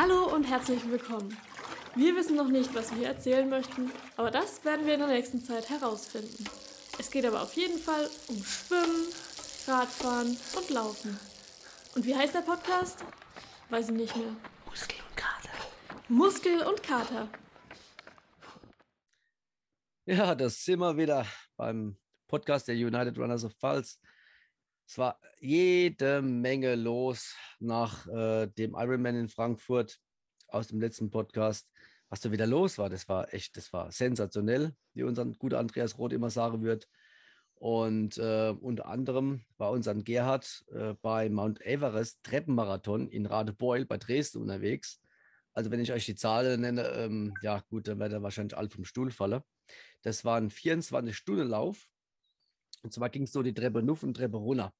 Hallo und herzlich willkommen. Wir wissen noch nicht, was wir erzählen möchten, aber das werden wir in der nächsten Zeit herausfinden. Es geht aber auf jeden Fall um Schwimmen, Radfahren und Laufen. Und wie heißt der Podcast? Weiß ich nicht mehr. Muskel und Kater. Muskel und Kater. Ja, das sind wir wieder beim Podcast der United Runners of Pfalz. Es war jede Menge los nach äh, dem Ironman in Frankfurt aus dem letzten Podcast. Was da wieder los war, das war echt, das war sensationell, wie unser guter Andreas Roth immer sagen wird. Und äh, unter anderem war unser Gerhard äh, bei Mount Everest Treppenmarathon in Radebeul bei Dresden unterwegs. Also wenn ich euch die Zahlen nenne, ähm, ja gut, dann werdet ihr wahrscheinlich alle vom Stuhl fallen. Das war ein 24-Stunden-Lauf. Und zwar ging es so die Treppe Nuff und Treppe runter.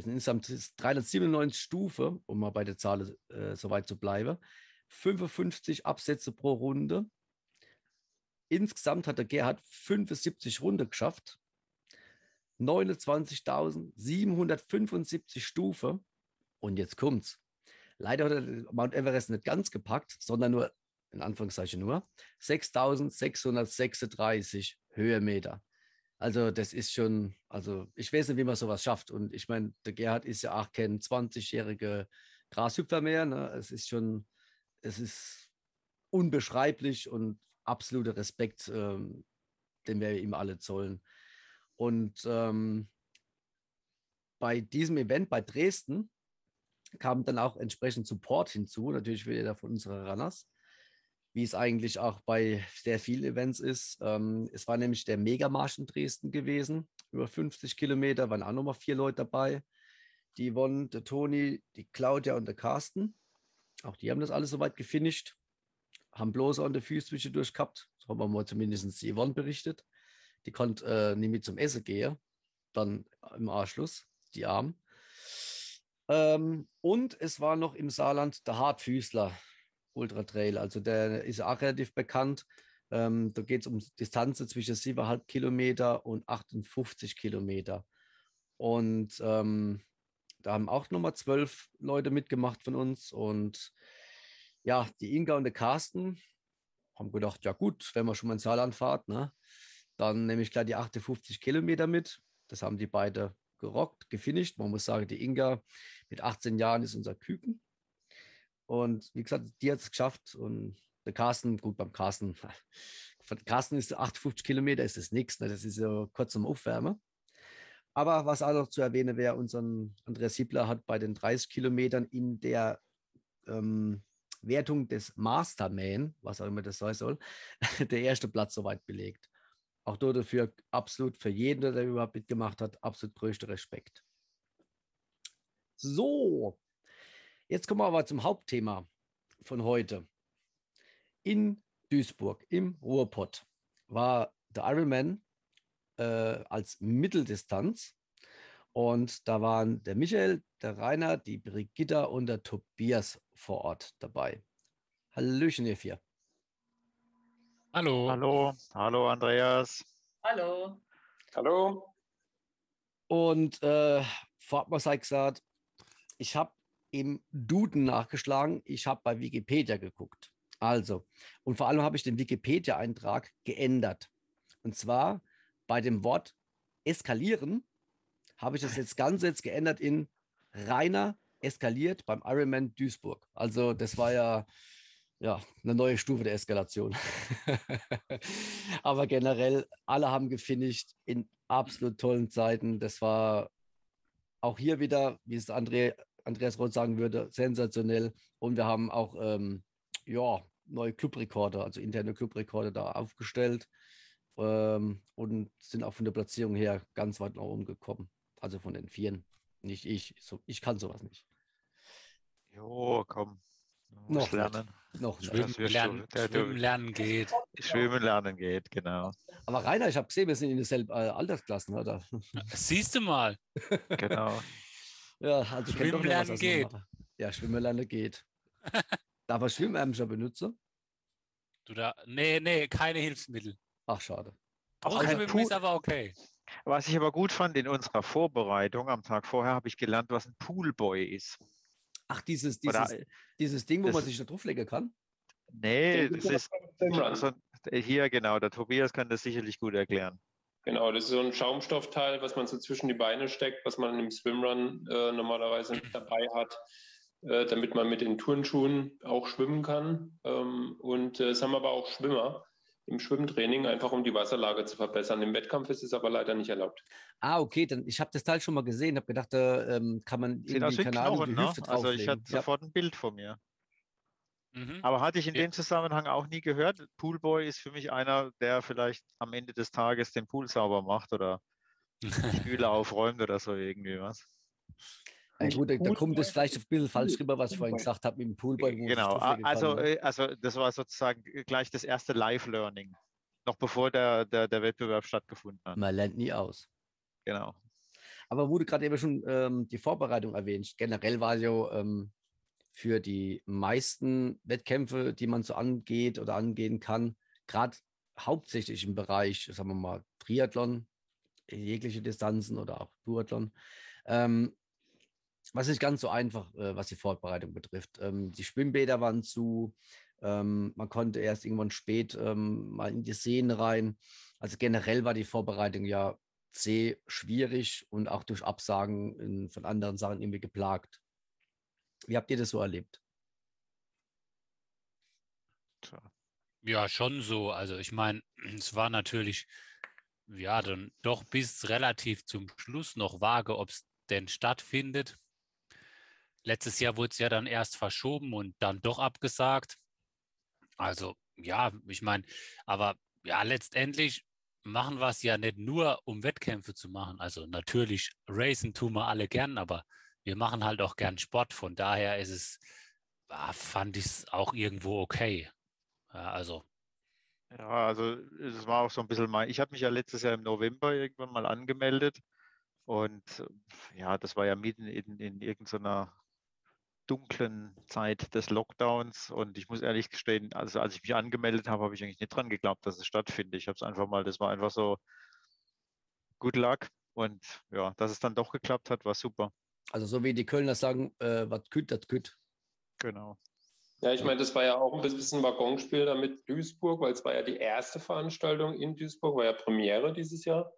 Das sind insgesamt 397 Stufen, um mal bei der Zahl äh, so weit zu bleiben. 55 Absätze pro Runde. Insgesamt hat der Gerhard 75 Runden geschafft. 29.775 Stufen. Und jetzt kommt's. Leider hat er Mount Everest nicht ganz gepackt, sondern nur, in Anführungszeichen nur, 6.636 Höhenmeter. Also das ist schon, also ich weiß nicht, wie man sowas schafft. Und ich meine, der Gerhard ist ja auch kein 20-jähriger Grashüpfer mehr. Ne? Es ist schon, es ist unbeschreiblich und absoluter Respekt, ähm, den wir ihm alle zollen. Und ähm, bei diesem Event bei Dresden kam dann auch entsprechend Support hinzu, natürlich wieder von unseren Runners wie es eigentlich auch bei sehr vielen Events ist. Ähm, es war nämlich der Megamarsch in Dresden gewesen, über 50 Kilometer, waren auch nochmal vier Leute dabei. Die Yvonne, der Toni, die Claudia und der Carsten. Auch die haben das alles soweit gefinisht, haben bloß an der Füße zwischendurch gehabt. So haben wir mal zumindest die Yvonne berichtet. Die konnte äh, nicht mit zum Essen gehen, dann im Anschluss, die Armen. Ähm, und es war noch im Saarland der Hartfüßler, Ultra Trail. Also der ist auch relativ bekannt. Ähm, da geht es um Distanzen zwischen 7,5 Kilometer und 58 Kilometer. Und ähm, da haben auch nochmal zwölf Leute mitgemacht von uns. Und ja, die Inga und der Carsten haben gedacht, ja gut, wenn man schon mal ins Saarland fahrt, ne, dann nehme ich gleich die 58 Kilometer mit. Das haben die beide gerockt, gefinisht. Man muss sagen, die Inga mit 18 Jahren ist unser Küken. Und wie gesagt, die hat es geschafft. Und der Carsten, gut, beim Carsten, von Carsten ist 58 Kilometer, ist das nichts. Ne? Das ist ja kurz zum Aufwärmen. Aber was auch noch zu erwähnen wäre, unser Andreas Siebler hat bei den 30 Kilometern in der ähm, Wertung des Masterman, was auch immer das sein soll, der erste Platz soweit belegt. Auch dort dafür absolut für jeden, der überhaupt mitgemacht hat, absolut größter Respekt. So, Jetzt kommen wir aber zum Hauptthema von heute. In Duisburg im Ruhrpott war der Ironman äh, als Mitteldistanz und da waren der Michael, der Rainer, die Brigitta und der Tobias vor Ort dabei. Hallöchen, ihr vier. Hallo. Hallo, hallo Andreas. Hallo. Hallo. Und äh, vorab mal sei gesagt, ich habe im Duden nachgeschlagen. Ich habe bei Wikipedia geguckt. Also, und vor allem habe ich den Wikipedia-Eintrag geändert. Und zwar bei dem Wort eskalieren habe ich das jetzt ganz jetzt geändert in Rainer eskaliert beim Ironman Duisburg. Also, das war ja, ja eine neue Stufe der Eskalation. Aber generell, alle haben gefinisht in absolut tollen Zeiten. Das war auch hier wieder, wie es André Andreas Roth sagen würde, sensationell. Und wir haben auch ähm, ja, neue Clubrekorde, also interne Clubrekorde da aufgestellt ähm, und sind auch von der Platzierung her ganz weit nach oben gekommen. Also von den Vieren. Nicht ich. So, ich kann sowas nicht. Jo, komm. Noch lernen. Nicht. Noch Schwimmen, nicht. lernen, Schwimmen lernen geht. Schwimmen lernen geht, genau. Aber Rainer, ich habe gesehen, wir sind in derselben äh, Altersklassen, oder? Siehst du mal. Genau. Ja, also Schwimmen lernen geht. Ja, Schwimmen lernen geht. Darf er Schwimmärmchen benutzen? Du da, nee, nee, keine Hilfsmittel. Ach, schade. Auch Pool. ist aber okay. Was ich aber gut fand in unserer Vorbereitung am Tag vorher, habe ich gelernt, was ein Poolboy ist. Ach, dieses, Oder, dieses, dieses Ding, wo das- man sich da drauflegen kann? Nee, das ist beim Swimrun. so, hier genau, der Tobias kann das sicherlich gut erklären. Genau, das ist so ein Schaumstoffteil, was man so zwischen die Beine steckt, was man im Swimrun äh, normalerweise mit dabei hat, äh, damit man mit den Turnschuhen auch schwimmen kann. Ähm, und äh, es haben aber auch Schwimmer im Schwimmtraining, einfach um die Wasserlage zu verbessern. Im Wettkampf ist es aber leider nicht erlaubt. Ah, okay, dann ich habe das Teil schon mal gesehen, habe gedacht, da ähm, kann man Sieht irgendwie, wie keine Ahnung, Knochen, die ne? Also ich hatte sofort ein Bild vor mir. Mhm. Aber hatte ich in Ja. dem Zusammenhang auch nie gehört. Poolboy ist für mich einer, der vielleicht am Ende des Tages den Pool sauber macht oder die Spüle aufräumt oder so irgendwie was. Ja, gut, da, kommt es vielleicht ein bisschen falsch rüber, was ich vorhin gesagt habe mit dem Poolboy. Genau, also, äh, also das war sozusagen gleich das erste Live-Learning, noch bevor der, der, der Wettbewerb stattgefunden hat. Man lernt nie aus. Genau. Aber wurde gerade eben schon ähm, die Vorbereitung erwähnt. Generell war ja ähm, für die meisten Wettkämpfe, die man so angeht oder angehen kann, gerade hauptsächlich im Bereich, sagen wir mal, Triathlon, jegliche Distanzen oder auch Duathlon, ähm, was nicht ganz so einfach, äh, was die Vorbereitung betrifft. Ähm, die Schwimmbäder waren zu, ähm, man konnte erst irgendwann spät ähm, mal in die Seen rein. Also generell war die Vorbereitung ja sehr schwierig und auch durch Absagen in, von anderen Sachen irgendwie geplagt. Wie habt ihr das so erlebt? Ja, schon so. Also ich meine, es war natürlich, ja, dann doch bis relativ zum Schluss noch vage, ob es denn stattfindet. Letztes Jahr wurde es ja dann erst verschoben und dann doch abgesagt. Also ja, ich meine, aber ja, letztendlich machen wir es ja nicht nur, um Wettkämpfe zu machen. Also natürlich, racen tun wir alle gern, aber wir machen halt auch gern Sport. Von daher ist es, ah, fand ich es auch irgendwo okay. Ja, also Ja, also es war auch so ein bisschen mein, ich habe mich ja letztes Jahr im November irgendwann mal angemeldet und ja, das war ja mitten in, in irgendeiner dunklen Zeit des Lockdowns und ich muss ehrlich gestehen, also als ich mich angemeldet habe, habe ich eigentlich nicht dran geglaubt, dass es stattfindet. Ich habe es einfach mal, das war einfach so good luck und ja, dass es dann doch geklappt hat, war super. Also so wie die Kölner sagen, äh, was kütt, das kütt. Genau. Ja, ich meine, das war ja auch ein bisschen Waggonspiel da mit Duisburg, weil es war ja die erste Veranstaltung in Duisburg, war ja Premiere dieses Jahr.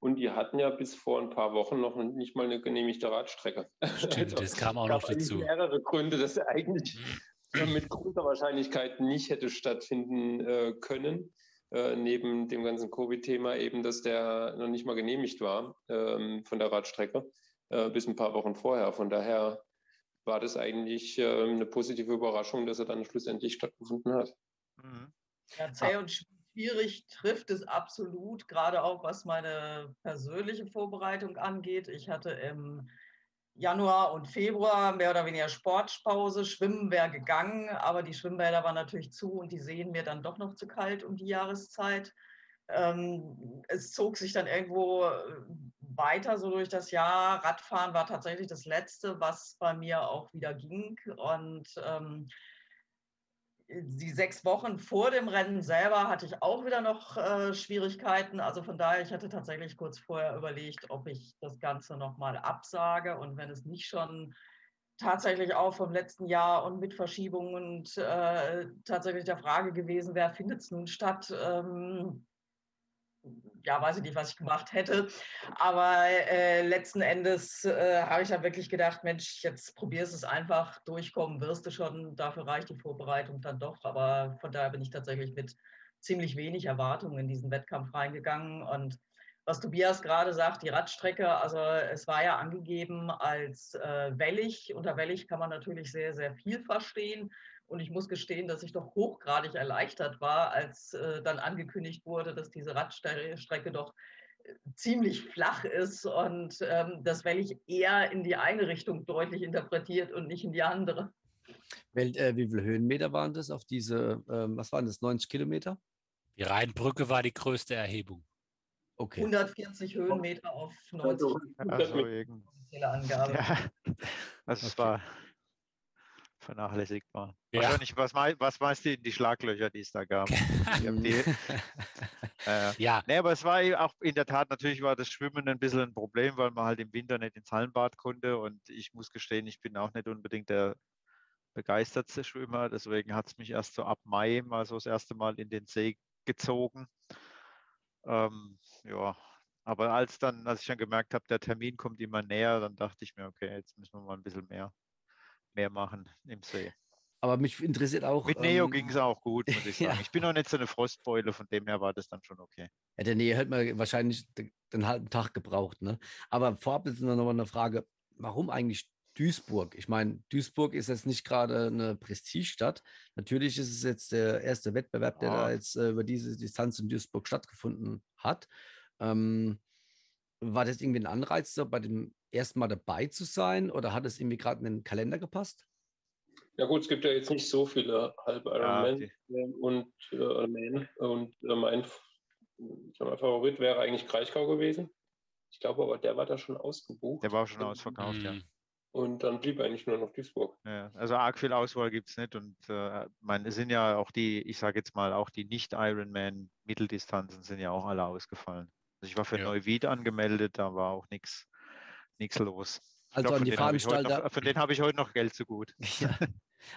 Und die hatten ja bis vor ein paar Wochen noch nicht mal eine genehmigte Radstrecke. Stimmt, das kam auch noch dazu. mehrere Gründe, dass er eigentlich mit großer Wahrscheinlichkeit nicht hätte stattfinden äh, können. Äh, neben dem ganzen Covid-Thema eben, dass der noch nicht mal genehmigt war ähm, von der Radstrecke äh, bis ein paar Wochen vorher. Von daher war das eigentlich äh, eine positive Überraschung, dass er dann schlussendlich stattgefunden hat. Mhm. Ja, zäh und schwierig trifft es absolut, gerade auch was meine persönliche Vorbereitung angeht. Ich hatte im Januar und Februar mehr oder weniger Sportpause. Schwimmen wäre gegangen, aber die Schwimmbäder waren natürlich zu und die Seen mir dann doch noch zu kalt um die Jahreszeit. Ähm, es zog sich dann irgendwo äh, weiter so durch das Jahr. Radfahren war tatsächlich das Letzte, was bei mir auch wieder ging. Und ähm, die sechs Wochen vor dem Rennen selber hatte ich auch wieder noch äh, Schwierigkeiten. Also von daher, ich hatte tatsächlich kurz vorher überlegt, ob ich das Ganze nochmal absage. Und wenn es nicht schon tatsächlich auch vom letzten Jahr und mit Verschiebungen und äh, tatsächlich der Frage gewesen wäre, findet es nun statt? Ähm, ja, weiß ich nicht, was ich gemacht hätte. Aber äh, letzten Endes äh, habe ich dann wirklich gedacht, Mensch, jetzt probierst es einfach, durchkommen wirst du schon. Dafür reicht die Vorbereitung dann doch. Aber von daher bin ich tatsächlich mit ziemlich wenig Erwartungen in diesen Wettkampf reingegangen. Und was Tobias gerade sagt, die Radstrecke, also es war ja angegeben als äh, wellig. Unter wellig kann man natürlich sehr, sehr viel verstehen. Und ich muss gestehen, dass ich doch hochgradig erleichtert war, als äh, dann angekündigt wurde, dass diese Radstrecke doch äh, ziemlich flach ist und ähm, das Wellig eher in die eine Richtung deutlich interpretiert und nicht in die andere. Wel, äh, wie viele Höhenmeter waren das auf diese, ähm, was waren das, 90 Kilometer? Die Rheinbrücke war die größte Erhebung. Okay. 140 Höhenmeter auf 90 Also, Also irgend, offizielle Angabe. ja, also es Okay. war. Ja. Wahrscheinlich, was, mei was meinst du, die Schlaglöcher, die es da gab? Die Äh, Ja, nee, aber es war eben auch in der Tat, natürlich war das Schwimmen ein bisschen ein Problem, weil man halt im Winter nicht ins Hallenbad konnte. Und ich muss gestehen, ich bin auch nicht unbedingt der begeistertste Schwimmer. Deswegen hat es mich erst so ab Mai mal so das erste Mal in den See gezogen. Ähm, ja, aber als dann, als ich dann gemerkt habe, der Termin kommt immer näher, dann dachte ich mir, okay, jetzt müssen wir mal ein bisschen mehr, mehr machen im See. Aber mich interessiert auch. Mit Neo ähm, ging es auch gut, muss ich ja. sagen. Ich bin noch nicht so eine Frostbeule, von dem her war das dann schon okay. Ja, der Nähe hätte man wahrscheinlich de- den halben Tag gebraucht. Ne? Aber vorab ist noch mal eine Frage, warum eigentlich Duisburg? Ich meine, Duisburg ist jetzt nicht gerade eine Prestigestadt. Natürlich ist es jetzt der erste Wettbewerb, der da Ja. jetzt äh, über diese Distanz in Duisburg stattgefunden hat. Ähm, war das irgendwie ein Anreiz, da bei dem ersten Mal dabei zu sein oder hat es irgendwie gerade in den Kalender gepasst? Ja gut, es gibt ja jetzt nicht so viele halbe Ja, Ironman die- ähm, und, äh, Man. und äh, mein, mal, Favorit wäre eigentlich Kraichgau gewesen. Ich glaube aber, der war da schon ausgebucht. Der war schon ausverkauft, ja. mm, Und dann blieb eigentlich nur noch Duisburg. Ja, also arg viel Auswahl gibt es nicht und äh, mein, es sind ja auch die, ich sage jetzt mal, auch die Nicht-Ironman Mitteldistanzen sind ja auch alle ausgefallen. Also ich war für Ja. Neuwied angemeldet, da war auch nichts los. Ich Also glaub, an die Veranstalter- noch, von denen habe ich heute noch Geld zu gut. Ja.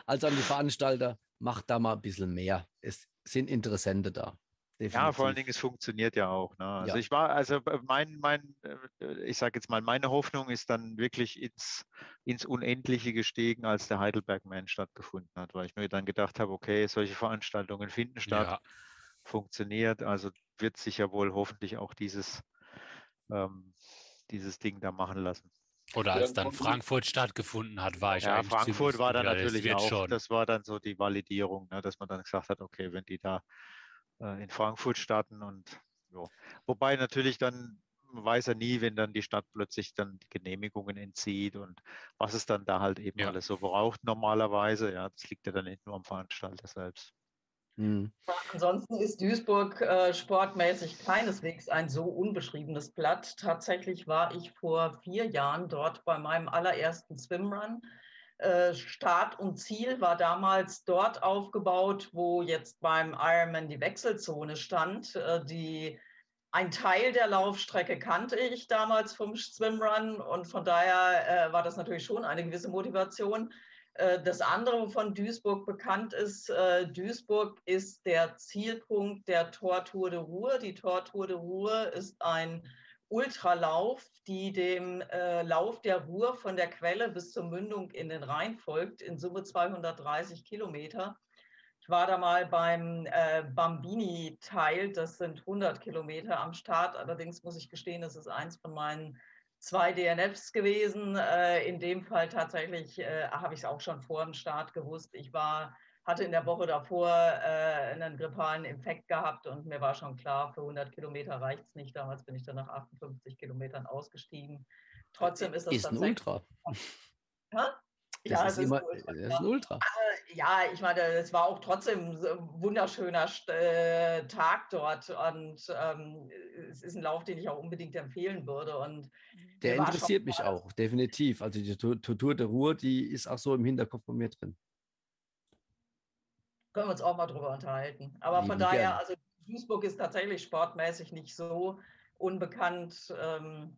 Also an die Veranstalter, macht da mal ein bisschen mehr. Es sind Interessente da. Ja, vor allen definitiv. Dingen, es funktioniert ja auch. Ne? Also Ja. ich war, also mein, mein, äh, ich sage jetzt mal, meine Hoffnung ist dann wirklich ins, ins Unendliche gestiegen, als der Heidelberg Man stattgefunden hat, weil ich mir dann gedacht habe, okay, solche Veranstaltungen finden statt, ja, funktioniert, also wird sich ja wohl hoffentlich auch dieses, ähm, dieses Ding da machen lassen. oder als dann Frankfurt stattgefunden hat, war ich Ja, eigentlich Frankfurt war dann natürlich auch, schon. das war dann so die Validierung, ne, dass man dann gesagt hat, okay, wenn die da äh, in Frankfurt starten und ja. Wobei natürlich dann, man weiß ja nie, wenn dann die Stadt plötzlich dann die Genehmigungen entzieht und was es dann da halt eben Ja. alles so braucht normalerweise, ja, das liegt ja dann nicht nur am Veranstalter selbst. Hm. Ansonsten ist Duisburg äh, sportmäßig keineswegs ein so unbeschriebenes Blatt. Tatsächlich war ich vor vier Jahren dort bei meinem allerersten Swimrun. Äh, Start und Ziel war damals dort aufgebaut, wo jetzt beim Ironman die Wechselzone stand. Äh, die, ein Teil der Laufstrecke kannte ich damals vom Swimrun und von daher äh, war das natürlich schon eine gewisse Motivation. Äh, Das andere, wovon Duisburg bekannt ist, äh, Duisburg ist der Zielpunkt der Tortour de Ruhr. Die Tortour de Ruhr ist ein Ultralauf, die dem äh, Lauf der Ruhr von der Quelle bis zur Mündung in den Rhein folgt, in Summe 230 Kilometer. Ich war da mal beim Bambini-Teil, das sind 100 Kilometer am Start. Allerdings muss ich gestehen, das ist eins von meinen zwei DNFs gewesen. Äh, in dem Fall tatsächlich äh, habe ich es auch schon vor dem Start gewusst. Ich war, hatte in der Woche davor äh, einen grippalen Infekt gehabt und mir war schon klar, für 100 Kilometer reicht es nicht. Damals bin ich dann nach 58 Kilometern ausgestiegen. Trotzdem ist das Ist ein. Ultra. Ha? Das Ja, ist es ist immer, ein Ultra, das ja. ist ein Ultra. Ja, ich meine, es war auch trotzdem ein wunderschöner äh, Tag dort und ähm, es ist ein Lauf, den ich auch unbedingt empfehlen würde. Und Der interessiert mich auch, definitiv. Also die Tour der Ruhr, die ist auch so im Hinterkopf von mir drin. können wir uns auch mal drüber unterhalten. Aber von Lieben daher, gerne. also Duisburg ist tatsächlich sportmäßig nicht so unbekannt. Ähm,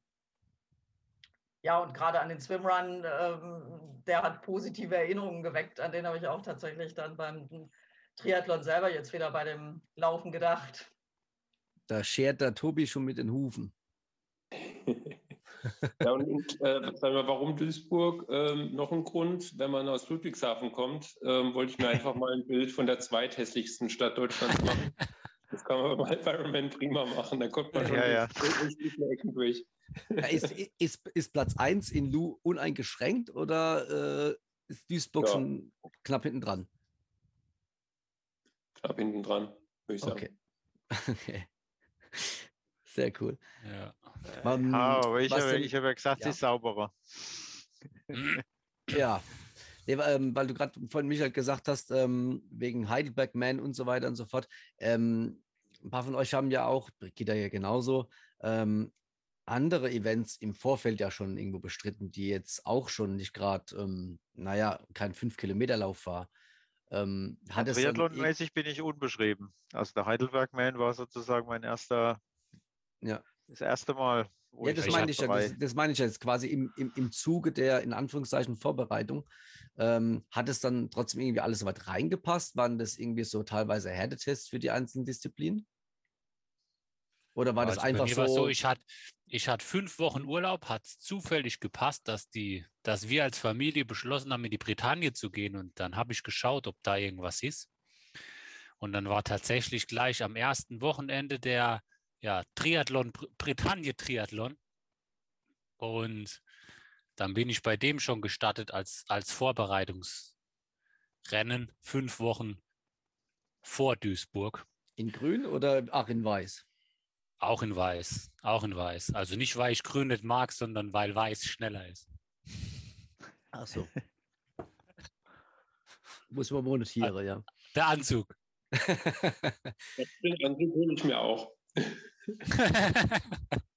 ja, und gerade an den Swimrun, ähm, der hat positive Erinnerungen geweckt. An den habe ich auch tatsächlich dann beim Triathlon selber jetzt wieder bei dem Laufen gedacht. Da schert der Tobi schon mit den Hufen. Ja, und, und äh, sagen wir, warum Duisburg? Ähm, noch ein Grund, wenn man aus Ludwigshafen kommt, ähm, wollte ich mir einfach mal ein Bild von der zweithässlichsten Stadt Deutschlands machen. Das kann man beim Ironman prima machen, da kommt man schon Ja, ja. Ecken durch. Ja, ist, ist, ist Platz 1 in Lu uneingeschränkt oder äh, ist Duisburg Ja. schon knapp hinten dran? Knapp hinten dran, würde ich sagen. Okay. okay. Sehr cool. Ja. Man, Ja, aber ich habe, denn- ich habe ja gesagt, Ja. sie ist sauberer. Ja. Nee, weil, ähm, weil du gerade von Michael gesagt hast, ähm, wegen Heidelberg Man und so weiter und so fort. Ähm, ein paar von euch haben ja auch, Brigitta ja genauso, ähm, andere Events im Vorfeld ja schon irgendwo bestritten, die jetzt auch schon nicht gerade, ähm, naja, kein 5-Kilometer-Lauf war. Ähm, Ja, Triathlon-mäßig bin ich unbeschrieben. Also der Heidelberg-Man war sozusagen mein erster, Ja. das erste Mal, Ja, das meine ich ja. Das, das meine ich jetzt quasi im, im, im Zuge der in Anführungszeichen Vorbereitung. Ähm, hat es dann trotzdem irgendwie alles so weit reingepasst? Waren das irgendwie so teilweise Härtetests für die einzelnen Disziplinen? Oder war das Also bei einfach mir so? so, ich hatte ich hatte fünf Wochen Urlaub, hat es zufällig gepasst, dass die, dass wir als Familie beschlossen haben, in die Bretagne zu gehen. Und dann habe ich geschaut, ob da irgendwas ist. Und dann war tatsächlich gleich am ersten Wochenende der ja, Triathlon, Br- Bretagne-Triathlon. Und dann bin ich bei dem schon gestartet als, als Vorbereitungsrennen, fünf Wochen vor Duisburg. in grün oder ach in weiß? Auch in weiß, auch in weiß. Also nicht, weil ich grün nicht mag, sondern weil weiß schneller ist. Ach so. Muss man monetieren, ja. Der Anzug. Den Anzug hole ich mir auch.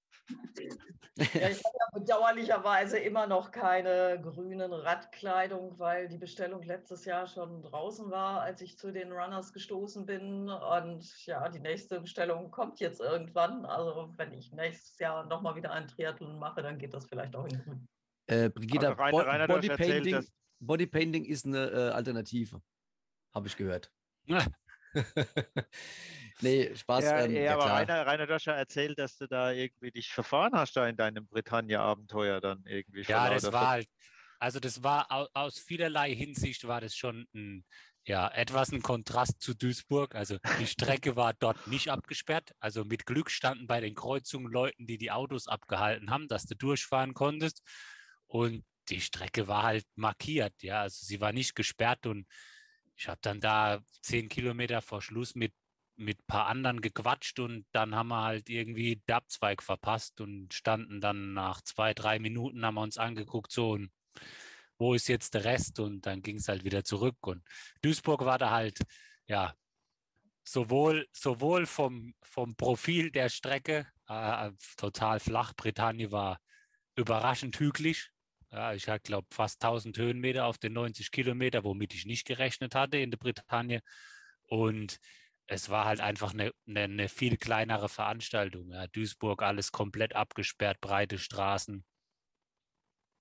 Ja, ich habe ja bedauerlicherweise immer noch keine grünen Radkleidung, weil die Bestellung letztes Jahr schon draußen war, als ich zu den Runners gestoßen bin. Und ja, die nächste Bestellung kommt jetzt irgendwann. Also wenn ich nächstes Jahr nochmal wieder einen Triathlon mache, dann geht das vielleicht auch in grün. äh, Brigitta, Also Rainer- Bo Rainer, erzählt, Bodypainting, Bodypainting ist eine äh, Alternative. Habe ich gehört. nee, Spaß. Ja, ähm, ja, aber klar. Rainer, Rainer, du hast ja erzählt, dass du da irgendwie dich verfahren hast da in deinem Bretagne-Abenteuer dann irgendwie. ja, das war halt, also das war au- aus vielerlei Hinsicht war das schon ein, ja, etwas ein Kontrast zu Duisburg. Also die Strecke war dort nicht abgesperrt. Also mit Glück standen bei den Kreuzungen Leuten, die die Autos abgehalten haben, dass du durchfahren konntest. Und die Strecke war halt markiert, ja. Also sie war nicht gesperrt und ich habe dann da zehn Kilometer vor Schluss mit mit ein paar anderen gequatscht und dann haben wir halt irgendwie den Abzweig verpasst und standen dann nach zwei, drei Minuten, haben wir uns angeguckt, so und wo ist jetzt der Rest? Und dann ging es halt wieder zurück. Und Duisburg war da halt, ja, sowohl, sowohl vom, vom Profil der Strecke äh, total flach. Bretagne war überraschend hügelig. Ja, ich glaube fast 1000 Höhenmeter auf den 90 Kilometer, womit ich nicht gerechnet hatte in der Bretagne. Und es war halt einfach eine, eine, eine viel kleinere Veranstaltung. Ja. Duisburg alles komplett abgesperrt, breite Straßen.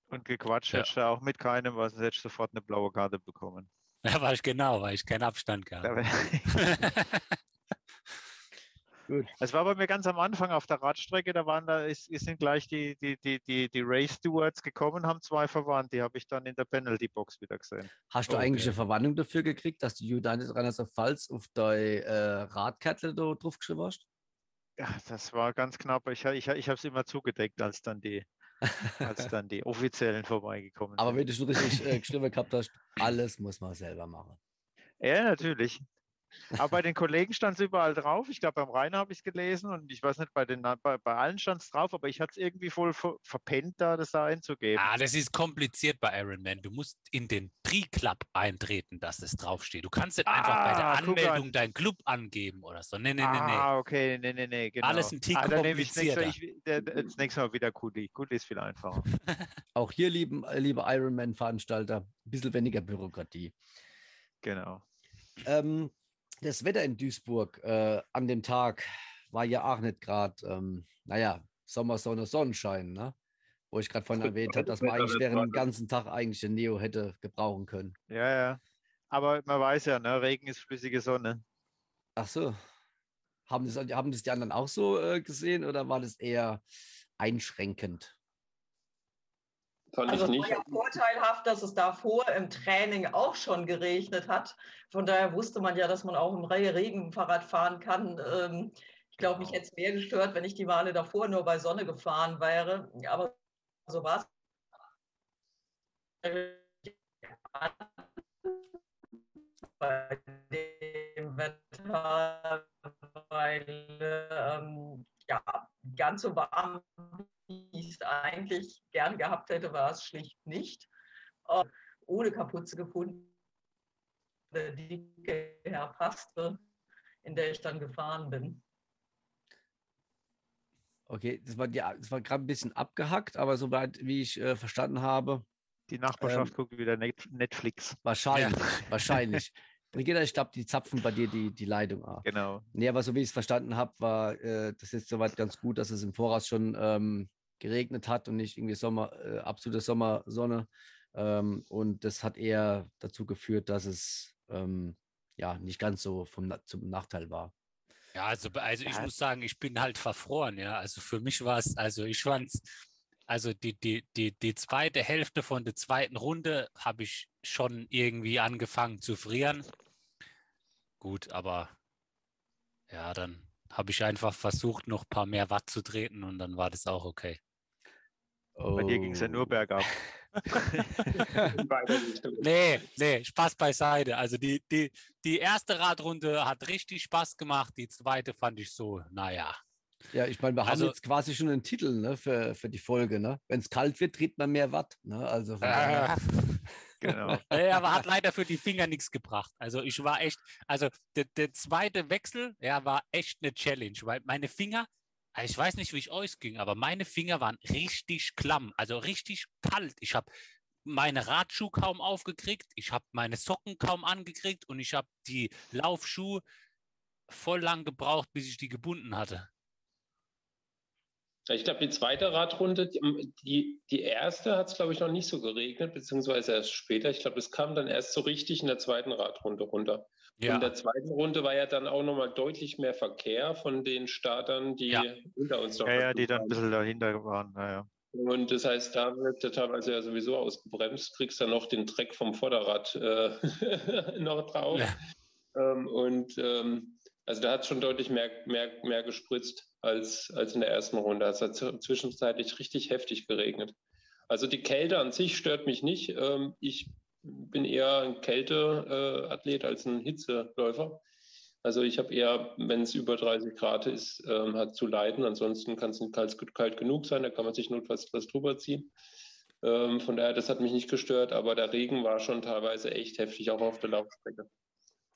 Und gequatscht Ja. hättest du auch mit keinem, weil sonst hättest du sofort eine blaue Karte bekommen. Da war ich genau, weil ich keinen Abstand gehabt. Gut. Es war bei mir ganz am Anfang auf der Radstrecke, da waren da ist, sind gleich die, die, die, die, die Race Stewards gekommen, haben zwei verwandt, die habe ich dann in der Penalty Box wieder gesehen. Hast du Okay. eigentlich eine Verwandlung dafür gekriegt, dass du United Runners of Pfalz auf dein äh, Radkettel da drauf geschrieben hast? Ja, das war ganz knapp. Ich, ich, ich habe es immer zugedeckt, als dann die, als dann die Offiziellen vorbeigekommen Aber sind. wenn du schon richtig äh, geschrieben gehabt hast, alles muss man selber machen. Ja, natürlich. Aber bei den Kollegen stand es überall drauf. Ich glaube, beim Rainer habe ich es gelesen und ich weiß nicht, bei, den, bei, bei allen stand es drauf, aber ich hatte es irgendwie voll ver verpennt, da das da einzugeben. Ah, das ist kompliziert bei Ironman. Du musst in den Tri-Club eintreten, dass es draufsteht. Du kannst nicht einfach bei der Ah, Anmeldung an. deinen Club angeben oder so. Nee, nee, nee, nee. Ah, okay, nee, nee, nee, genau. Alles ein Tick ah, dann nehme ich das nächste, komplizierter. ich, das nächste Mal wieder Kuli. Kuli ist viel einfacher. Auch hier, lieben, äh, liebe Ironman-Veranstalter, ein bisschen weniger Bürokratie. Genau. Ähm, das Wetter in Duisburg äh, an dem Tag war ja auch nicht gerade, ähm, naja, Sommer, Sonne, Sonnenschein, ne? Wo ich gerade vorhin erwähnt habe, dass man eigentlich während dem ganzen Tag eigentlich den Neo hätte gebrauchen können. Ja, ja. Aber man weiß ja, ne, Regen ist flüssige Sonne. Ach so. Haben das, haben das die anderen auch so äh, gesehen oder war das eher einschränkend? Fand Also ich es nicht. war ja vorteilhaft, dass es davor im Training auch schon geregnet hat. Von daher wusste man ja, dass man auch im Re- Regen Fahrrad fahren kann. Ähm, Ich glaube, mich hätte es mehr gestört, wenn ich die Male davor nur bei Sonne gefahren wäre. Aber so war es. Bei dem Wetter, weil ähm, ja, ganz so warm, ich es eigentlich gern gehabt hätte, war es schlicht nicht. Äh, ohne Kapuze gefunden, die herpasste, in der ich dann gefahren bin. Okay, das war, ja, das war gerade ein bisschen abgehackt, aber soweit, wie ich äh, verstanden habe, Die Nachbarschaft guckt wieder Net Netflix. wahrscheinlich, wahrscheinlich. Regina, ich glaube, die zapfen bei dir die, die Leitung ab. Genau. Nee, aber so wie ich es verstanden habe, war äh, das jetzt soweit ganz gut, dass es im Voraus schon ähm, geregnet hat und nicht irgendwie Sommer, äh, absolute Sommersonne. Ähm, und das hat eher dazu geführt, dass es ähm, ja nicht ganz so vom, zum Nachteil war. Ja, also, also ich muss sagen, ich bin halt verfroren, ja. Also für mich war es, also ich fand also die, die, die, die zweite Hälfte von der zweiten Runde habe ich schon irgendwie angefangen zu frieren. Gut, aber ja, dann habe ich einfach versucht, noch ein paar mehr Watt zu treten und dann war das auch okay. Bei dir ging es ja nur Oh. bergab. nee, nee, Spaß beiseite. Also die, die, die erste Radrunde hat richtig Spaß gemacht, die zweite fand ich so, naja. Ja, ich meine, wir Also- haben jetzt quasi schon einen Titel ne, für, für die Folge. Ne? Wenn es kalt wird, tritt man mehr Watt. Ne? Also Äh, Genau. Aber hat leider für die Finger nichts gebracht. Also ich war echt, also der, der zweite Wechsel, ja, war echt eine Challenge, weil meine Finger, also ich weiß nicht, wie es euch ging, aber meine Finger waren richtig klamm, also richtig kalt. Ich habe meine Radschuhe kaum aufgekriegt, ich habe meine Socken kaum angekriegt und ich habe die Laufschuhe voll lang gebraucht, bis ich die gebunden hatte. Ich glaube, die zweite Radrunde, die, die, erste hat es, glaube ich, noch nicht so geregnet, beziehungsweise erst später. Ich glaube, es kam dann erst so richtig in der zweiten Radrunde runter. Ja, In der zweiten Runde war ja dann auch nochmal deutlich mehr Verkehr von den Startern, die Ja. unter uns noch Ja, ja, die dann ein bisschen dahinter waren. Naja. Und das heißt, da wird ja teilweise ja sowieso ausgebremst, kriegst dann noch den Dreck vom Vorderrad äh, noch drauf. Ja. Ähm, und ähm, also da hat es schon deutlich mehr, mehr, mehr gespritzt als, als in der ersten Runde. Es hat zwischenzeitlich richtig heftig geregnet. Also die Kälte an sich stört mich nicht. Ähm, ich bin eher ein Kälteathlet als ein Hitzeläufer. Also ich habe eher, wenn es über 30 Grad ist, ähm, hat zu leiden. Ansonsten kann es kalt, kalt genug sein, da kann man sich notfalls was drüber ziehen. Ähm, von daher, das hat mich nicht gestört, aber der Regen war schon teilweise echt heftig, auch auf der Laufstrecke.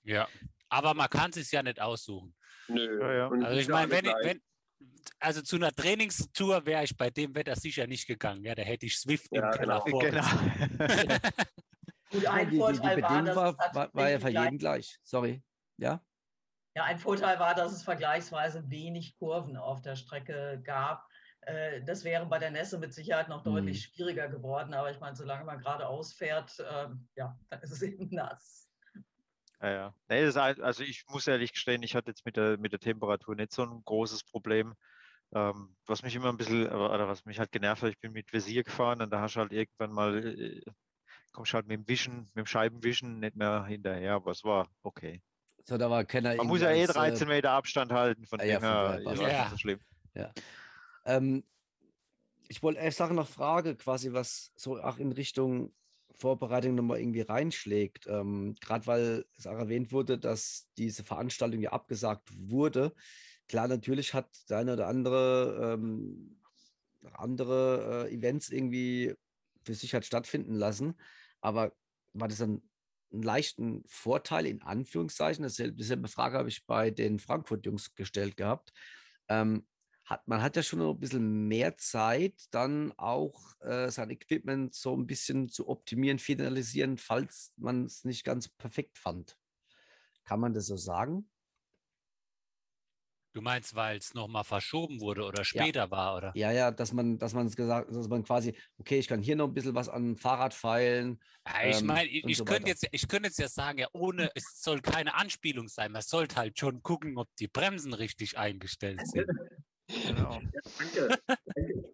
ja. Aber man kann es ja nicht aussuchen. Nö. Ja, ja. Also ich meine, wenn, wenn, also zu einer Trainingstour wäre ich bei dem Wetter sicher nicht gegangen. Ja, da hätte ich Swift im Ja, Keller genau. Genau. Gut, ein die, die, die Vorteil war, Bedingung dass war, war, war ja für jeden gleich. Sorry. Ja? Ja, ein Vorteil war, dass es vergleichsweise wenig Kurven auf der Strecke gab. Äh, Das wäre bei der Nässe mit Sicherheit noch Mhm. deutlich schwieriger geworden. Aber ich meine, solange man geradeaus fährt, ähm, ja, dann ist es eben nass. Ja, ja. Nee, ein- also ich muss ehrlich gestehen, ich hatte jetzt mit der, mit der Temperatur nicht so ein großes Problem. Ähm, was mich immer ein bisschen, oder oder was mich halt genervt hat, ich bin mit Visier gefahren und da hast du halt irgendwann mal, äh, kommst halt mit dem Wischen, mit dem Scheibenwischen nicht mehr hinterher, aber es war okay. So, da war keiner Man muss ja eh irgendwie als, 13 Meter Abstand halten, von ah ja, dem her war es das. nicht so schlimm. Ähm, ich wollte erst Sache noch fragen, quasi, was so auch in Richtung Vorbereitung nochmal irgendwie reinschlägt. Ähm, Gerade weil es auch erwähnt wurde, dass diese Veranstaltung ja abgesagt wurde. Klar, natürlich hat der eine oder andere ähm, andere äh, Events irgendwie für sich hat stattfinden lassen. Aber war das dann einen leichten Vorteil in Anführungszeichen? Dasselbe, dieselbe Frage habe ich bei den Frankfurt-Jungs gestellt gehabt. Ähm, hat, man hat ja schon noch ein bisschen mehr Zeit, dann auch äh, sein Equipment so ein bisschen zu optimieren, finalisieren, falls man es nicht ganz perfekt fand. Kann man das so sagen? Du meinst, weil es nochmal verschoben wurde oder später war, oder? Ja, ja, dass man, dass man es gesagt, dass man quasi, okay, ich kann hier noch ein bisschen was an Fahrrad feilen. Ja, ich ähm, meine, ich, ich so könnte jetzt, ich könnte jetzt ja sagen, ja, ohne, es soll keine Anspielung sein. Man sollte halt schon gucken, ob die Bremsen richtig eingestellt sind. Genau. Danke. Danke.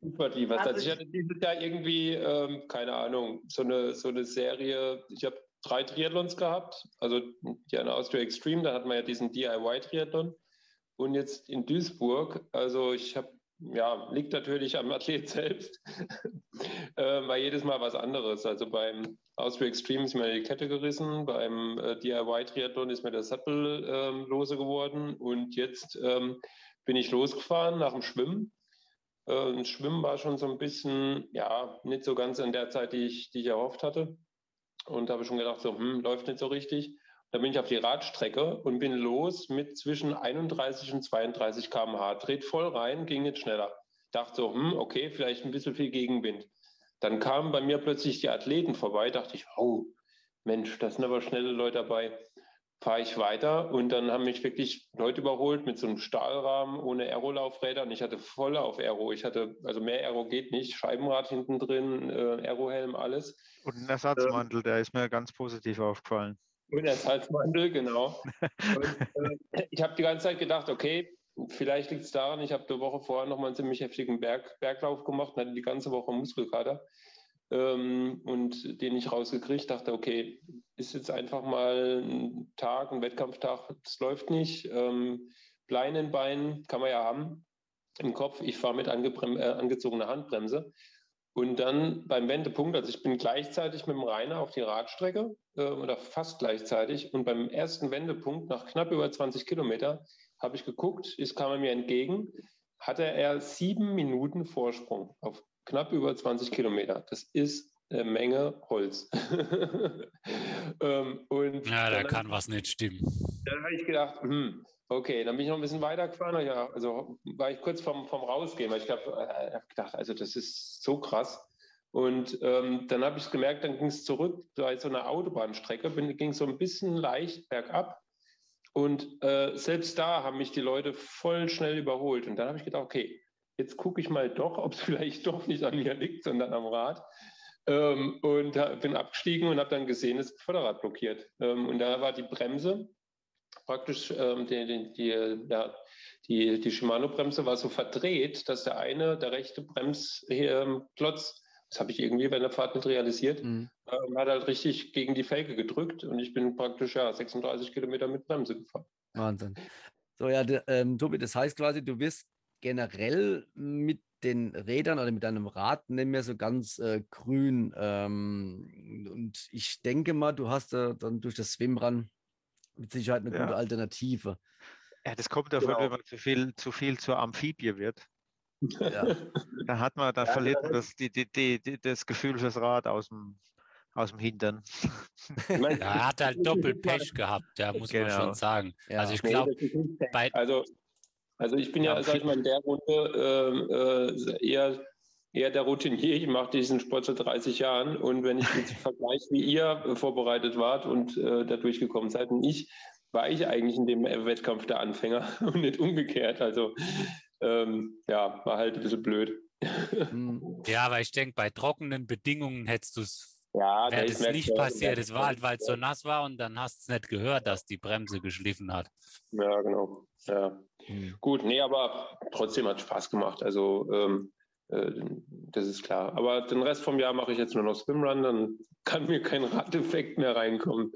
Super. Also Also ich hatte dieses Jahr irgendwie, ähm, keine Ahnung, so eine, so eine Serie. Ich habe drei Triathlons gehabt. Also die eine Austria Extreme, da hatten wir ja diesen DIY-Triathlon. Und jetzt in Duisburg, also ich habe, ja, liegt natürlich am Athlet selbst, äh, war jedes Mal was anderes. Also beim Austria Extreme ist mir die Kette gerissen, beim äh, DIY-Triathlon ist mir der Sattel ähm, lose geworden und jetzt ähm, bin ich losgefahren nach dem Schwimmen. Äh, Schwimmen war schon so ein bisschen, ja, nicht so ganz in der Zeit, die ich, die ich erhofft hatte. Und habe schon gedacht, so, hm, läuft nicht so richtig. Da bin ich auf die Radstrecke und bin los mit zwischen 31 und 32 km/h. Dreht voll rein, ging jetzt schneller. Dachte so, hm, okay, vielleicht ein bisschen viel Gegenwind. Dann kamen bei mir plötzlich die Athleten vorbei, dachte ich, oh, Mensch, da sind aber schnelle Leute dabei. Fahre ich weiter und dann haben mich wirklich Leute überholt mit so einem Stahlrahmen ohne Aerolaufräder und ich hatte voll auf Aero. Ich hatte, also mehr Aero geht nicht, Scheibenrad hinten drin, äh, Aerohelm, alles. Und ein Ersatzmantel, ähm, der ist mir ganz positiv aufgefallen. Und Ersatzmantel, genau. und, äh, ich habe die ganze Zeit gedacht, okay, vielleicht liegt es daran, ich habe eine Woche vorher nochmal einen ziemlich heftigen Berg, Berglauf gemacht und hatte die ganze Woche Muskelkater ähm, und den ich rausgekriegt, dachte, okay, ist jetzt einfach mal ein Tag, ein Wettkampftag, es läuft nicht. Ähm, Bleien in Beinen kann man ja haben im Kopf. Ich fahre mit äh, angezogener Handbremse. Und dann beim Wendepunkt, also ich bin gleichzeitig mit dem Rainer auf die Radstrecke äh, oder fast gleichzeitig. Und beim ersten Wendepunkt, nach knapp über 20 Kilometer, habe ich geguckt, es kam er mir entgegen, hatte er sieben Minuten Vorsprung auf knapp über 20 Kilometer. Das ist eine Menge Holz. ähm, und ja, da kann was nicht stimmen. Dann habe ich gedacht, hm, okay, dann bin ich noch ein bisschen weitergefahren. Ja, also war ich kurz vom, vom Rausgehen, weil ich habe äh, gedacht, also das ist so krass. Und ähm, dann habe ich gemerkt, dann ging es zurück bei so einer Autobahnstrecke, ging so ein bisschen leicht bergab. Und äh, selbst da haben mich die Leute voll schnell überholt. Und dann habe ich gedacht, okay, jetzt gucke ich mal doch, ob es vielleicht doch nicht an mir liegt, sondern am Rad. Ähm, und bin abgestiegen und habe dann gesehen, es ist Vorderrad blockiert. Ähm, und da war die Bremse praktisch, ähm, die, die, die, ja, die, die Shimano-Bremse war so verdreht, dass der eine, der rechte Bremsklotz, das habe ich irgendwie bei der Fahrt nicht realisiert, mhm. ähm, hat halt richtig gegen die Felge gedrückt und ich bin praktisch ja 36 Kilometer mit Bremse gefahren. Wahnsinn. So, ja, ähm, Tobi, das heißt quasi, du wirst generell mit den Rädern oder mit deinem Rad nicht mehr so ganz äh, grün. Ähm, und ich denke mal, du hast äh, dann durch das Swimrun mit Sicherheit eine ja. gute Alternative. Ja, das kommt davon, genau. wenn man zu viel, zu viel zur Amphibie wird. Ja. da hat man, da ja, verliert man das, die, die, die, das Gefühl fürs Rad aus dem, aus dem Hintern. er hat halt doppelt Pech gehabt, ja, muss genau. man schon sagen. Ja. Also ich glaube, bei, also also ich bin ja, sag ich mal, in der Runde äh, äh, eher, eher der Routinier. Ich mache diesen Sport seit 30 Jahren und wenn ich jetzt vergleiche, wie ihr vorbereitet wart und äh, da durchgekommen seid und ich, war ich eigentlich in dem Wettkampf der Anfänger und nicht umgekehrt. Also ähm, ja, war halt ein bisschen blöd. Hm. Ja, aber ich denke, bei trockenen Bedingungen hättest du es ja, wäre das nicht passiert. Es war halt, weil es so nass war und dann hast du es nicht gehört, dass die Bremse geschliffen hat. Ja, genau. Ja. Mhm. Gut, nee, aber trotzdem hat Spaß gemacht. Also ähm, äh, das ist klar. Aber den Rest vom Jahr mache ich jetzt nur noch Swimrun, dann kann mir kein Radeffekt mehr reinkommen.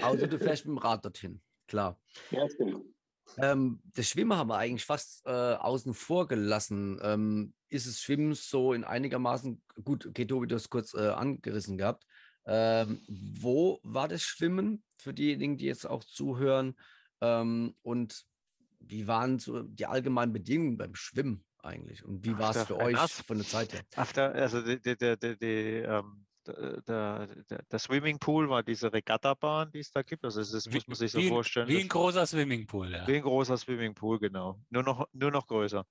Also du fährst mit dem Rad dorthin, klar. Ja, stimmt. Ähm, das Schwimmen haben wir eigentlich fast äh, außen vor gelassen. Ähm, ist das Schwimmen so in einigermaßen, gut, okay, Tobi, du hast kurz äh, angerissen gehabt. Ähm, wo war das Schwimmen für diejenigen, die jetzt auch zuhören? Ähm, und wie waren so die allgemeinen Bedingungen beim Schwimmen eigentlich? Und wie war es für euch Nass. von der Zeit her? After, also die, die, die, die ähm, der, der, der, Swimmingpool war diese Regattabahn, die es da gibt. Also das muss man sich so wie, vorstellen. Wie ein großer Swimmingpool, ja. Wie ein großer Swimmingpool, genau. Nur noch, nur noch größer.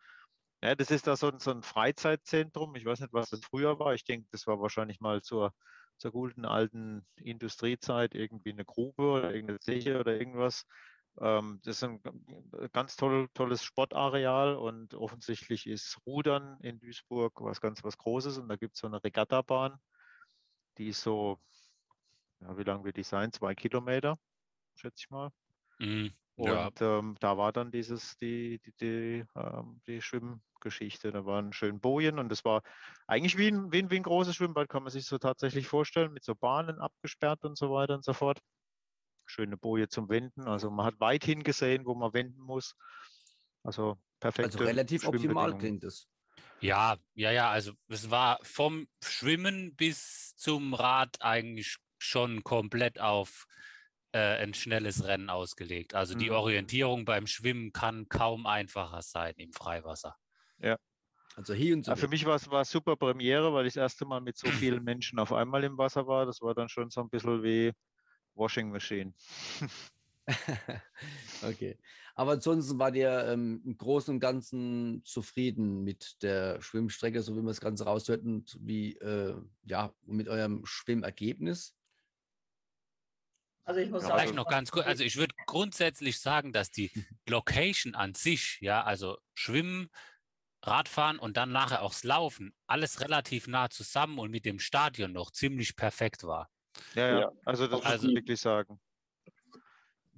Ja, das ist da so, so ein Freizeitzentrum. Ich weiß nicht, was das früher war. Ich denke, das war wahrscheinlich mal zur, zur guten alten Industriezeit irgendwie eine Grube oder irgendeine Zeche oder irgendwas. Ähm, das ist ein ganz toll, tolles Sportareal und offensichtlich ist Rudern in Duisburg was ganz was Großes und da gibt es so eine Regattabahn, die ist so, ja, wie lang wird die sein? Zwei Kilometer, schätze ich mal. Mhm, und ja. ähm, da war dann dieses, die, die, die, ähm, die Schwimmgeschichte. Da waren schön Bojen und das war eigentlich wie ein, wie, ein, wie ein großes Schwimmbad, kann man sich so tatsächlich vorstellen, mit so Bahnen abgesperrt und so weiter und so fort schöne Boje zum Wenden. Also man hat weit hingesehen, wo man wenden muss. Also perfekt. Also relativ optimal klingt es. Ja, ja, ja. Also es war vom Schwimmen bis zum Rad eigentlich schon komplett auf äh, ein schnelles Rennen ausgelegt. Also die mhm. Orientierung beim Schwimmen kann kaum einfacher sein im Freiwasser. Ja. Also hier und so. Ja, für mich war es super Premiere, weil ich das erste Mal mit so vielen Menschen auf einmal im Wasser war. Das war dann schon so ein bisschen wie Washing Machine. okay. Aber ansonsten war ihr ähm, im Großen und Ganzen zufrieden mit der Schwimmstrecke, so wie man das Ganze raushört und wie, äh, ja, mit eurem Schwimmergebnis? Also ich muss Ja, sagen, Vielleicht noch ganz kurz, also ich würde grundsätzlich sagen, dass die Location an sich, ja, also Schwimmen, Radfahren und dann nachher auch das Laufen, alles relativ nah zusammen und mit dem Stadion noch ziemlich perfekt war. Ja, ja. Also das muss Also- ich wirklich sagen.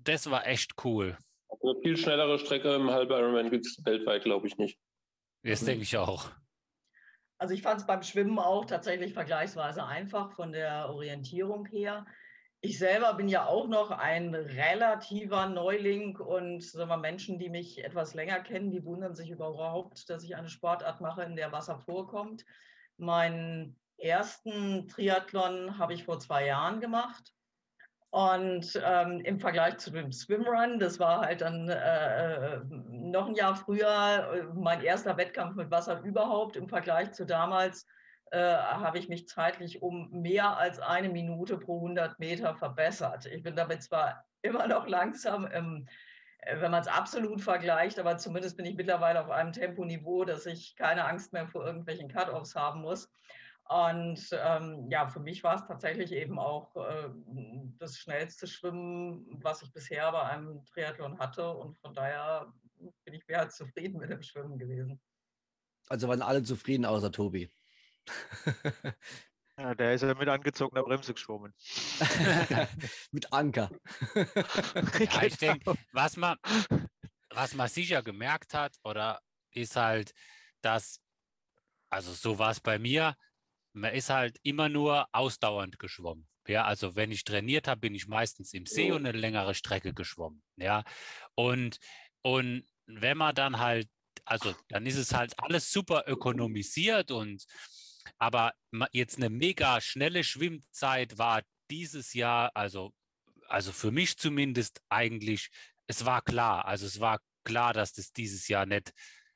Das war echt cool. Eine viel schnellere Strecke im halben Ironman gibt es weltweit, glaube ich, nicht. Das denke ich auch. Also ich fand es beim Schwimmen auch tatsächlich vergleichsweise einfach von der Orientierung her. Ich selber bin ja auch noch ein relativer Neuling und sagen wir, Menschen, die mich etwas länger kennen, die wundern sich überhaupt, dass ich eine Sportart mache, in der Wasser vorkommt. Meinen ersten Triathlon habe ich vor zwei Jahren gemacht. Und ähm, im Vergleich zu dem Swimrun, das war halt dann äh, noch ein Jahr früher äh, mein erster Wettkampf mit Wasser überhaupt. Im Vergleich zu damals äh, habe ich mich zeitlich um mehr als eine Minute pro 100 Meter verbessert. Ich bin damit zwar immer noch langsam, ähm, äh, wenn man es absolut vergleicht, aber zumindest bin ich mittlerweile auf einem Temponiveau, dass ich keine Angst mehr vor irgendwelchen Cut-offs haben muss. Und ähm, ja, für mich war es tatsächlich eben auch äh, das schnellste Schwimmen, was ich bisher bei einem Triathlon hatte. Und von daher bin ich mehr als zufrieden mit dem Schwimmen gewesen. Also waren alle zufrieden, außer Tobi. Ja, der ist ja mit angezogener Bremse geschwommen. Mit Anker. Ja, ich denke, was man, was man sicher gemerkt hat, oder ist halt, dass, also so war es bei mir, man ist halt immer nur ausdauernd geschwommen. Ja, also wenn ich trainiert habe, bin ich meistens im See und eine längere Strecke geschwommen. Ja, und, und wenn man dann halt, also dann ist es halt alles super ökonomisiert und aber jetzt eine mega schnelle Schwimmzeit war dieses Jahr, also, also für mich zumindest eigentlich, es war klar, also es war klar, dass das dieses Jahr nicht,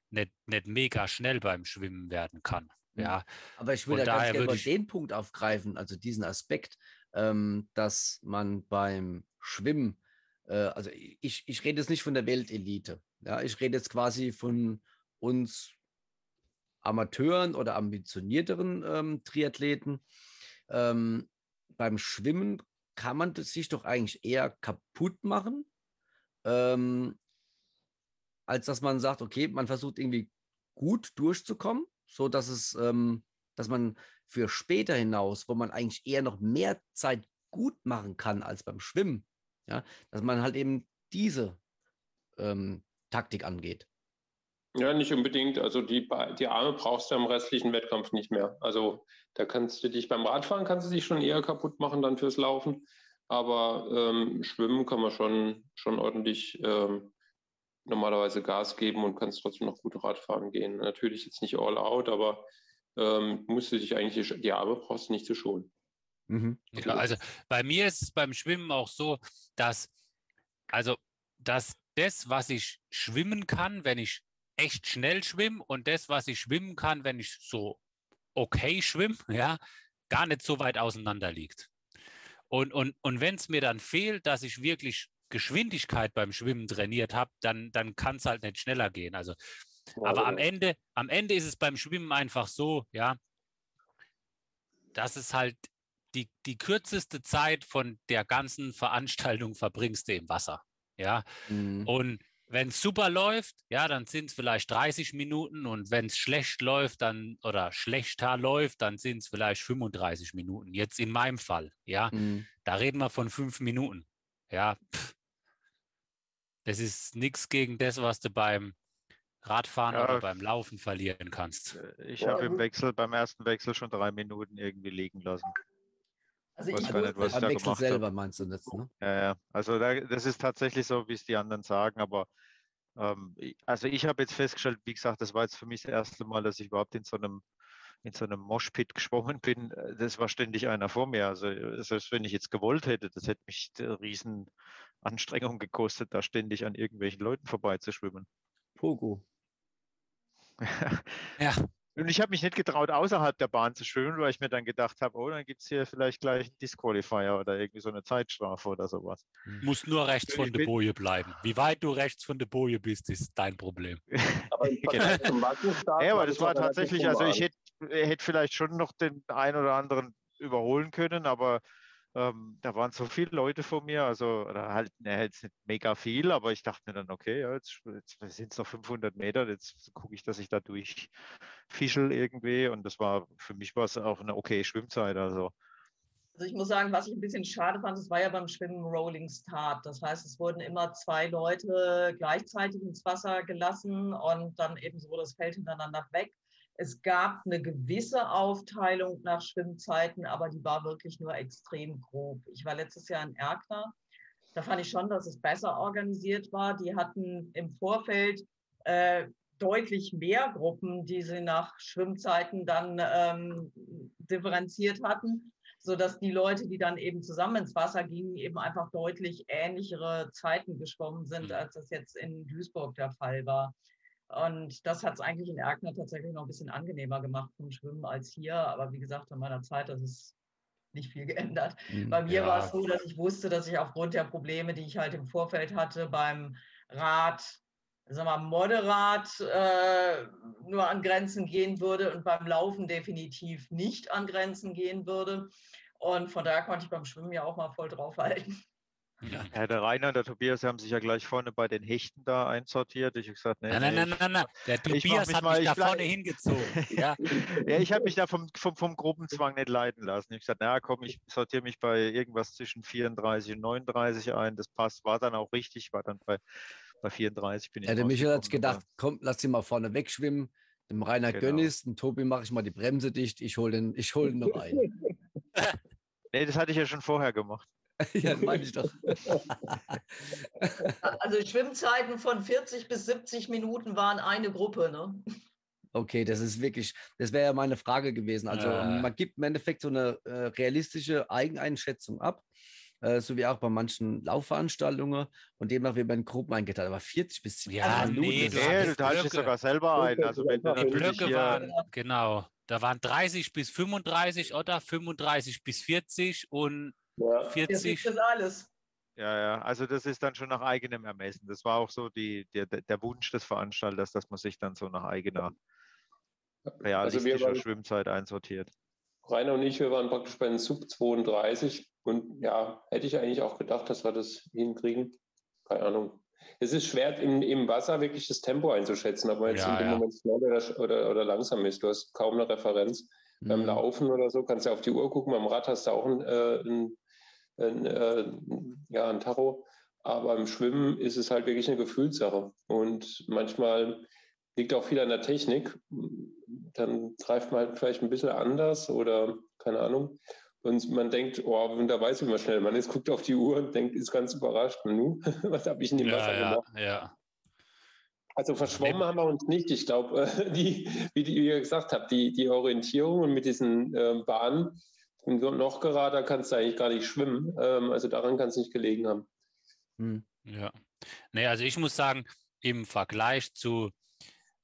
nicht, nicht mega schnell beim Schwimmen werden kann. Mhm. Ja, Aber ich will Von da ganz gerne würde ich- den Punkt aufgreifen, also diesen Aspekt, ähm, dass man beim Schwimmen, äh, also ich, ich rede jetzt nicht von der Weltelite, ja, ich rede jetzt quasi von uns Amateuren oder ambitionierteren ähm, Triathleten. Ähm, beim Schwimmen kann man das sich doch eigentlich eher kaputt machen, ähm, als dass man sagt, okay, man versucht irgendwie gut durchzukommen, so dass es, ähm, dass man für später hinaus, wo man eigentlich eher noch mehr Zeit gut machen kann als beim Schwimmen, ja, dass man halt eben diese ähm, Taktik angeht. Ja, nicht unbedingt. Also die, die Arme brauchst du im restlichen Wettkampf nicht mehr. Also da kannst du dich beim Radfahren kannst du dich schon eher kaputt machen dann fürs Laufen. Aber ähm, Schwimmen kann man schon, schon ordentlich ähm, normalerweise Gas geben und kannst trotzdem noch gut Radfahren gehen. Natürlich jetzt nicht all out, aber ähm, musst du dich eigentlich die, Arme brauchst du nicht zu schonen. Mhm. Ja, also bei mir ist es beim Schwimmen auch so, dass, also, dass das, was ich schwimmen kann, wenn ich echt schnell schwimme und das, was ich schwimmen kann, wenn ich so okay schwimme, ja, gar nicht so weit auseinander liegt. Und, und, und wenn es mir dann fehlt, dass ich wirklich Geschwindigkeit beim Schwimmen trainiert habe, dann, dann kann es halt nicht schneller gehen. Also, aber am Ende, am Ende ist es beim Schwimmen einfach so, ja, dass es halt die, die kürzeste Zeit von der ganzen Veranstaltung verbringst du im Wasser. Ja, Mhm. und wenn es super läuft, ja, dann sind es vielleicht 30 Minuten und wenn es schlecht läuft, dann oder schlechter läuft, dann sind es vielleicht 35 Minuten. Jetzt in meinem Fall, ja, Mhm. da reden wir von fünf Minuten. Ja, pff. Das ist nichts gegen das, was du beim Radfahren Ja. oder beim Laufen verlieren kannst. Äh, Ich habe im. Wechsel, beim ersten Wechsel schon drei Minuten irgendwie liegen lassen. Also Weiß ich gar nicht, was Beim Wechsel gemacht selber habe. meinst du jetzt, ne? Ja, ja. Also da, das ist tatsächlich so, wie es die anderen sagen, aber ähm, ich- also ich habe jetzt festgestellt, wie gesagt, das war jetzt für mich das erste Mal, dass ich überhaupt in so einem in so einem Moshpit geschwommen bin. Äh, Das war ständig einer vor mir. Also äh, selbst wenn ich jetzt gewollt hätte, das hätte mich riesen Anstrengung gekostet, da ständig an irgendwelchen Leuten vorbeizuschwimmen. Pogo. Ja, Und ich habe mich nicht getraut, außerhalb der Bahn zu schwimmen, weil ich mir dann gedacht habe, oh, dann gibt es hier vielleicht gleich einen Disqualifier oder irgendwie so eine Zeitstrafe oder sowas. musst nur rechts von der Boje bleiben. Wie weit du rechts von der Boje bist, ist dein Problem. Aber Massenstart Ja, aber das war tatsächlich, also ich hätte hätte vielleicht schon noch den einen oder anderen überholen können, aber ähm, da waren so viele Leute vor mir, also halt, ne, jetzt nicht mega viel, aber ich dachte mir dann, okay, ja, jetzt, jetzt sind es noch 500 Meter, jetzt gucke ich, dass ich da durchfischel irgendwie und das war, für mich war es auch eine okay Schwimmzeit, also. Also ich muss sagen, was ich ein bisschen schade fand, das war ja beim Schwimmen Rolling Start. Das heißt, es wurden immer zwei Leute gleichzeitig ins Wasser gelassen und dann eben so das Feld hintereinander weg. Es gab eine gewisse Aufteilung nach Schwimmzeiten, aber die war wirklich nur extrem grob. Ich war letztes Jahr in Erkner. Da fand ich schon, dass es besser organisiert war. Die hatten im Vorfeld äh, deutlich mehr Gruppen, die sie nach Schwimmzeiten dann ähm, differenziert hatten, sodass die Leute, die dann eben zusammen ins Wasser gingen, eben einfach deutlich ähnlichere Zeiten geschwommen sind, mhm. als das jetzt in Duisburg der Fall war. Und das hat es eigentlich in Erkner tatsächlich noch ein bisschen angenehmer gemacht vom Schwimmen als hier. Aber wie gesagt, in meiner Zeit, das ist nicht viel geändert. Mhm, Bei mir ja. war es so, dass ich wusste, dass ich aufgrund der Probleme, die ich halt im Vorfeld hatte, beim Rad, sag mal, moderat äh, nur an Grenzen gehen würde und beim Laufen definitiv nicht an Grenzen gehen würde. Und von daher konnte ich beim Schwimmen ja auch mal voll draufhalten. Ja. ja, der Rainer und der Tobias haben sich ja gleich vorne bei den Hechten da einsortiert. Ich habe gesagt, nee, nein, nein, nein, nein, nein, Der Tobias mich hat mal, mich da vorne hingezogen. Ja, ja ich habe mich da vom, vom, vom Gruppenzwang nicht leiten lassen. Ich habe gesagt, na komm, ich sortiere mich bei irgendwas zwischen 34 und 39 ein. Das passt, war dann auch richtig, war dann bei, bei 34 bin ich. Ja, der Michael hat gedacht, komm, lass sie mal vorne wegschwimmen. Dem Rainer genau. Gönnis, dem Tobi mache ich mal die Bremse dicht. Ich hole den, hol den noch ein. nee, das hatte ich ja schon vorher gemacht. ja, meine ich doch. also Schwimmzeiten von 40 bis 70 Minuten waren eine Gruppe, ne? Okay, das ist wirklich, das wäre ja meine Frage gewesen. Also äh. man gibt im Endeffekt so eine äh, realistische Eigeneinschätzung ab, äh, so wie auch bei manchen Laufveranstaltungen und demnach wird man in Gruppen eingeteilt. Aber 40 bis 70 ja, Minuten. Nee, du, nee, du teilst dich sogar selber ein. Also wenn die Blöcke waren, genau, da waren 30 bis 35 oder 35 bis 40 und ja. 40. Das ist alles. Ja, ja, also das ist dann schon nach eigenem Ermessen. Das war auch so die, der, der Wunsch des Veranstalters, dass man sich dann so nach eigener realistischer also waren, Schwimmzeit einsortiert. Rainer und ich, wir waren praktisch bei den Sub 32 und ja, hätte ich eigentlich auch gedacht, dass wir das hinkriegen. Keine Ahnung. Es ist schwer, im, im Wasser wirklich das Tempo einzuschätzen, ob man jetzt ja, in dem ja. Moment schnell oder, oder, oder, langsam ist. Du hast kaum eine Referenz. Mhm. Beim Laufen oder so kannst du auf die Uhr gucken, beim Rad hast du auch ein, äh, ein, äh, ja, ein Tacho. Aber im Schwimmen ist es halt wirklich eine Gefühlssache. Und manchmal liegt auch viel an der Technik. Dann greift man halt vielleicht ein bisschen anders oder keine Ahnung. Und man denkt, oh, da weiß ich mal schnell. Man ist, guckt auf die Uhr und denkt, ist ganz überrascht. nun, was habe ich in dem ja, Wasser ja, gemacht? Ja. Also verschwommen haben wir uns nicht. Ich glaube, die, wie, die, wie ihr gesagt habt, die, die Orientierung und mit diesen äh, Bahnen, noch gerader kannst du eigentlich gar nicht schwimmen. Ähm, also daran kann es nicht gelegen haben. Hm. Ja. Nee, also ich muss sagen, im Vergleich zu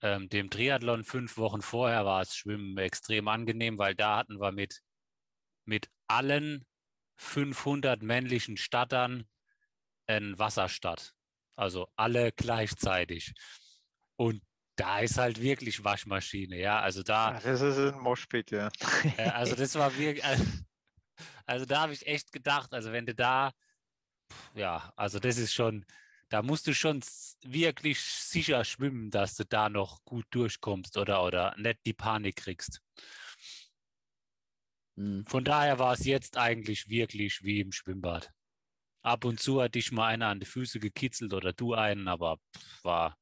ähm, dem Triathlon fünf Wochen vorher war es Schwimmen extrem angenehm, weil da hatten wir mit, mit allen 500 männlichen Stattern einen Wasserstadt. Also alle gleichzeitig. Und da ist halt wirklich Waschmaschine, ja. Also da. Ja, das ist ein Moshpit, ja. also das war wirklich. Also, also da habe ich echt gedacht, also wenn du da, ja, also das ist schon, da musst du schon wirklich sicher schwimmen, dass du da noch gut durchkommst oder, oder nicht die Panik kriegst. Mhm. Von daher war es jetzt eigentlich wirklich wie im Schwimmbad. Ab und zu hat dich mal einer an die Füße gekitzelt oder du einen, aber war,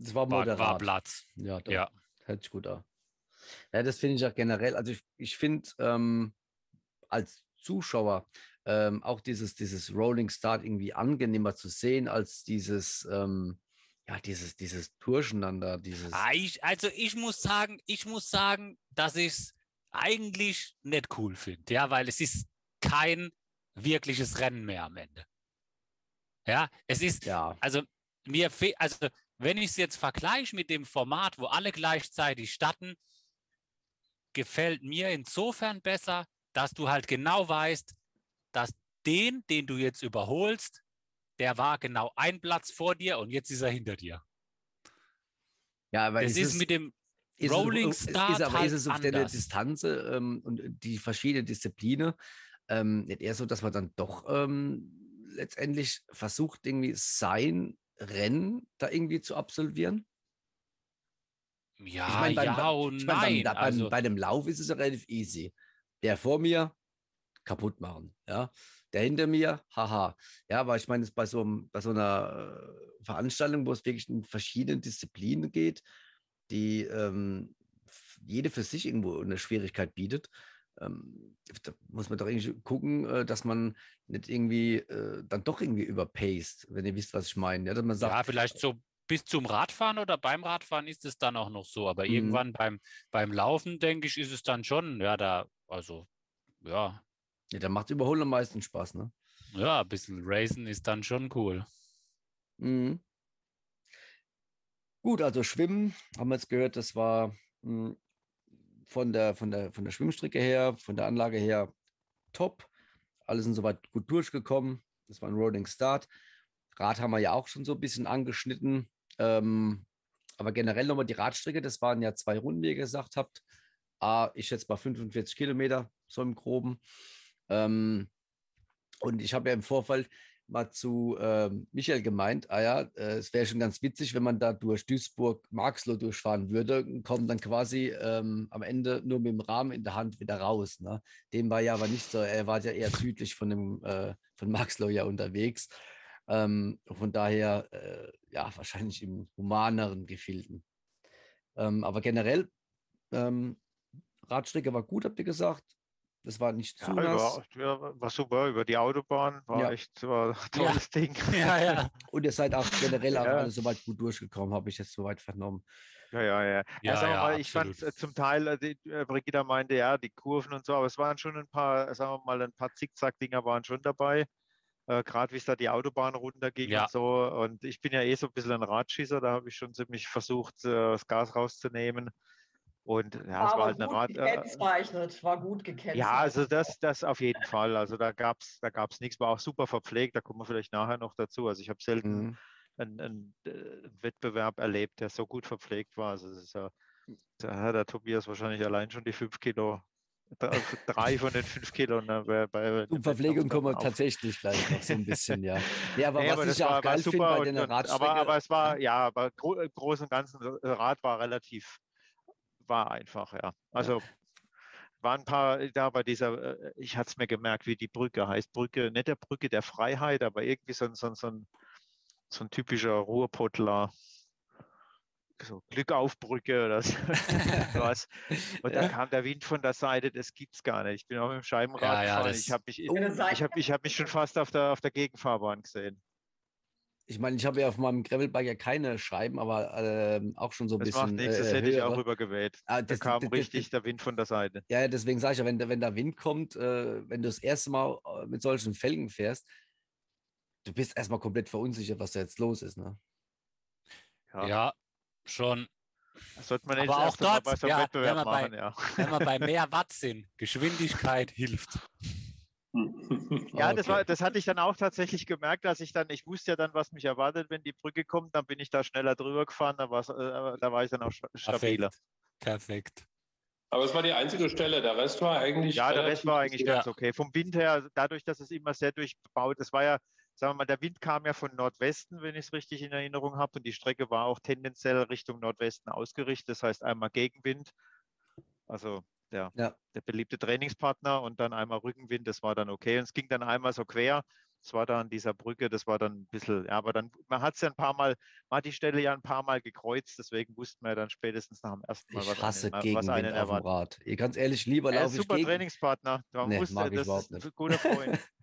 das war moderat. War, war Platz. Ja, doch, ja. hört sich gut an. Ja, das finde ich auch generell. Also ich, ich finde ähm, als Zuschauer ähm, auch dieses, dieses Rolling Start irgendwie angenehmer zu sehen als dieses, ähm, ja, dieses, dieses Durcheinander, dieses. Ah, ich, also ich muss sagen, ich muss sagen, dass ich es eigentlich nicht cool finde, ja, weil es ist kein wirkliches Rennen mehr am Ende. Ja, es ist, ja. also mir fehlt, also wenn ich es jetzt vergleiche mit dem Format, wo alle gleichzeitig starten, gefällt mir insofern besser, dass du halt genau weißt, dass den, den du jetzt überholst, der war genau ein Platz vor dir und jetzt ist er hinter dir. Ja, aber das ist, ist mit dem ist Rolling es, Start ist aber halt ist es auf der. Distanz ähm, und die verschiedenen Disziplinen ähm, nicht eher so, dass man dann doch ähm, letztendlich versucht, irgendwie sein Rennen da irgendwie zu absolvieren? Ja, ich meine, beim, ja beim- und ich mein, beim, nein. da- beim, also, bei dem Lauf ist es ja relativ easy. Der vor mir kaputt machen, ja. Der hinter mir, haha. Ja, aber ich meine, es bei so, bei so einer äh, Veranstaltung, wo es wirklich in verschiedenen Disziplinen geht, die ähm, jede für sich irgendwo eine Schwierigkeit bietet, ähm, da muss man doch irgendwie gucken, äh, dass man nicht irgendwie äh, dann doch irgendwie überpaced, wenn ihr wisst, was ich meine. Ja, dass man sagt, ja, vielleicht so bis zum Radfahren oder beim Radfahren ist es dann auch noch so. Aber Mhm. irgendwann beim, beim Laufen, denke ich, ist es dann schon, ja, da, also, ja, ja, da macht Überholen am meisten Spaß, ne? ja, ein bisschen Racen ist dann schon cool. Mhm. Gut, also Schwimmen haben wir jetzt gehört, das war mh, von, der, von, der, von der Schwimmstrecke her, von der Anlage her top. Alle sind soweit gut durchgekommen. Das war ein Rolling Start. Rad haben wir ja auch schon so ein bisschen angeschnitten. Ähm, aber generell nochmal die Radstrecke, das waren ja zwei Runden, wie ihr gesagt habt. Ah, ich schätze mal 45 Kilometer, so im Groben. Ähm, und ich habe ja im Vorfeld mal zu ähm, Michael gemeint, ah ja, äh, es wäre schon ganz witzig, wenn man da durch Duisburg-Marxloh durchfahren würde und kommt dann quasi ähm, am Ende nur mit dem Rahmen in der Hand wieder raus. Ne? Dem war ja aber nicht so, er war ja eher südlich von, dem, äh, von Marxloh ja unterwegs. Ähm, von daher, äh, ja, wahrscheinlich im humaneren Gefilden. Ähm, aber generell, ähm, Radstrecke war gut, habt ihr gesagt. Das war nicht zu Ja, nass. über, ja, war super über die Autobahn, war Ja. echt war ein tolles Ding. Ja, ja. Und ihr seid auch generell auch Ja. alle soweit gut durchgekommen, habe ich jetzt soweit vernommen. Ja, ja, ja. Ja, ja, mal, ich fand absolut. äh, zum Teil, äh, die, äh, Brigitta meinte, ja, die Kurven und so, aber es waren schon ein paar, sagen wir mal, ein paar Zickzack-Dinger waren schon dabei. Äh, Gerade wie es da die Autobahn runterging Ja. und so. Und ich bin ja eh so ein bisschen ein Radschießer, da habe ich schon ziemlich versucht, äh, das Gas rauszunehmen. Und ja, es war Aber halt eine gut Rad. Äh, gekennzeichnet, war gut gekennzeichnet. ja, also das, das auf jeden Fall. Also da gab es da gab's nichts, war auch super verpflegt, da kommen wir vielleicht nachher noch dazu. Also ich habe selten Mhm. einen, einen, äh, einen Wettbewerb erlebt, der so gut verpflegt war. Also ist ja, da hat der Tobias wahrscheinlich allein schon die fünf Kilo, dr- drei von den fünf Kilo. Ne, bei, bei Zu den Verpflegung kommen wir auf. tatsächlich gleich noch so ein bisschen, ja. Ja, aber Nee, was aber das ich ja auch geil finde super. bei den und, Radstrecke, aber, aber es war, ja, aber im Großen und Ganzen, äh, Rad war relativ, war einfach, ja. Also waren ein paar da bei dieser, äh, ich hatte es mir gemerkt, wie die Brücke heißt. Brücke, nicht der Brücke der Freiheit, aber irgendwie so ein, so ein, so ein, so ein typischer Ruhrpottler. So Glück auf Brücke oder so, was. Und da Ja. kam der Wind von der Seite, das gibt's gar nicht. Ich bin auch mit dem Scheibenrad Ja, ja, gefahren. Ich habe mich, ich hab, ich hab mich schon fast auf der, auf der Gegenfahrbahn gesehen. Ich meine, ich habe ja auf meinem Gravelbike ja keine Scheiben, aber ähm, auch schon so ein Das macht bisschen nichts, das äh, hätte ich auch rübergeweht. Ah, Da das- kam das- das- richtig der Wind von der Seite. Ja, deswegen sage ich ja, wenn, der- wenn der Wind kommt, äh, wenn du das erste Mal äh, mit solchen Felgen fährst, du bist erstmal komplett verunsichert, was da jetzt los ist. Ne? Ja. Ja, schon. Das sollte man Aber auch dort, bei so einem ja, wenn man bei- machen, ja. Wenn wir bei mehr Watt sind, Geschwindigkeit hilft. Ja, das, war, das hatte ich dann auch tatsächlich gemerkt, dass ich dann, ich wusste ja dann, was mich erwartet, wenn die Brücke kommt, dann bin ich da schneller drüber gefahren, da, äh, da war ich dann auch sta- stabiler. Perfekt. Perfekt. Aber es war die einzige Stelle, der Rest war eigentlich. Ja, der Rest war eigentlich ganz okay. Vom Wind her, dadurch, dass es immer sehr durchbaut, es war ja, sagen wir mal, der Wind kam ja von Nordwesten, wenn ich es richtig in Erinnerung habe, und die Strecke war auch tendenziell Richtung Nordwesten ausgerichtet, das heißt einmal Gegenwind, also der, Ja. der beliebte Trainingspartner und dann einmal Rückenwind, das war dann okay. Und es ging dann einmal so quer. Das war da an dieser Brücke, das war dann ein bisschen, ja, aber dann, man hat es ja ein paar Mal, man hat die Stelle ja ein paar Mal gekreuzt, deswegen wussten wir dann spätestens nach dem ersten Mal, Ich was hasse einen, was einen erwartet. Rad. Ihr ganz ehrlich, lieber Er laufe ist ich super gegen. Trainingspartner. Man Nee, ich das ist nicht. ein guter Freund.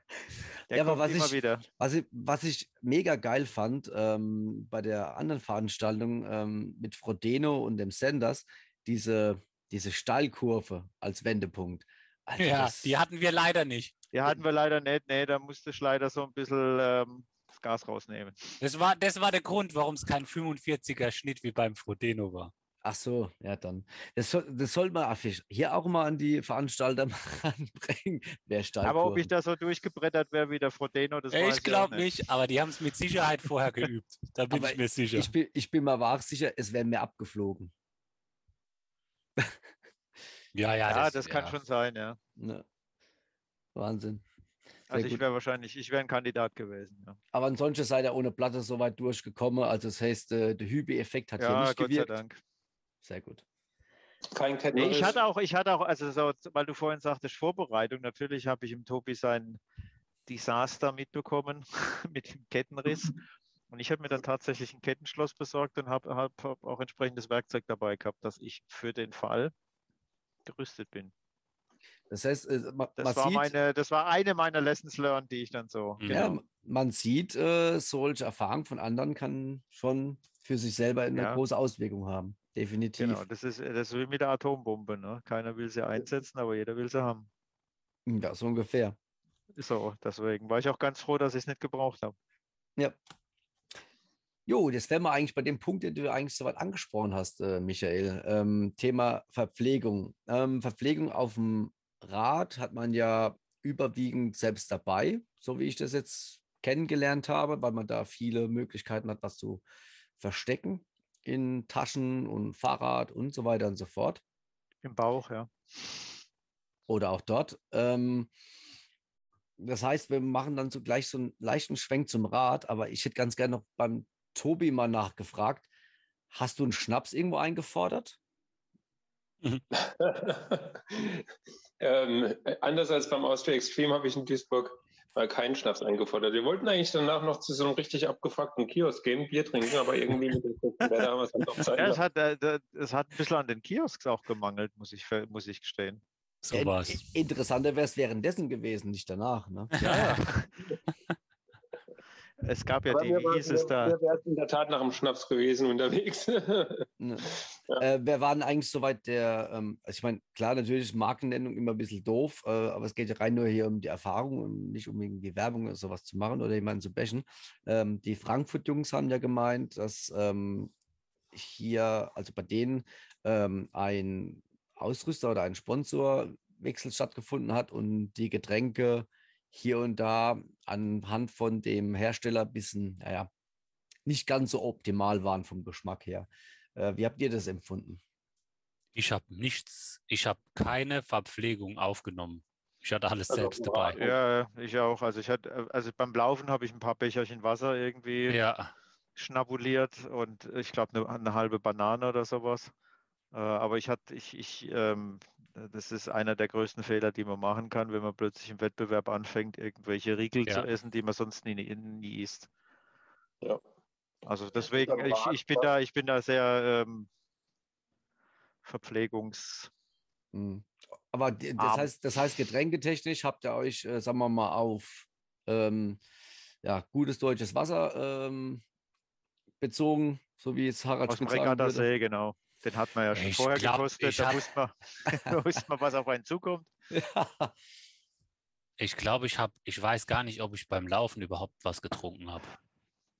Der Ja, aber was ich-. Was ich, was ich mega geil fand ähm, bei der anderen Veranstaltung ähm, mit Frodeno und dem Sanders, diese, diese Steilkurve als Wendepunkt. Alter, Ja, das- die hatten wir leider nicht. Die hatten wir leider nicht. Nee, da musste ich leider so ein bisschen ähm, das Gas rausnehmen. Das war, das war der Grund, warum es kein 45er Schnitt wie beim Frodeno war. Ach so, ja dann. Das soll, das soll man auch hier auch mal an die Veranstalter ranbringen. Der Aber ob ich da so durchgebrettert wäre wie der Frodeno, das weiß ich glaube nicht, aber die haben es mit Sicherheit vorher geübt. Da bin Aber ich mir sicher. Ich bin, ich bin mal wahr sicher, es wäre mehr abgeflogen. Ja, ja, Ja, das, das kann ja. schon sein, ja. Ne? Wahnsinn. Sehr Also ich wäre wahrscheinlich, ich wäre ein Kandidat gewesen. Ja, Aber ansonsten seid ihr ohne Platte so weit durchgekommen. Also das heißt, äh, der Hübe-Effekt hat hier ja nicht Gott sei gewirkt. Dank. Sehr gut. Kein Nee, Kettenriss. ich hatte auch, ich hatte auch, also so, weil du vorhin sagtest, Vorbereitung, natürlich habe ich im Tobi sein Desaster mitbekommen mit dem Kettenriss. Und ich habe mir dann tatsächlich ein Kettenschloss besorgt und habe hab, hab auch entsprechendes Werkzeug dabei gehabt, dass ich für den Fall gerüstet bin. Das heißt, äh, ma- man, Das war sieht, meine, das war eine meiner Lessons learned, die ich dann so. Mhm. ja, Genau. man sieht, äh, solche Erfahrungen von anderen kann schon für sich selber eine Ja. große Auswirkung haben. Definitiv. Genau, das ist, das ist wie mit der Atombombe. Ne? Keiner will sie einsetzen, aber jeder will sie haben. Ja, so ungefähr. So, deswegen war ich auch ganz froh, dass ich es nicht gebraucht habe. Ja. Jo, jetzt wären wir eigentlich bei dem Punkt, den du eigentlich soweit angesprochen hast, äh, Michael. Ähm, Thema Verpflegung. Ähm, Verpflegung auf dem Rad hat man ja überwiegend selbst dabei, so wie ich das jetzt kennengelernt habe, weil man da viele Möglichkeiten hat, was zu verstecken in Taschen und Fahrrad und so weiter und so fort. Im Bauch, ja. oder auch dort. Ähm, das heißt, wir machen dann so gleich so einen leichten Schwenk zum Rad, aber ich hätte ganz gerne noch beim Tobi mal nachgefragt. Hast du einen Schnaps irgendwo eingefordert? ähm, anders als beim Austria Extreme habe ich in Duisburg mal keinen Schnaps eingefordert. Wir wollten eigentlich danach noch zu so einem richtig abgefuckten Kiosk gehen, Bier trinken, aber irgendwie mit dem schlechten Wetter haben wir es dann doch sein Ja, es hat, äh, es hat ein bisschen an den Kiosks auch gemangelt, muss ich, muss ich gestehen. So In- war's. Interessanter wäre es währenddessen gewesen, nicht danach. Ne? Ja, ja. es gab ja Aber die, wie hieß es da? mir wäre es in der Tat nach dem Schnaps gewesen unterwegs. Ne. Ja. Äh, wer war denn eigentlich soweit der, ähm, also ich meine, klar, natürlich ist Markennennung immer ein bisschen doof, äh, aber es geht ja rein nur hier um die Erfahrung und nicht um irgendwie Werbung oder sowas zu machen oder jemanden zu bashen. Ähm, die Frankfurt-Jungs haben ja gemeint, dass ähm, hier, also bei denen, ähm, ein Ausrüster oder ein Sponsorwechsel stattgefunden hat und die Getränke hier und da anhand von dem Hersteller ein bisschen, naja, nicht ganz so optimal waren vom Geschmack her. Äh, wie habt ihr das empfunden? Ich habe nichts, ich habe keine Verpflegung aufgenommen. Ich hatte alles Also, selbst dabei. Ja, ich auch. Also ich hatte, also beim Laufen habe ich ein paar Becherchen Wasser irgendwie Ja, schnabuliert und ich glaube eine, eine halbe Banane oder sowas. Äh, aber ich hatte, ich, ich, ähm, das ist einer der größten Fehler, die man machen kann, wenn man plötzlich im Wettbewerb anfängt, irgendwelche Riegel zu Ja. essen, die man sonst nie, nie isst. Ja. Also deswegen, ich, ich bin da, ich bin da sehr ähm, Verpflegungs. Hm. Aber das heißt, das heißt, getränketechnisch habt ihr euch, äh, sagen wir mal, auf ähm, ja, gutes deutsches Wasser ähm, bezogen, so wie es Harald Aus dem würde. Regattersee, genau. Den hat man ja schon Ich vorher glaub, gekostet. Da wusste man, da wusste man, was auf einen zukommt. Ja. ich glaube, ich habe, ich weiß gar nicht, ob ich beim Laufen überhaupt was getrunken habe.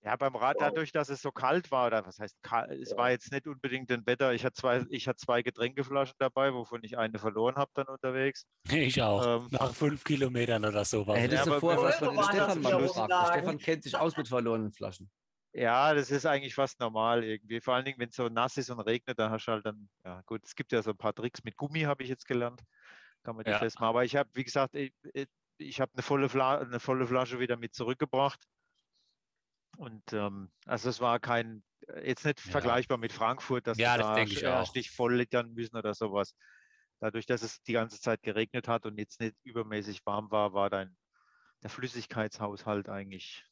Ja, beim Rad, Wow. dadurch, dass es so kalt war, oder was heißt kalt, es war jetzt nicht unbedingt ein Wetter. Ich hatte zwei, ich hatte zwei Getränkeflaschen dabei, wovon ich eine verloren habe dann unterwegs. Ich auch. Ähm, Nach fünf Kilometern oder so war Er es. hätte Ja, du vorher was von Stefan das mal gefragt. Stefan kennt sich aus mit verlorenen Flaschen. Ja, das ist eigentlich fast normal irgendwie. Vor allen Dingen, wenn es so nass ist und regnet, da hast du halt dann, ja gut, es gibt ja so ein paar Tricks mit Gummi, habe ich jetzt gelernt. Kann man die Ja. festmachen. Aber ich habe, wie gesagt, ich, ich- habe eine volle, Fla eine volle Flasche wieder mit zurückgebracht. Und ähm, also es war kein, jetzt nicht Ja. vergleichbar mit Frankfurt, dass Ja, das da denke ich hast auch. dich voll littern müssen oder sowas. Dadurch, dass es die ganze Zeit geregnet hat und jetzt nicht übermäßig warm war, war dein der Flüssigkeitshaushalt eigentlich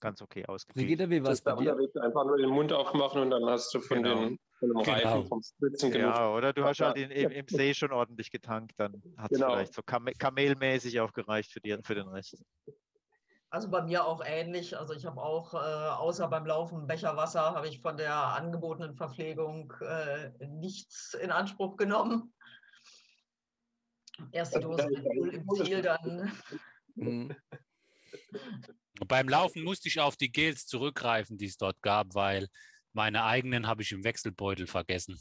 ganz okay ausgeglichen. Brigitte, wie war es bei dir? einfach nur den Mund aufmachen und dann hast du von, Genau. den, von dem Genau. Reifen, vom Spritzen genug. Ja, oder du hast Ja. halt in, im, im See schon ordentlich getankt, dann hat es Genau. vielleicht so Kame kamelmäßig auch gereicht für, die, für den Rest. Also bei mir auch ähnlich. Also ich habe auch, äh, außer beim Laufen einen Becher Wasser, habe ich von der angebotenen Verpflegung äh, nichts in Anspruch genommen. Erst die Also Dose im Ziel, dann. Und beim Laufen musste ich auf die Gels zurückgreifen, die es dort gab, weil meine eigenen habe ich im Wechselbeutel vergessen.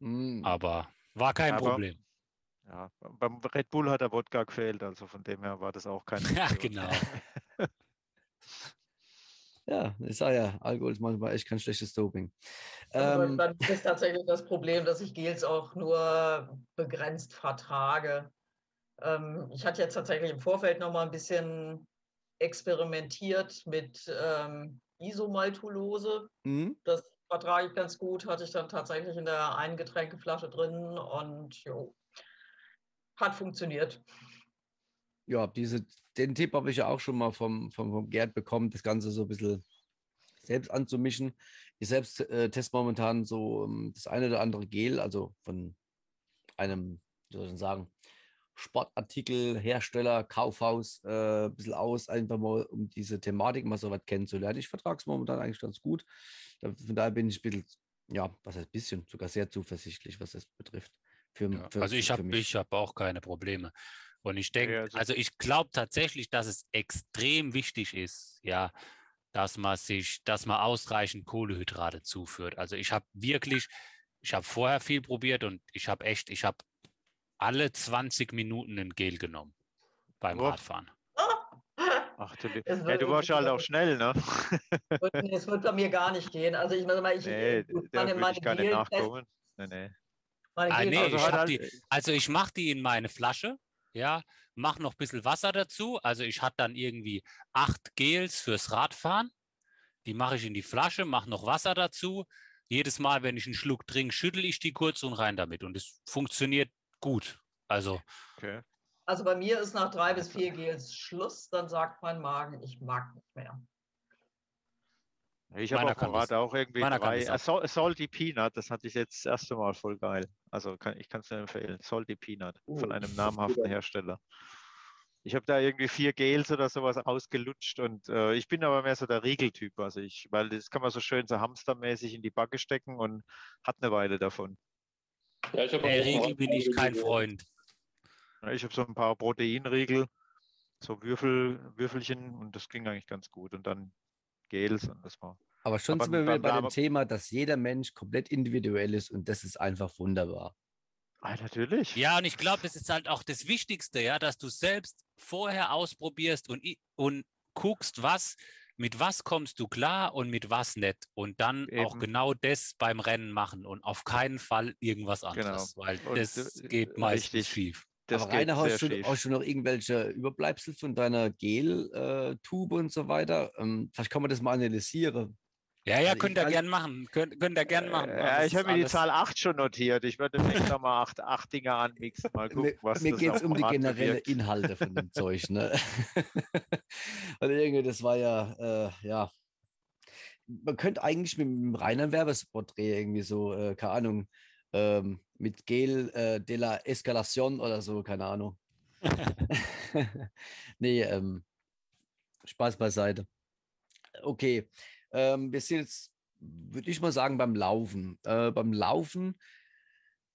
Hm. Aber war kein Aber- Problem. Ja, beim Red Bull hat der Wodka gefehlt, also von dem her war das auch kein Ja, Option. genau. Ja, ich sage ja, Alkohol ist manchmal echt kein schlechtes Doping. Also Ähm, dann ist tatsächlich das Problem, dass ich Gels auch nur begrenzt vertrage. Ähm, ich hatte jetzt tatsächlich im Vorfeld noch mal ein bisschen experimentiert mit ähm, Isomaltulose. mhm. Das vertrage ich ganz gut, hatte ich dann tatsächlich in der einen Getränkeflasche drin und jo, hat funktioniert. ja, diese, den Tipp habe ich ja auch schon mal vom, vom, vom Gerd bekommen, das Ganze so ein bisschen selbst anzumischen. Ich selbst äh, teste momentan so ähm, das eine oder andere Gel, also von einem, wie soll ich denn sagen, Sportartikelhersteller, Kaufhaus, äh, ein bisschen aus, einfach mal, um diese Thematik mal so weit kennenzulernen. Ich vertrage es momentan eigentlich ganz gut. Da- Von daher bin ich ein bisschen, ja, was heißt ein bisschen, sogar sehr zuversichtlich, was das betrifft. Für, Ja, für, also ich habe hab auch keine Probleme. Und ich denke, also- also ich glaube tatsächlich, dass es extrem wichtig ist, ja, dass man sich, dass man ausreichend Kohlehydrate zuführt. Also ich habe wirklich, ich habe vorher viel probiert und ich habe echt, ich habe alle 20 Minuten ein Gel genommen beim Nur? Radfahren. Ach, du, ja, du warst ja halt auch schnell, ne? Es wird bei mir gar nicht gehen. Also ich meine mal, ich, Nee, da meine, ich gar nicht nachkommen. Nee, nee. Ah, nee, Geltests- ich halt- die, also ich mache die in meine Flasche, ja, mache noch ein bisschen Wasser dazu. Also ich hatte dann irgendwie acht Gels fürs Radfahren. Die mache ich in die Flasche, mache noch Wasser dazu. Jedes Mal, wenn ich einen Schluck trinke, schüttel ich die kurz und rein damit. Und es funktioniert gut. Also, Okay. Also bei mir ist nach drei bis vier Gels Schluss, dann sagt mein Magen, ich mag nicht mehr. Ich habe. Rad auch irgendwie drei. Äh, Sal- Salty Peanut, das hatte ich jetzt das erste Mal voll geil. Also kann, ich kann es nur empfehlen. Salty Peanut von Uh, einem namhaften. Hersteller. Ich habe da irgendwie vier Gels oder sowas ausgelutscht und äh, ich bin aber mehr so der Riegeltyp. Also ich, weil das kann man so schön so hamstermäßig in die Backe stecken und hat eine Weile davon. Ja, ich habe der auch Riegel bin ich kein Freund. Ich habe so ein paar Proteinriegel, so Würfel, Würfelchen und das ging eigentlich ganz gut. Und dann Gels und das war. Aber schon Aber sind wir wieder beim bei dem Thema, dass jeder Mensch komplett individuell ist und das ist einfach wunderbar. Ah, natürlich. Ja, und ich glaube, das ist halt auch das Wichtigste, ja, dass du selbst vorher ausprobierst und, und guckst, was, mit was kommst du klar und mit was nicht. Und dann auch Eben. genau das beim Rennen machen und auf keinen Fall irgendwas Genau. anderes, weil Und, das äh, geht meistens richtig. schief. Das Aber Rainer, hast du, schief. hast du noch irgendwelche Überbleibsel von deiner Gel-Tube und so weiter? Ähm, vielleicht kann man das mal analysieren. Ja, ja, Also könnt ihr kann- gern machen. Könnt, könnt ihr gern machen. Äh, Ja, ich habe mir die Zahl 8 schon notiert. Ich werde demnächst noch mal acht, acht Dinge anmixen. Mal gucken, Mir, was mir das geht es um die Rad generelle bewirkt. Inhalte von dem Zeug. Ne? Weil irgendwie, das war ja, äh, ja. Man könnte eigentlich mit dem reinen Werbespot drehen, irgendwie so, äh, keine Ahnung, ähm, mit Gel äh, de la Escalation oder so, keine Ahnung. nee, ähm, Spaß beiseite. Okay, ähm, wir sind jetzt, würde ich mal sagen, beim Laufen. Äh, beim Laufen,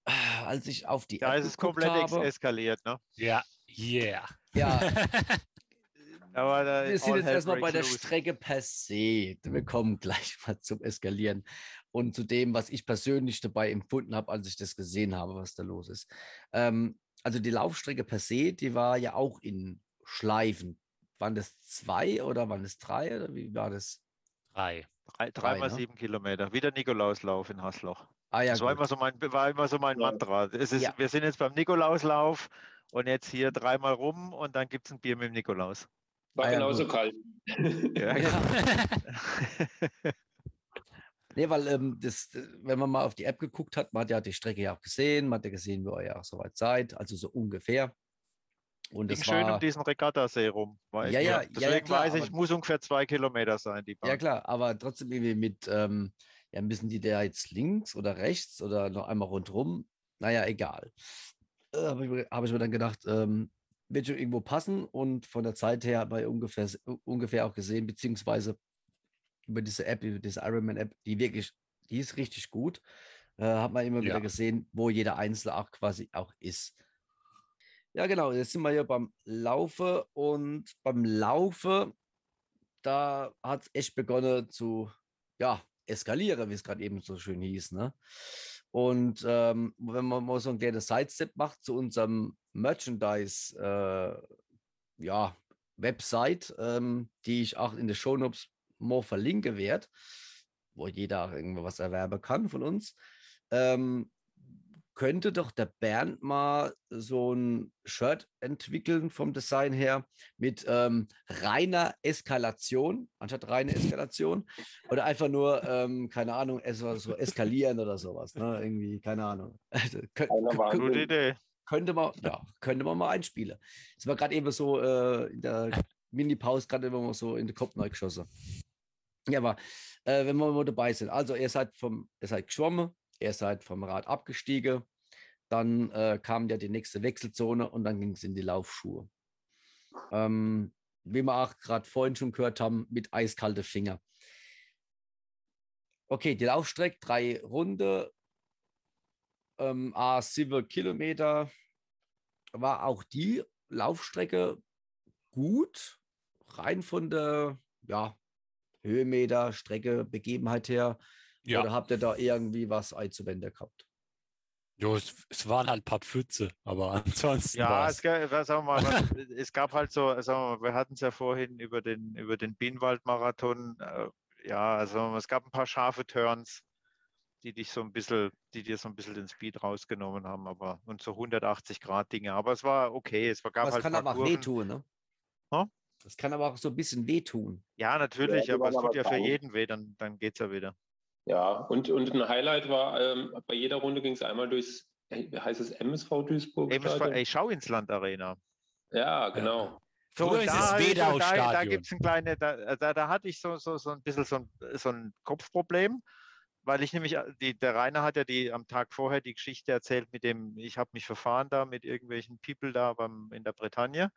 äh, als ich auf die Da App ist es komplett habe, eskaliert. Ne? Ja, yeah. ja, Aber da, wir sind jetzt erstmal bei der. Strecke per se. Wir kommen gleich mal zum Eskalieren und zu dem, was ich persönlich dabei empfunden habe, als ich das gesehen habe, was da los ist. Ähm, also die Laufstrecke per se, die war ja auch in Schleifen. Waren das zwei oder waren das drei oder wie war das? Drei. Drei, drei, dreimal ne? sieben Kilometer. Wie der Nikolauslauf in Hasloch. Ah ja, das war immer so mein, war immer so mein. Mantra. Es ist, Ja. Wir sind jetzt beim Nikolauslauf und jetzt hier dreimal rum und dann gibt es ein Bier mit dem Nikolaus. War Ah ja, genauso gut. kalt. Ja, Ja. Nee, weil ähm, das, wenn man mal auf die App geguckt hat, man hat ja die Strecke ja auch gesehen, man hat ja gesehen, wo ihr ja auch soweit seid, also so ungefähr. Und Ging schön war, um diesen Regattasee rum. Ja, ja, gut. ja, Deswegen klar, weiß ich, aber- muss ungefähr zwei Kilometer sein, die Bahn. ja klar, aber trotzdem irgendwie mit, ähm, ja, müssen die da jetzt links oder rechts oder noch einmal rundherum? Naja, egal. Äh, Habe ich, mir- hab ich mir dann gedacht, ähm, wird schon irgendwo passen und von der Zeit her bei ungefähr, ungefähr auch gesehen, beziehungsweise über diese App, über diese Ironman-App, die wirklich, die ist richtig gut. Äh, hat man immer wieder Ja. gesehen, wo jeder Einzelne auch quasi auch ist. Ja, genau, jetzt sind wir hier beim Laufe und beim Laufe, da hat es echt begonnen zu, ja, eskalieren, wie es gerade eben so schön hieß. Ne? Und ähm, wenn man mal so ein kleines Sidestep macht zu unserem Merchandise, äh, ja, Website, ähm, die ich auch in den Shownotes mal verlinken werde, wo jeder irgendwo was erwerben kann von uns, ähm, könnte doch der Bernd mal so ein Shirt entwickeln vom Design her mit ähm, reiner Eskalation, anstatt reine Eskalation. Oder einfach nur, ähm, keine Ahnung, so, so eskalieren oder sowas. Ne? Irgendwie, keine Ahnung. Also, Gute Idee. könnte man, ja, könnte man mal einspielen. Das war gerade eben so äh, in der Mini-Pause, gerade immer mal so in den Kopf neu geschossen. Ja, aber äh, wenn wir mal dabei sind, also ihr seid vom, ihr seid geschwommen, ihr seid vom Rad abgestiegen, dann äh, kam ja die nächste Wechselzone und dann ging es in die Laufschuhe. Ähm, wie wir auch gerade vorhin schon gehört haben, mit eiskalte Finger. Okay, die Laufstrecke, drei Runde, ähm, a 7 Kilometer, war auch die Laufstrecke gut, rein von der ja, Höhenmeter, Strecke, Begebenheit her. Ja, Oder habt ihr da irgendwie was einzuwenden gehabt? jo, es, es waren halt ein paar Pfütze, aber ansonsten Ja, es, ga- was sagen wir mal, es gab halt so, sagen wir, mal, wir hatten es ja vorhin über den, über den Bienenwald-Marathon. Äh, ja, also es gab ein paar scharfe Turns, die dich so ein bisschen, die dir so ein bisschen den Speed rausgenommen haben, aber und so 180 Grad Dinge. Aber es war okay. Es war, gab Aber es halt kann ein aber auch wehtun, ne? Hä? Das kann aber auch so ein bisschen wehtun. Ja, natürlich, die aber es tut ja für jeden weh, dann, dann geht es ja wieder. Ja, und, und ein Highlight war, ähm, bei jeder Runde ging es einmal durchs, äh, wie heißt es, MSV Duisburg? MSV, Stadion? ey, schau ins Land Arena. Ja, genau. So, Früher und ist da, ich so- da, da Wedau-Stadion. gibt es ein kleine, da, da, da hatte ich so, so, so ein bisschen so ein, so ein Kopfproblem, weil ich nämlich, äh, die, der Rainer hat ja die am Tag vorher die Geschichte erzählt mit dem, ich habe mich verfahren da mit irgendwelchen People da beim, in der Bretagne.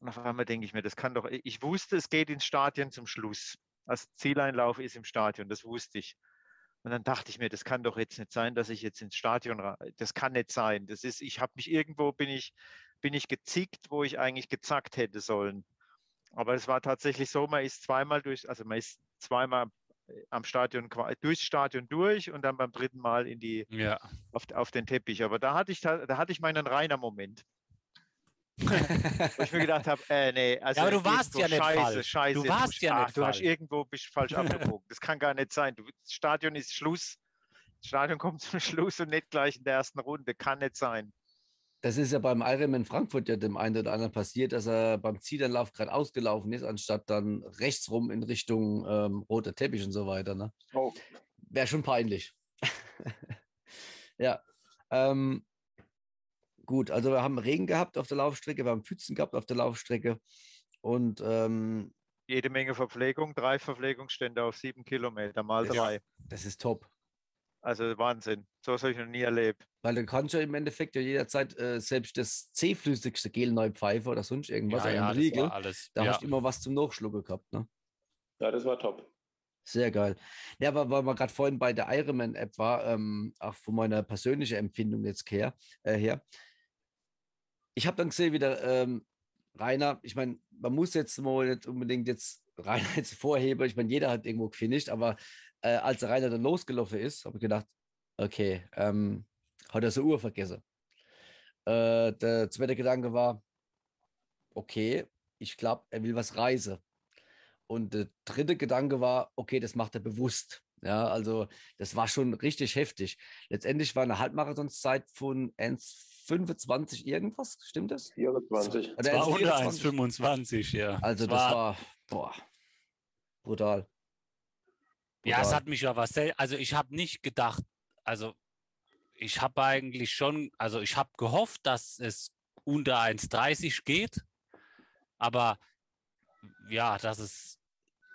Und auf einmal denke ich mir, das kann doch, ich wusste, es geht ins Stadion zum Schluss. Das Zieleinlauf ist im Stadion, das wusste ich. Und dann dachte ich mir, das kann doch jetzt nicht sein, dass ich jetzt ins Stadion, das kann nicht sein. Das ist, ich habe mich irgendwo, bin ich, bin ich gezickt, wo ich eigentlich gezackt hätte sollen. Aber es war tatsächlich so, man ist zweimal durch, also man ist zweimal am Stadion, durchs Stadion durch und dann beim dritten Mal in die, Ja. auf, auf den Teppich. Aber da hatte ich, da hatte ich meinen reiner Moment. Wo ich mir gedacht habe, äh, nee, also aber du warst ja nicht scheiße, falsch. Scheiße, Du warst ich- ja ach, nicht du hast falsch. irgendwo bist falsch abgebogen. Das kann gar nicht sein. Du, das Stadion ist Schluss. Das Stadion kommt zum Schluss und nicht gleich in der ersten Runde. Kann nicht sein. Das ist ja beim Ironman Frankfurt ja dem einen oder anderen passiert, dass er beim Zielanlauf gerade ausgelaufen ist, anstatt dann rechts rum in Richtung ähm, roter Teppich und so weiter. Ne? Oh. Wäre schon peinlich. ja. Ähm, gut, also wir haben Regen gehabt auf der Laufstrecke, wir haben Pfützen gehabt auf der Laufstrecke und ähm, Jede Menge Verpflegung, drei Verpflegungsstände auf sieben Kilometer mal Ja. drei. das ist top. Also Wahnsinn. So habe ich noch nie erlebt. Weil du kannst ja im Endeffekt ja jederzeit äh, selbst das C-flüssigste Gel neu pfeifen oder sonst irgendwas, ja, ja, das Riegel. war alles. Da ja. hast du immer was zum Nachschlucken gehabt. Ne? Ja, das war top. Sehr geil. Ja, aber weil man gerade vorhin bei der Ironman-App war, ähm, auch von meiner persönlichen Empfindung jetzt her, äh, her. Ich habe dann gesehen, wieder ähm, Rainer, ich meine, man muss jetzt mal nicht unbedingt jetzt Rainer jetzt vorheben, ich meine, jeder hat irgendwo gefinisht, aber äh, als Rainer dann losgelaufen ist, habe ich gedacht, okay, ähm, hat er so Uhr vergessen. Äh, der zweite Gedanke war, okay, ich glaube, er will was reisen. Und der dritte Gedanke war, okay, das macht er bewusst. Ja, also das war schon richtig heftig. Letztendlich war eine Halbmarathonszeit von 1,25 irgendwas, stimmt das? 24. Oder Es war unter 1,24? 1,25, ja. Also Es das war, boah, brutal. Ja, es brutal. hat mich ja was Also ich habe nicht gedacht, also ich habe eigentlich schon, also ich habe gehofft, dass es unter 1,30 geht, aber ja, dass es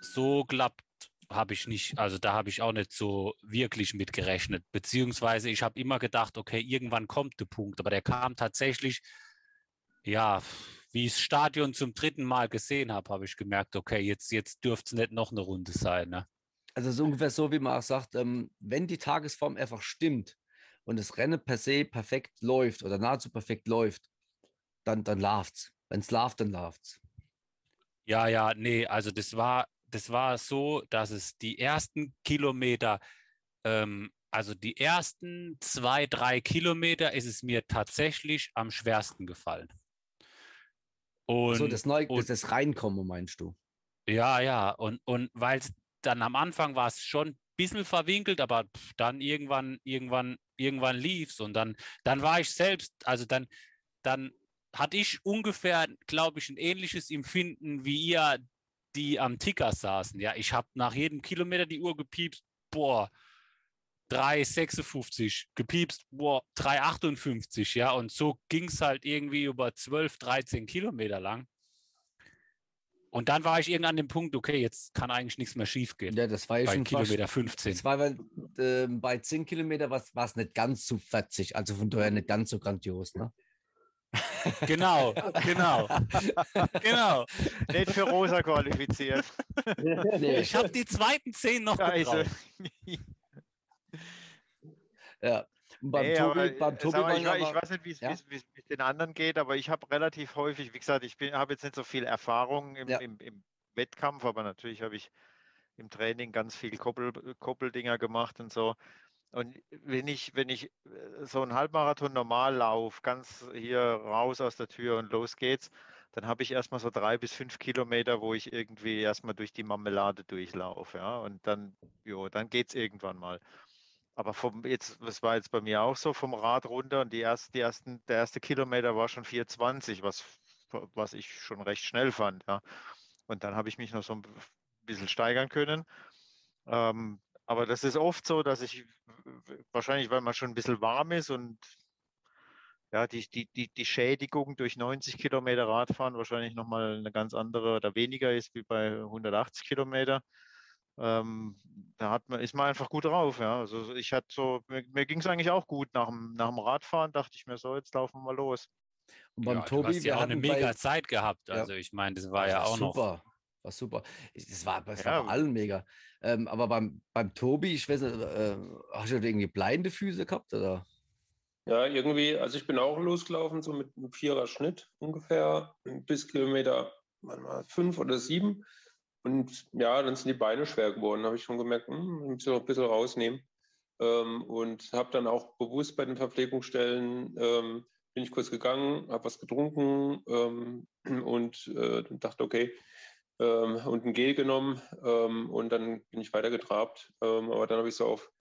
so klappt, habe ich nicht, also da habe ich auch nicht so wirklich mit gerechnet. Beziehungsweise ich habe immer gedacht, okay, irgendwann kommt der Punkt, aber der kam tatsächlich, ja, wie ich das Stadion zum dritten Mal gesehen habe, habe ich gemerkt, okay, jetzt, jetzt dürfte es nicht noch eine Runde sein. Ne? Also so ungefähr so, wie man auch sagt, ähm, wenn die Tagesform einfach stimmt und das Rennen per se perfekt läuft oder nahezu perfekt läuft, dann, dann läuft's. Wenn es läuft, dann läuft's. Ja, ja, nee, also das war, das war so, dass es die ersten Kilometer, ähm, also die ersten zwei, drei Kilometer ist es mir tatsächlich am schwersten gefallen. Und so, das, Neu und- das Reinkommen, meinst du? Ja, ja. Und, und weil es dann am Anfang war es schon ein bisschen verwinkelt, aber dann irgendwann, irgendwann, irgendwann lief es. Und dann, dann war ich selbst, also dann, dann hatte ich ungefähr, glaube ich, ein ähnliches Empfinden wie ihr, die am Ticker saßen. Ja, ich habe nach jedem Kilometer die Uhr gepiepst, boah, 3,56 gepiepst, boah, 3,58, ja, und so ging es halt irgendwie über 12, 13 Kilometer lang. Und dann war ich irgendwann an dem Punkt, okay, jetzt kann eigentlich nichts mehr schief gehen. Ja, das war ja bei schon fast, Kilometer 15. das war weil, äh, bei 10 Kilometer war es nicht ganz so fetzig, also von daher nicht ganz so grandios, ne? Genau, genau, genau. Nicht für Rosa qualifiziert. Ich habe die zweiten zehn noch Scheiße. gebraucht. ja. Beim Nee, Tobi, aber, beim Tobi mal, ich, wei- ich aber- weiß nicht, wie es Ja? mit den anderen geht, aber ich habe relativ häufig, wie gesagt, ich habe jetzt nicht so viel Erfahrung im, Ja. im, im Wettkampf, aber natürlich habe ich im Training ganz viel Koppel, Koppeldinger gemacht und so. Und wenn ich, wenn ich äh, so einen Halbmarathon normal laufe, ganz hier raus aus der Tür und los geht's, dann habe ich erstmal so drei bis fünf Kilometer, wo ich irgendwie erstmal durch die Marmelade durchlaufe. Ja? Und dann, jo, dann geht's irgendwann mal. Aber vom jetzt, das war jetzt bei mir auch so, vom Rad runter und die ersten, die ersten, der erste Kilometer war schon 4,20, was, was ich schon recht schnell fand. Ja. Und dann habe ich mich noch so ein bisschen steigern können. Ähm, aber das ist oft so, dass ich wahrscheinlich, weil man schon ein bisschen warm ist und ja, die, die, die, die Schädigung durch 90 Kilometer Radfahren wahrscheinlich nochmal eine ganz andere oder weniger ist wie bei 180 Kilometer. Ähm, da hat man, ist man einfach gut drauf. Ja. Also ich hatte so, mir, mir ging es eigentlich auch gut nach dem, nach dem Radfahren, dachte ich mir so, jetzt laufen wir mal los. Und beim Ja, du Tobi, hast ja wir auch eine mega bei, Zeit gehabt. Ja. Also ich meine, das war Das ja auch noch. War super. Das war, das Ja, war bei allen mega. Ähm, aber beim, beim Tobi, ich weiß nicht, äh, hast du irgendwie bleibende Füße gehabt? Oder? Ja, irgendwie, also ich bin auch losgelaufen, so mit einem Vierer Schnitt ungefähr, bis Kilometer manchmal fünf oder sieben. Und ja, dann sind die Beine schwer geworden. Da habe ich schon gemerkt, hm, ich muss noch ein bisschen rausnehmen. Ähm, und habe dann auch bewusst bei den Verpflegungsstellen, ähm, bin ich kurz gegangen, habe was getrunken ähm, und äh, dachte, okay, ähm, und ein Gel genommen ähm, und dann bin ich weiter getrabt. Ähm, aber dann habe ich so auf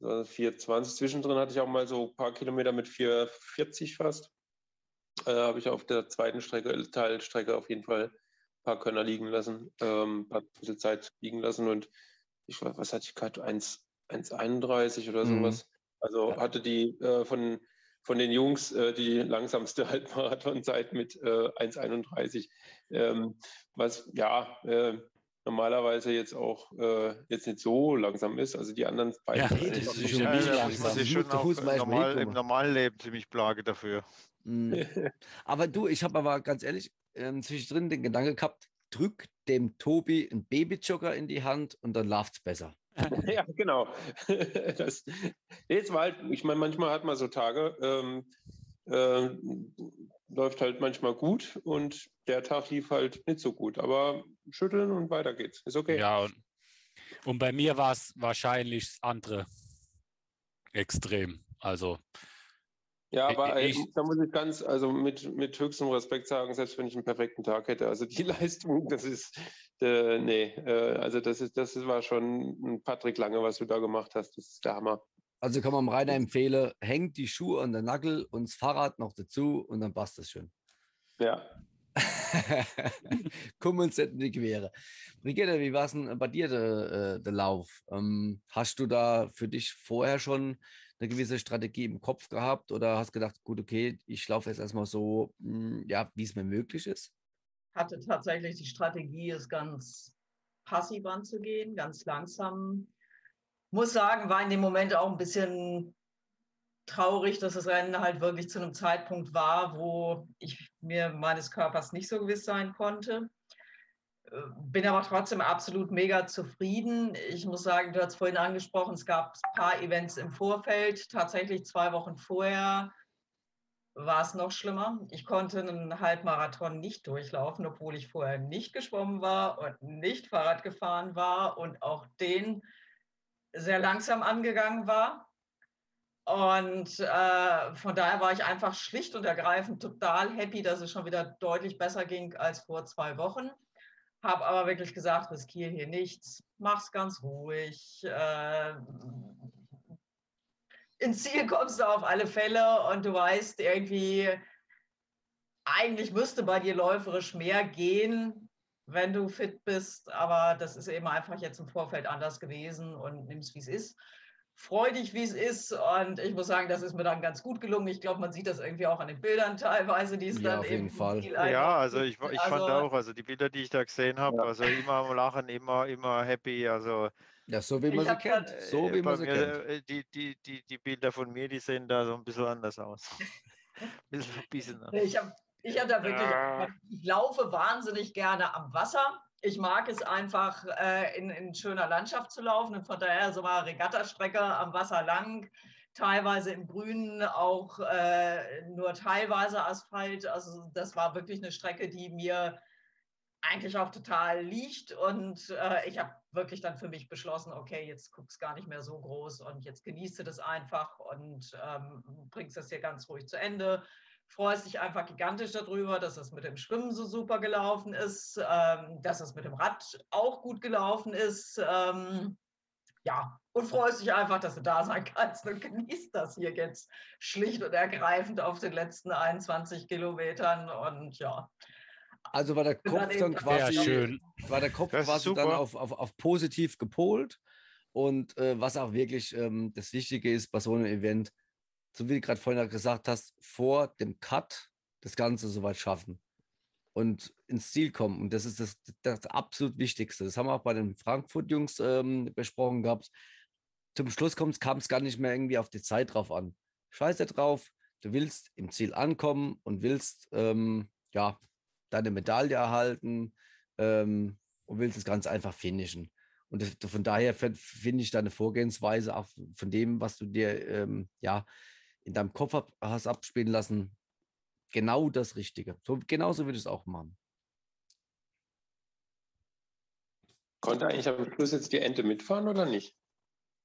so 420 zwischendrin hatte ich auch mal so ein paar Kilometer mit 440 fast. Äh, habe ich auf der zweiten Strecke, Teilstrecke auf jeden Fall ein paar Könner liegen lassen, ähm, ein paar bisschen Zeit liegen lassen und ich weiß, was hatte ich gerade, 1 1,31 oder Mhm. sowas. Also Ja. hatte die äh, von, von den Jungs äh, die langsamste Halbmarathonzeit mit äh, 1,31. Ähm, was ja äh, normalerweise jetzt auch äh, jetzt nicht so langsam ist. Also die anderen beiden. Ja, Strecken das ist schon Ja, langsam. muss schon auch mal normal, im normalen Leben ziemlich plage dafür. Mhm. aber du, ich habe aber ganz ehrlich ähm, zwischendrin den Gedanke gehabt, drück dem Tobi einen Babyjogger in die Hand und dann läuft es besser. Ja, genau. Das, es war halt, ich meine, manchmal hat man so Tage, ähm, äh, läuft halt manchmal gut und der Tag lief halt nicht so gut. Aber schütteln und weiter geht's. Ist okay. Ja, und, und bei mir war es wahrscheinlich das andere Extrem. Also, Ja, Ich- aber äh, ich- da muss ich ganz, also mit, mit höchstem Respekt sagen, selbst wenn ich einen perfekten Tag hätte, also die Leistung, das ist, äh, nee, äh, also das ist, das war schon ein Patrick Lange, was du da gemacht hast, das ist der Hammer. Also kann man Rainer empfehlen, hängt die Schuhe an den Nagel und das Fahrrad noch dazu und dann passt das schon. Ja, Komm uns nicht in die Quere. Brigitte, wie war es denn bei dir der, äh, der Lauf? Ähm, hast du da für dich vorher schon eine gewisse Strategie im Kopf gehabt oder hast gedacht, gut, okay, ich laufe jetzt erstmal so, mh, ja, wie es mir möglich ist? Hatte tatsächlich die Strategie, es ganz passiv anzugehen, ganz langsam. Muss sagen, war in dem Moment auch ein bisschen traurig, dass das Rennen halt wirklich zu einem Zeitpunkt war, wo ich mir meines Körpers nicht so gewiss sein konnte. Äh, Bin aber trotzdem absolut mega zufrieden. Ich muss sagen, du hast vorhin angesprochen, es gab ein paar Events im Vorfeld. Tatsächlich zwei Wochen vorher war es noch schlimmer. Ich konnte einen Halbmarathon nicht durchlaufen, obwohl ich vorher nicht geschwommen war und nicht Fahrrad gefahren war und auch den sehr langsam angegangen war. Und äh, von daher war ich einfach schlicht und ergreifend total happy, dass es schon wieder deutlich besser ging als vor zwei Wochen. habe aber wirklich gesagt, riskiere hier nichts, mach's ganz ruhig. Äh, ins Ziel kommst du auf alle Fälle und du weißt irgendwie, eigentlich müsste bei dir läuferisch mehr gehen, wenn du fit bist, aber das ist eben einfach jetzt im Vorfeld anders gewesen und nimmst, wie es ist freudig, wie es ist. Und ich muss sagen, das ist mir dann ganz gut gelungen. Ich glaube, man sieht das irgendwie auch an den Bildern teilweise, die es Ja, dann auf jeden eben Fall. Ja, also ich, ich fand Also- auch, also die Bilder, die ich da gesehen habe, Ja. also immer am Lachen, immer, immer happy. Also Ja, so wie Ich man sie hab grad, kennt. So äh, wie man sie mir, kennt. äh, die, die, die, die Bilder von mir, die sehen da so ein bisschen anders aus. ein bisschen verbissener. Ich habe ich hab da wirklich, Ja. ich laufe wahnsinnig gerne am Wasser. Ich mag es einfach, äh, in, in schöner Landschaft zu laufen und von daher so mal Regattastrecke am Wasser lang, teilweise im Grünen, auch äh, nur teilweise Asphalt. Also das war wirklich eine Strecke, die mir eigentlich auch total liegt und äh, ich habe wirklich dann für mich beschlossen, okay, jetzt guck's gar nicht mehr so groß und jetzt genießt du das einfach und ähm, bringst das hier ganz ruhig zu Ende freust dich einfach gigantisch darüber, dass es mit dem Schwimmen so super gelaufen ist, ähm, dass es mit dem Rad auch gut gelaufen ist. Ähm, ja, und freust dich einfach, dass du da sein kannst und genießt das hier jetzt schlicht und ergreifend auf den letzten 21 Kilometern. Und ja, Also war der Kopf dann quasi, schön. war der Kopf quasi dann auf, auf, auf positiv gepolt. Und äh, was auch wirklich ähm, das Wichtige ist bei so einem Event, so wie du gerade vorhin gesagt hast, vor dem Cut das Ganze soweit schaffen und ins Ziel kommen. Und das ist das, das absolut Wichtigste. Das haben wir auch bei den Frankfurt-Jungs ähm, besprochen gehabt. Zum Schluss kam es gar nicht mehr irgendwie auf die Zeit drauf an. Scheiße drauf, du willst im Ziel ankommen und willst ähm, ja, deine Medaille erhalten ähm, und willst das Ganze einfach finishen. Und das, von daher fin- finde ich deine Vorgehensweise auch von dem, was du dir ähm, ja in deinem Kopf ab, hast abspielen lassen, genau das Richtige. So, genauso würde ich es auch machen. Konnte eigentlich am Schluss jetzt die Ente mitfahren oder nicht?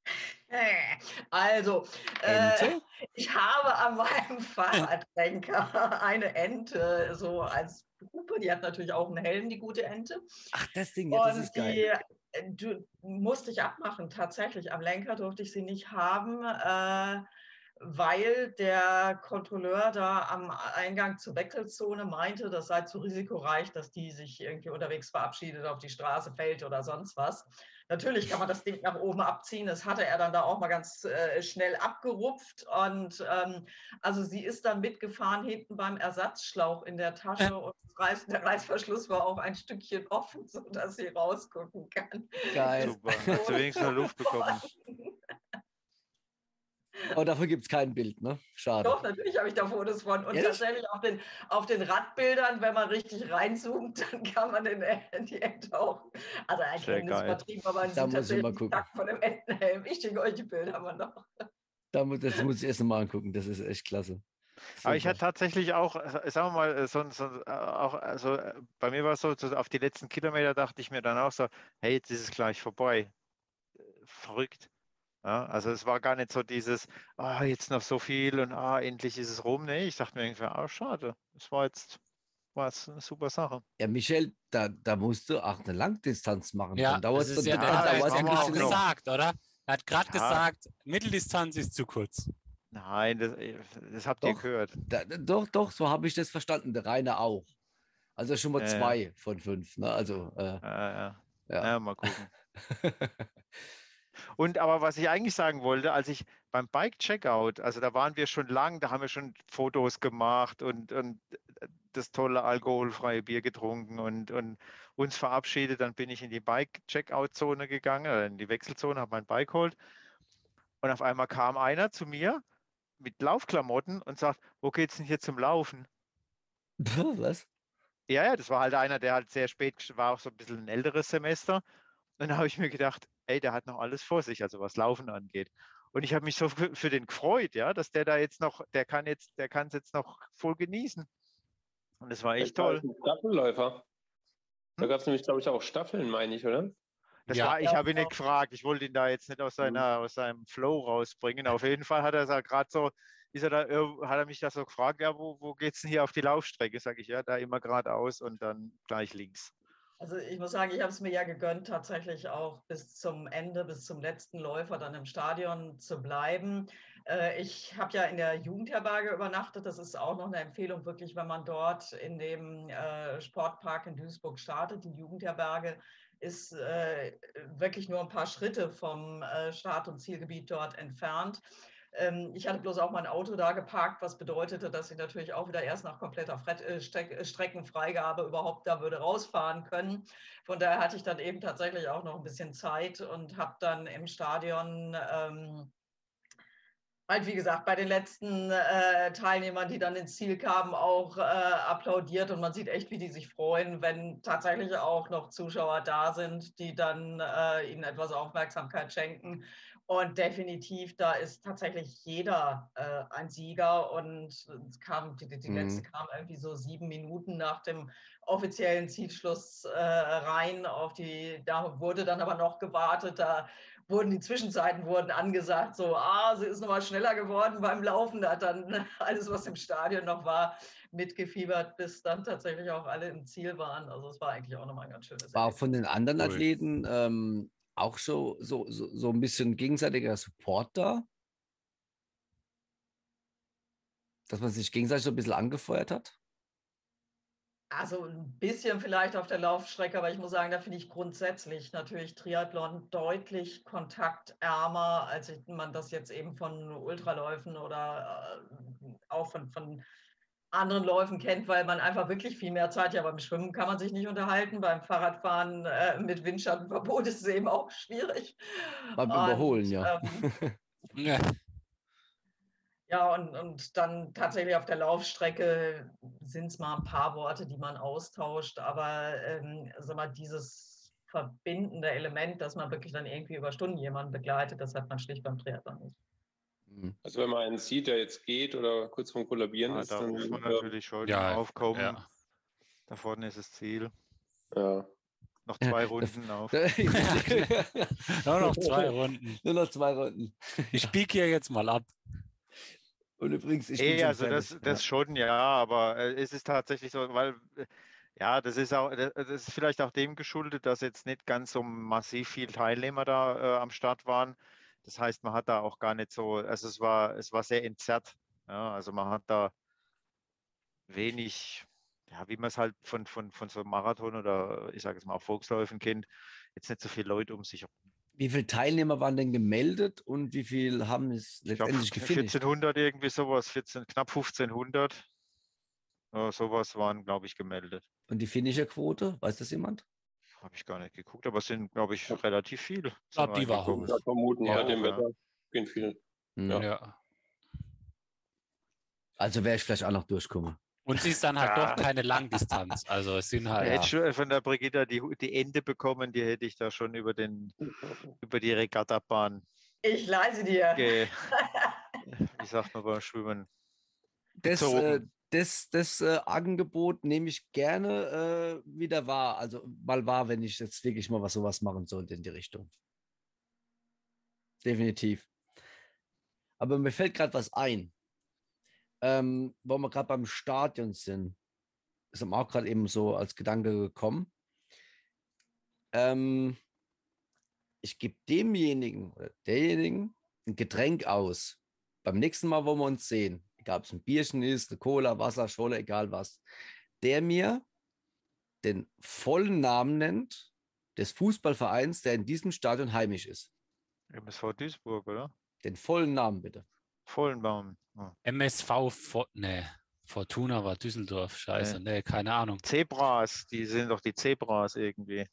also, äh, ich habe an meinem Fahrradlenker eine Ente so als Hupe. Die hat natürlich auch einen Helm, die gute Ente. Ach, das Ding, ja, das Und ist geil. die äh, du, musste ich abmachen. Tatsächlich, am Lenker durfte ich sie nicht haben, äh, weil der Kontrolleur da am Eingang zur Wechselzone meinte, das sei zu risikoreich, dass die sich irgendwie unterwegs verabschiedet, auf die Straße fällt oder sonst was. Natürlich kann man das Ding nach oben abziehen. Das hatte er dann da auch mal ganz äh, schnell abgerupft. Und ähm, also sie ist dann mitgefahren hinten beim Ersatzschlauch in der Tasche und das Reiß, der Reißverschluss war auch ein Stückchen offen, sodass sie rausgucken kann. Geil. Super. Hast du wenigstens noch Luft bekommen? Aber dafür gibt es kein Bild, ne? Schade. Doch, natürlich habe ich da Fotos von. Und Ehrlich? tatsächlich auf den, auf den Radbildern, wenn man richtig reinzoomt, dann kann man den, die Ente auch. Also ein Sehr ist übertrieben, aber man Da sieht muss ich mal tatsächlich gucken. Takt von dem Entenhelm. Ich schicke euch die Bilder mal noch. Da muss, das muss ich erst mal angucken. Das ist echt klasse. Aber ich Super. hatte tatsächlich auch, äh, sagen wir mal, äh, so, so, äh, auch, also bei mir war es so, so, auf die letzten Kilometer dachte ich mir dann auch so, hey, jetzt ist es gleich vorbei. Verrückt. Ja, also es war gar nicht so dieses, ah, jetzt noch so viel und ah, endlich ist es rum. Nee, ich dachte mir irgendwie, ah, schade. Es war jetzt war jetzt eine super Sache. Ja, Michel, da, da musst du auch eine Langdistanz machen. Ja, dann dauert das es ist ja, dann, der hat das ja noch. länger. gesagt, oder? Er hat gerade Ja. gesagt, Mitteldistanz ist zu kurz. Nein, das, äh, das habt ihr Doch. gehört. Da, doch, doch, so habe ich das verstanden. Der Rainer auch. Also schon mal Ja, ja. zwei von fünf. Ne? Also, äh, Ja, ja. ja. ja, mal gucken. Und aber was ich eigentlich sagen wollte, als ich beim Bike-Checkout, also da waren wir schon lang, da haben wir schon Fotos gemacht und, und das tolle alkoholfreie Bier getrunken und, und uns verabschiedet. Dann bin ich in die Bike-Checkout-Zone gegangen, äh, in die Wechselzone, habe mein Bike geholt. Und auf einmal kam einer zu mir mit Laufklamotten und sagt, wo geht's denn hier zum Laufen? Was? Ja, ja, das war halt einer, der halt sehr spät, war auch so ein bisschen ein älteres Semester. Und dann habe ich mir gedacht, ey, der hat noch alles vor sich, also was Laufen angeht. Und ich habe mich so für, für den gefreut, ja, dass der da jetzt noch, der kann jetzt, der kann es jetzt noch voll genießen. Und das war echt Das war toll. ein Staffelläufer. Da Hm? gab es nämlich, glaube ich, auch Staffeln, meine ich, oder? Das Ja. war, ich habe ihn nicht gefragt. Ich wollte ihn da jetzt nicht aus, seiner, aus seinem Flow rausbringen. Auf jeden Fall hat er gerade so, ist er da, irg- hat er mich da so gefragt, ja, wo, wo geht's denn hier auf die Laufstrecke? Sag ich, ja, da immer geradeaus und dann gleich links. Also ich muss sagen, ich habe es mir ja gegönnt, tatsächlich auch bis zum Ende, bis zum letzten Läufer dann im Stadion zu bleiben. Äh, ich habe ja in der Jugendherberge übernachtet. Das ist auch noch eine Empfehlung, wirklich, wenn man dort in dem äh, Sportpark in Duisburg startet. Die Jugendherberge ist äh, wirklich nur ein paar Schritte vom Start- und Zielgebiet dort entfernt. Ähm, ich hatte bloß auch mein Auto da geparkt, was bedeutete, dass ich natürlich auch wieder erst nach kompletter äh, äh, Streckenfreigabe überhaupt da würde rausfahren können. Von daher hatte ich dann eben tatsächlich auch noch ein bisschen Zeit und habe dann im Stadion ähm, halt, wie gesagt, bei den letzten äh, Teilnehmern, die dann ins Ziel kamen, auch äh, applaudiert und man sieht echt, wie die sich freuen, wenn tatsächlich auch noch Zuschauer da sind, die dann äh, ihnen etwas Aufmerksamkeit schenken. Und definitiv, da ist tatsächlich jeder äh, ein Sieger. Und es kam, die, die mhm. letzte kam irgendwie so sieben Minuten nach dem offiziellen Zielschluss äh, rein. Auf die, da wurde dann aber noch gewartet. Da wurden die Zwischenzeiten wurden angesagt, so, ah, sie ist nochmal schneller geworden beim Laufen. Da hat dann alles, was im Stadion noch war, mitgefiebert, bis dann tatsächlich auch alle im Ziel waren. Also es war eigentlich auch nochmal ein ganz schönes. War auch von den anderen Athleten ähm, auch so, so, so, so ein bisschen gegenseitiger Support da? Dass man sich gegenseitig so ein bisschen angefeuert hat? Also ein bisschen vielleicht auf der Laufstrecke, aber ich muss sagen, da finde ich grundsätzlich natürlich Triathlon deutlich kontaktärmer, als man das jetzt eben von Ultraläufen oder äh, auch von, von anderen Läufen kennt, weil man einfach wirklich viel mehr Zeit, ja, beim Schwimmen kann man sich nicht unterhalten, beim Fahrradfahren äh, mit Windschattenverbot ist es eben auch schwierig. Beim und, Überholen, ja. Ähm, ja. Ja, und, und dann tatsächlich auf der Laufstrecke sind es mal ein paar Worte, die man austauscht, aber ähm, sag mal, dieses verbindende Element, dass man wirklich dann irgendwie über Stunden jemanden begleitet, das hat man schlicht beim Triathlon nicht. Mhm. Also wenn man einen sieht, der jetzt geht oder kurz vorm Kollabieren ja, ist, da dann muss man natürlich schon ja, aufkommen. Ja. Da vorne ist das Ziel. Ja. Noch zwei Runden auf. Nur noch zwei Runden. Nur noch zwei Runden. Ich biege hier jetzt mal ab. Und übrigens, ich bin also das, das schon, ja, aber äh, es ist tatsächlich so, weil ja, das ist auch, das ist vielleicht auch dem geschuldet, dass jetzt nicht ganz so massiv viele Teilnehmer da äh, am Start waren. Das heißt, man hat da auch gar nicht so, also es war, es war sehr entzerrt. Ja, also man hat da wenig, ja, wie man es halt von, von, von so einem Marathon oder ich sage jetzt mal auch Volksläufen kennt, jetzt nicht so viele Leute um sich wie viele Teilnehmer waren denn gemeldet und wie viele haben es letztendlich gefinisht? 1400 irgendwie sowas, 14, knapp 1500. Äh, sowas waren, glaube ich, gemeldet. Und die Finisherquote, weiß das jemand? Habe ich gar nicht geguckt, aber es sind, glaube ich, relativ viele. Ich glaube, die war hoch. Ja, vermuten, ja, dem Wetter gehen viele. Hm. Ja. ja. Also wäre ich vielleicht auch noch durchkommen. Und sie ist dann halt ja. doch keine Langdistanz. Also es sind halt. Hätte schon von der Brigitta die, die Ende bekommen, die hätte ich da schon über, den, über die Regattabahn. Ich leise dir. Ge, wie sagt man beim Schwimmen? Das, äh, das, das äh, Angebot nehme ich gerne äh, wieder wahr. Also mal wahr, wenn ich jetzt wirklich mal was sowas machen sollte in die Richtung. Definitiv. Aber mir fällt gerade was ein ähm, wo wir gerade beim Stadion sind, ist mir auch gerade eben so als Gedanke gekommen. Ähm, ich gebe demjenigen oder derjenigen ein Getränk aus. Beim nächsten Mal, wo wir uns sehen, egal ob es ein Bierchen ist, eine Cola, Wasser, Scholle, egal was, der mir den vollen Namen nennt des Fußballvereins, der in diesem Stadion heimisch ist. MSV Duisburg, oder? Den vollen Namen bitte. Vollen Namen. MSV, For ne, Fortuna war Düsseldorf, scheiße, nee. nee, keine Ahnung. Zebras, die sind doch die Zebras irgendwie.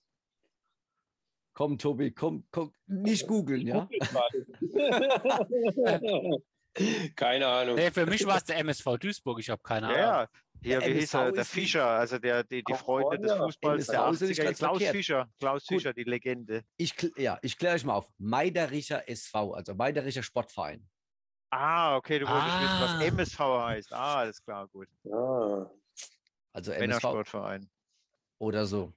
Komm, Tobi, komm, komm, nicht googeln, ja? keine Ahnung. Nee, für mich war es der MSV Duisburg, ich habe keine Ahnung. Ja, hier, wie hieß er? Der Fischer, also der, die, die Freunde des Fußballs der 80er. Klaus Fischer, Klaus Gut. Fischer, die Legende. Ich, ja, ich kläre euch mal auf. Meidericher SV, also Meidericher Sportverein. Ah, okay, du wolltest ah. wissen, was ah. MSV heißt. Ah, alles klar, gut. Ah. Also MSV. Männersportverein. Oder so.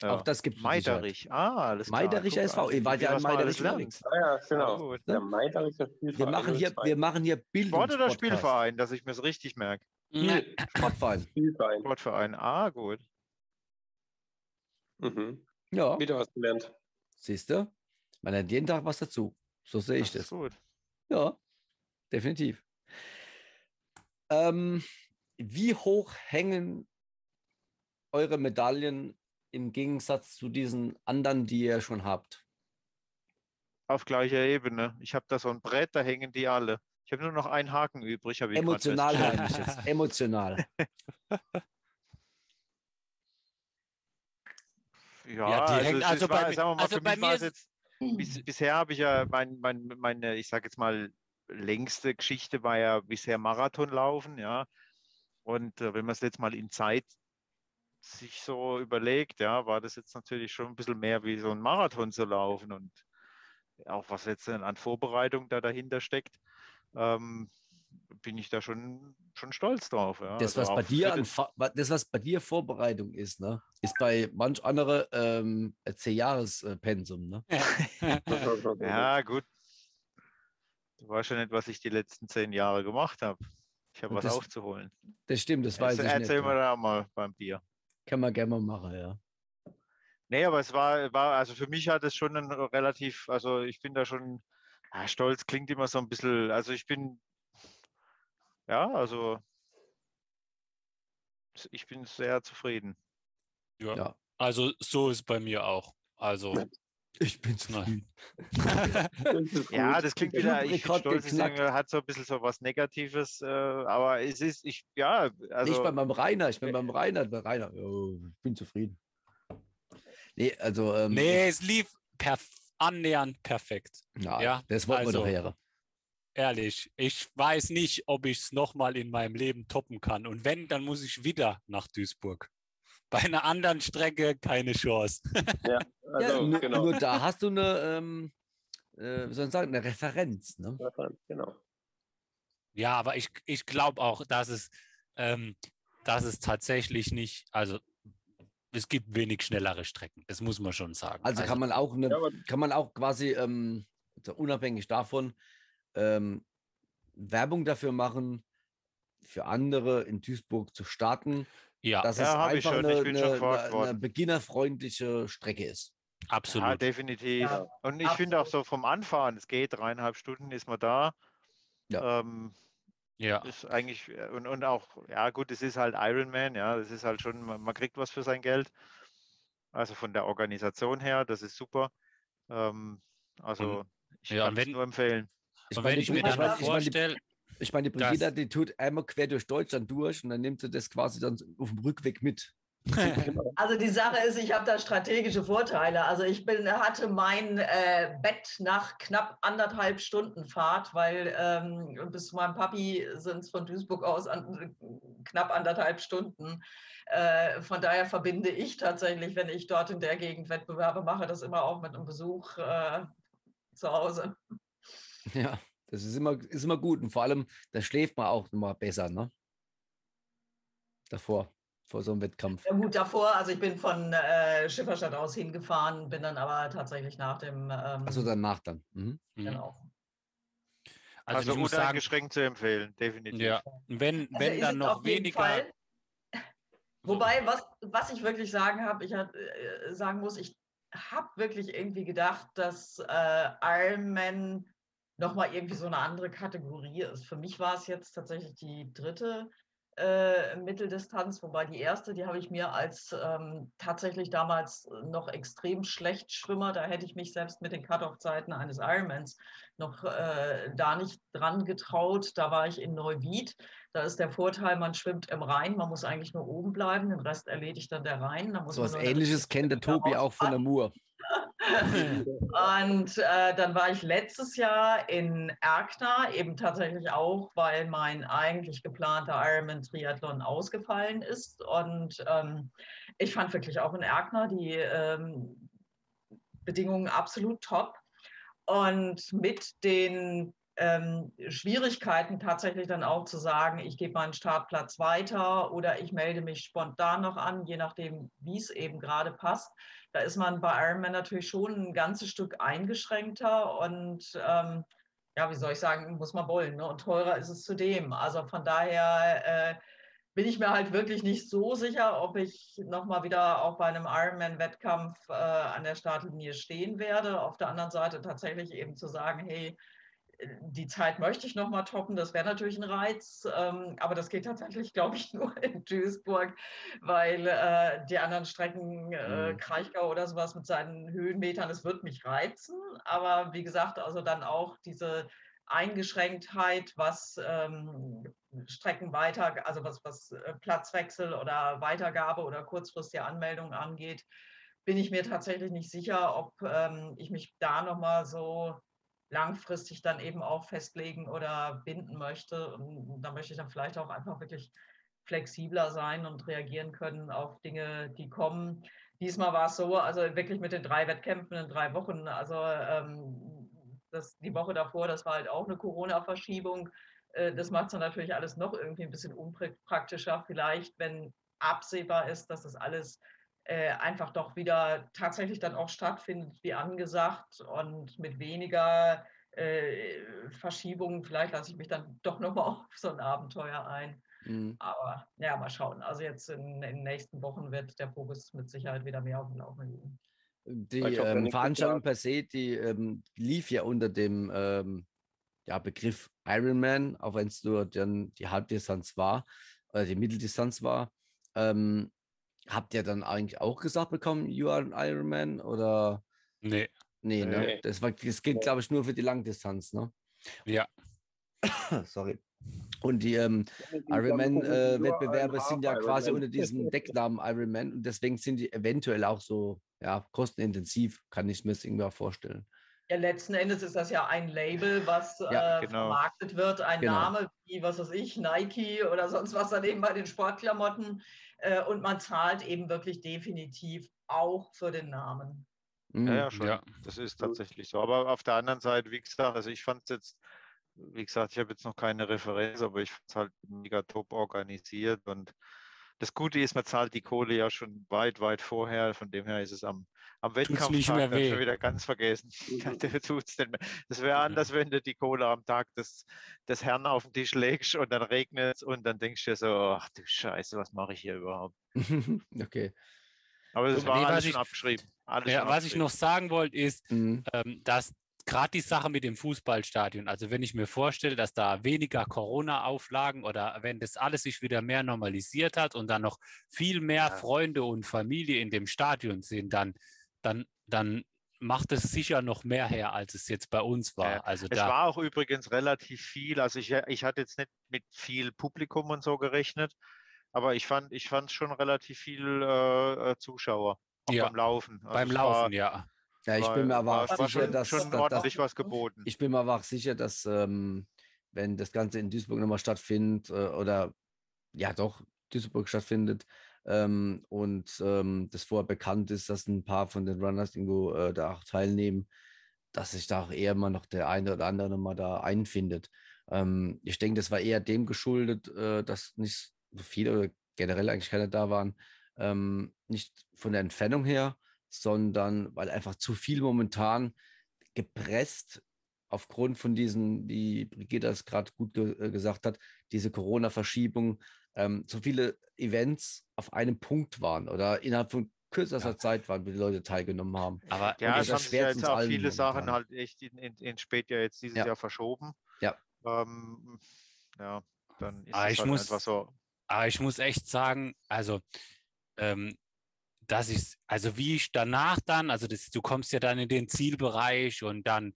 Ja. Auch das gibt es. Meiderich. Ah, alles klar. Meiderich SV. Ihr wart ja in Meiderich unterwegs. Ah, ja, genau. Ja, Der Meidericher Spielverein. Wir machen hier, wir machen hier Sport oder Spielverein, dass ich mir es richtig merke? Sportverein. Spielverein. Sportverein. Ah, gut. Mhm. Ja, Wieder was gelernt. siehst du? Man lernt jeden Tag was dazu. So sehe ich Das ist das. gut. Ja, definitiv. Ähm, wie hoch hängen eure Medaillen im Gegensatz zu diesen anderen, die ihr schon habt? Auf gleicher Ebene. Ich habe da so ein Brett, da hängen die alle. Ich habe nur noch einen Haken übrig. Emotional meine ich jetzt. Emotional. Ja, Ja, die also, also bei war, mir- sagen wir mal, also für bei mich war mir es jetzt, bis, bisher habe ich ja mein, mein, meine, ich sage jetzt mal, längste Geschichte war ja bisher Marathon laufen, ja. Und äh, wenn man es jetzt mal in Zeit sich so überlegt, ja, war das jetzt natürlich schon ein bisschen mehr wie so ein Marathon zu laufen und auch was jetzt an Vorbereitung da dahinter steckt, ähm, bin ich da schon, schon stolz drauf. Ja. Das, Also was bei dir an, das, was bei dir Vorbereitung ist, ne, ist bei manch andere ähm, ein C-Jahres-Pensum. Ne? Ja, gut. Du weißt ja nicht, was ich die letzten zehn Jahre gemacht habe. Ich habe was das aufzuholen. Das stimmt, das weiß Erzähl, ich nicht. erzähl mir da mal beim Bier. Kann man gerne mal machen, ja. Nee, aber es war, war, also für mich hat es schon ein relativ, also ich bin da schon, ja, stolz klingt immer so ein bisschen, also ich bin, ja, also ich bin sehr zufrieden. Ja. Ja. Also so ist bei mir auch. Also Ich bin zufrieden. Ja, das klingt wieder, ich stolz irgendwie- hat so ein bisschen so was Negatives, äh, aber es ist, ich, ja, also. nicht bei meinem Rainer, ich bin beim Rainer, bei Rainer. Oh, ich bin zufrieden. Nee, also. Ähm, nee, es lief perf annähernd perfekt. ja, ja, das wollten wir also- doch hören. Ehrlich, ich weiß nicht, ob ich es nochmal in meinem Leben toppen kann. Und wenn, dann muss ich wieder nach Duisburg. Bei einer anderen Strecke keine Chance. Ja, Also, nur, genau. nur da hast du eine, ähm, äh, wie soll ich sagen, eine Referenz. Ne? genau. Ja, aber ich, ich glaube auch, dass es, ähm, dass es tatsächlich nicht, also es gibt wenig schnellere Strecken, das muss man schon sagen. Also kann man auch eine, Ja, kann man auch quasi ähm, also unabhängig davon ähm, Werbung dafür machen, für andere in Duisburg zu starten, ja, dass Ja, es einfach schon, eine, ich bin schon eine, eine, beginnerfreundliche Strecke ist. Ja, absolut. definitiv. Ja, Und ich finde auch so vom Anfahren, es geht, dreieinhalb Stunden ist man da. Ja. Ähm, Ja, ist eigentlich, äh, und, und auch, ja gut, es ist halt Ironman, ja, das ist halt schon, man, man kriegt was für sein Geld. Also von der Organisation her, das ist super. Ähm, also ich ja, kann es wenn- nur empfehlen. Ich und meine, wenn ich mir dann noch vorstelle, Ich meine, die Brigida, die tut einmal quer durch Deutschland durch und dann nimmt sie das quasi dann auf dem Rückweg mit. Also die Sache ist, ich habe da strategische Vorteile. Also ich bin, hatte mein äh, Bett nach knapp anderthalb Stunden Fahrt, weil ähm, bis zu meinem Papi sind es von Duisburg aus an, knapp anderthalb Stunden. Äh, von daher verbinde ich tatsächlich, wenn ich dort in der Gegend Wettbewerbe mache, das immer auch mit einem Besuch äh, zu Hause. Ja, das ist immer, ist immer gut und vor allem, da schläft man auch immer besser, ne? Davor, vor so einem Wettkampf. Ja gut, davor, also ich bin von äh, Schifferstadt aus hingefahren, bin dann aber tatsächlich nach dem, ähm, Achso, danach dann. Mhm. Mhm. genau. also, Also ich muss sagen, uneingeschränkt zu empfehlen, definitiv. ja, wenn, Also wenn ist dann noch weniger. Fall. Wobei, was, was ich wirklich sagen habe, ich hab, äh, sagen muss, ich habe wirklich irgendwie gedacht, dass äh, Ironman nochmal irgendwie so eine andere Kategorie ist. Für mich war es jetzt tatsächlich die dritte äh, Mitteldistanz, wobei die erste, die habe ich mir als ähm, tatsächlich damals noch extrem schlecht Schwimmer, da hätte ich mich selbst mit den Cut-Off-Zeiten eines Ironmans noch äh, da nicht dran getraut. Da war ich in Neuwied. Da ist der Vorteil, man schwimmt im Rhein, man muss eigentlich nur oben bleiben, den Rest erledigt dann der Rhein. Da muss So man was ähnliches kennt der Tobi auch von der Mur. und äh, dann war ich letztes Jahr in Erkner, eben tatsächlich auch, weil mein eigentlich geplanter Ironman-Triathlon ausgefallen ist. Und ähm, ich fand wirklich auch in Erkner die ähm, Bedingungen absolut top. Und mit den ähm, Schwierigkeiten tatsächlich dann auch zu sagen, ich gebe meinen Startplatz weiter oder ich melde mich spontan noch an, je nachdem, wie es eben gerade passt. Da ist man bei Ironman natürlich schon ein ganzes Stück eingeschränkter und ähm, ja, wie soll ich sagen, muss man wollen. Ne? Und teurer ist es zudem. Also von daher äh, bin ich mir halt wirklich nicht so sicher, ob ich nochmal wieder auch bei einem Ironman-Wettkampf äh, an der Startlinie stehen werde. Auf der anderen Seite tatsächlich eben zu sagen, hey, die Zeit möchte ich nochmal toppen, das wäre natürlich ein Reiz, ähm, aber das geht tatsächlich, glaube ich, nur in Duisburg, weil äh, die anderen Strecken, äh, mhm. Kraichgau oder sowas mit seinen Höhenmetern, es wird mich reizen, aber wie gesagt, also dann auch diese Eingeschränktheit, was ähm, Strecken weiter, also was, was äh, Platzwechsel oder Weitergabe oder kurzfristige Anmeldung angeht, bin ich mir tatsächlich nicht sicher, ob ähm, ich mich da nochmal so langfristig dann eben auch festlegen oder binden möchte. Und da möchte ich dann vielleicht auch einfach wirklich flexibler sein und reagieren können auf Dinge, die kommen. Diesmal war es so, also wirklich mit den drei Wettkämpfen in drei Wochen, also ähm, das, die Woche davor, das war halt auch eine Corona-Verschiebung. Äh, das macht es dann natürlich alles noch irgendwie ein bisschen unpraktischer. Vielleicht, wenn absehbar ist, dass das alles äh, einfach doch wieder tatsächlich dann auch stattfindet, wie angesagt und mit weniger äh, Verschiebungen. Vielleicht lasse ich mich dann doch nochmal auf so ein Abenteuer ein. Mhm. Aber ja, mal schauen. Also jetzt in, in, den nächsten Wochen wird der Fokus mit Sicherheit wieder mehr auf dem Laufen liegen. Die ähm, Veranstaltung per se, die ähm, lief ja unter dem ähm, ja, Begriff Ironman, auch wenn es nur dann die Halbdistanz war, oder die Mitteldistanz war. Ähm, Habt ihr dann eigentlich auch gesagt bekommen, you are an Ironman oder? Nee. Nee, ne? Nee. Das, war, das gilt, glaube ich, nur für die Langdistanz, ne? Ja. Sorry. Und die ähm, Ironman-Wettbewerbe äh, sind ja quasi unter diesem Decknamen Ironman und deswegen sind die eventuell auch so ja, kostenintensiv, kann ich mir das irgendwie auch vorstellen. Ja, letzten Endes ist das ja ein Label, was ja, äh, genau. vermarktet wird, ein genau. Name wie, was weiß ich, Nike oder sonst was daneben bei den Sportklamotten. Äh, und man zahlt eben wirklich definitiv auch für den Namen. Ja, ja, mhm. schon. Ja. Das ist tatsächlich so. Aber auf der anderen Seite, wie gesagt, also ich fand es jetzt, wie gesagt, ich habe jetzt noch keine Referenz, aber ich fand es halt mega top organisiert und das Gute ist, man zahlt die Kohle ja schon weit, weit vorher. Von dem her ist es am, am Wettkampftag schon wieder ganz vergessen. das wäre anders, wenn du die Kohle am Tag des, des Herrn auf den Tisch legst und dann regnet es und dann denkst du dir so, ach du Scheiße, was mache ich hier überhaupt? okay. Aber das war nee, alles schon abgeschrieben. Alles ja, was ich noch sagen wollte, ist, mhm. ähm, dass gerade die Sache mit dem Fußballstadion, also wenn ich mir vorstelle, dass da weniger Corona-Auflagen oder wenn das alles sich wieder mehr normalisiert hat und dann noch viel mehr ja. Freunde und Familie in dem Stadion sind, dann, dann, dann macht es sicher noch mehr her, als es jetzt bei uns war. Ja, also es war auch übrigens relativ viel. Also ich, ich hatte jetzt nicht mit viel Publikum und so gerechnet, aber ich fand ich fand schon relativ viel äh, Zuschauer ja, beim Laufen. Also beim Laufen, war, ja. Ja, ich bin mir aber auch sicher, dass, schon dass was geboten. Ich bin mir aber auch sicher, dass ähm, wenn das Ganze in Duisburg nochmal stattfindet äh, oder ja doch Duisburg stattfindet ähm, und ähm, das vorher bekannt ist, dass ein paar von den Runners irgendwo äh, da auch teilnehmen, dass sich da auch eher mal noch der eine oder andere mal da einfindet. Ähm, ich denke, das war eher dem geschuldet, äh, dass nicht so viele oder generell eigentlich keine da waren. Ähm, nicht von der Entfernung her, sondern weil einfach zu viel momentan gepresst aufgrund von diesen, wie Brigitte das gerade gut ge äh, gesagt hat, diese Corona-Verschiebung, ähm, so viele Events auf einem Punkt waren oder innerhalb von kürzester ja. Zeit waren, wie die Leute teilgenommen haben. Aber ja, es haben sich ja jetzt auch viele momentan. Sachen halt echt in, in, in Spät ja jetzt dieses ja. Jahr verschoben. Ja. Ähm, ja, dann ist aber es halt muss, einfach so. Aber ich muss echt sagen, also ähm, dass ich, also wie ich danach dann, also das, du kommst ja dann in den Zielbereich und dann,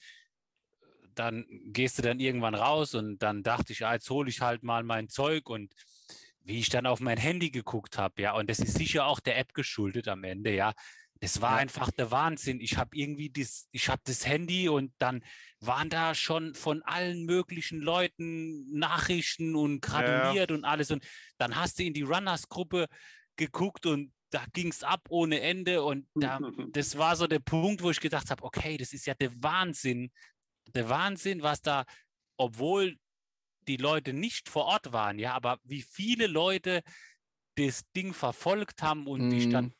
dann gehst du dann irgendwann raus und dann dachte ich, ja, jetzt hole ich halt mal mein Zeug und wie ich dann auf mein Handy geguckt habe, ja, und das ist sicher auch der App geschuldet am Ende, ja. Das war ja. einfach der Wahnsinn. Ich habe irgendwie das, ich habe das Handy und dann waren da schon von allen möglichen Leuten Nachrichten und gratuliert ja. und alles. Und dann hast du in die Runners-Gruppe geguckt und da ging es ab ohne Ende und da, das war so der Punkt, wo ich gedacht habe, okay, das ist ja der Wahnsinn, der Wahnsinn, was da, obwohl die Leute nicht vor Ort waren, ja, aber wie viele Leute das Ding verfolgt haben und mm. die Stadt mhm.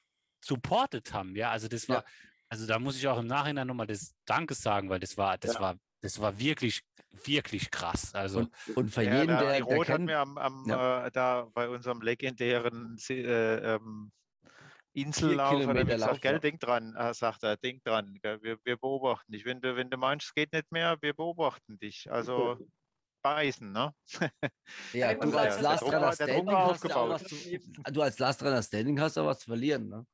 supportet haben, ja, also das war, ja. also da muss ich auch im Nachhinein nochmal das Danke sagen, weil das war, das ja. war, das war wirklich wirklich krass. Also Und, und für Ja, jeden, der, der, der Roth hat mir am, am Ja. äh, da bei unserem legendären äh, ähm, Insellauf hat er Kilometer gesagt, Lauf, gell, denk dran, äh, sagt er, denk dran, gell, wir, wir beobachten dich. Wenn du, wenn du meinst, es geht nicht mehr, wir beobachten dich. Also beißen, ne? ja, ich du muss als Last Runner Standing hast ja auch was zu, du als Last Runner Standing hast ja was zu verlieren, ne?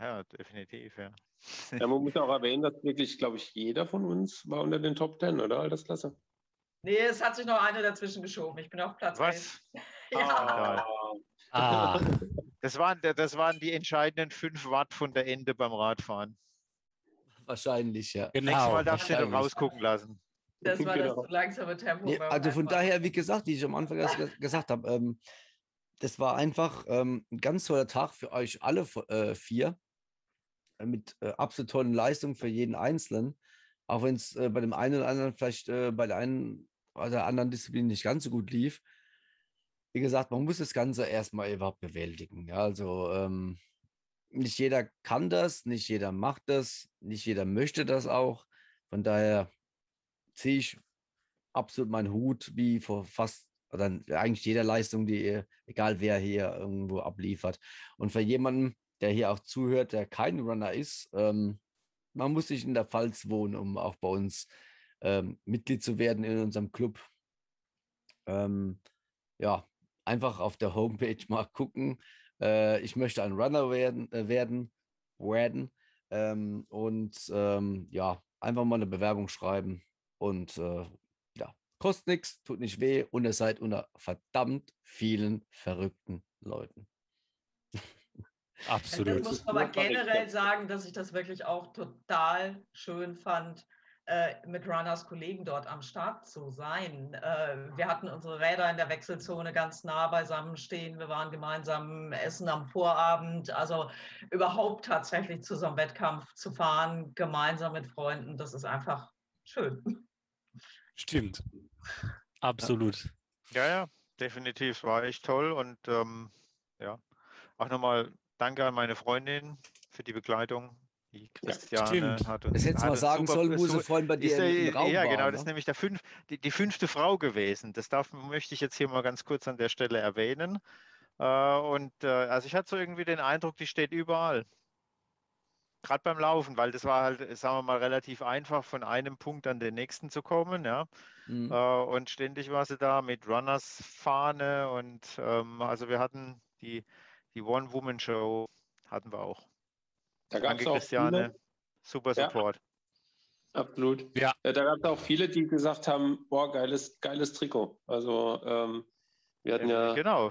Ja, definitiv, ja. Ja, man muss auch erwähnen, dass wirklich, glaube ich, jeder von uns war unter den Top Ten, oder? Altersklasse. Nee, es hat sich noch eine dazwischen geschoben. Ich bin auf Platz Was? 1. Ja. ah, Das waren, das waren die entscheidenden 5 Watt von der Ende beim Radfahren. Wahrscheinlich, ja. Nächstes genau. Mal darfst du wahrscheinlich. rausgucken lassen. Das war Genau. das langsame Tempo. Nee, also von daher, wie gesagt, wie ich am Anfang gesagt habe, ähm, das war einfach ähm, ein ganz toller Tag für euch alle äh, vier. äh, Mit äh, absolut tollen Leistungen für jeden Einzelnen. Auch wenn es äh, bei dem einen oder anderen vielleicht äh, bei der einen oder der anderen Disziplin nicht ganz so gut lief. Wie gesagt, man muss das Ganze erstmal überhaupt bewältigen. Ja, also ähm, nicht jeder kann das, nicht jeder macht das, nicht jeder möchte das auch. Von daher ziehe ich absolut meinen Hut, wie vor fast oder eigentlich jeder Leistung, die ihr, egal wer hier irgendwo abliefert. Und für jemanden, der hier auch zuhört, der kein Runner ist, ähm, man muss nicht in der Pfalz wohnen, um auch bei uns ähm, Mitglied zu werden in unserem Club. Ähm, ja, einfach auf der Homepage mal gucken. Äh, ich möchte ein Runner werden, äh, werden, werden ähm, und ähm, ja, einfach mal eine Bewerbung schreiben und äh, ja, kostet nichts, tut nicht weh und ihr seid unter verdammt vielen verrückten Leuten. Ich absolut. muss aber generell sagen, dass ich das wirklich auch total schön fand, mit Runners Kollegen dort am Start zu sein. Äh, wir hatten unsere Räder in der Wechselzone ganz nah beisammen stehen. Wir waren gemeinsam essen am Vorabend. Also überhaupt tatsächlich zu so einem Wettkampf zu fahren, gemeinsam mit Freunden, das ist einfach schön. Stimmt. Absolut. Ja, ja, definitiv. War echt toll. Und ähm, ja, auch nochmal danke an meine Freundin für die Begleitung. Die Christiane stimmt. hat uns. Das hättest du mal sagen super sollen, wo sie vorhin bei Ist dir im, ja, im Raum ja, war. genau, ne? das ist nämlich der fünf, die, die fünfte Frau gewesen. Das darf, möchte ich jetzt hier mal ganz kurz an der Stelle erwähnen. Äh, und äh, also ich hatte so irgendwie den Eindruck, die steht überall. Gerade beim Laufen, weil das war halt, sagen wir mal, relativ einfach, von einem Punkt an den nächsten zu kommen, ja. Mhm. Äh, und ständig war sie da mit Runners Fahne und ähm, also wir hatten die, die One-Woman-Show hatten wir auch. Da gab Danke, es auch Christiane. viele, Super Ja. Support. absolut. Ja. Äh, Da gab es auch viele, die gesagt haben, boah, geiles, geiles Trikot. Also ähm, wir hatten ja, Genau.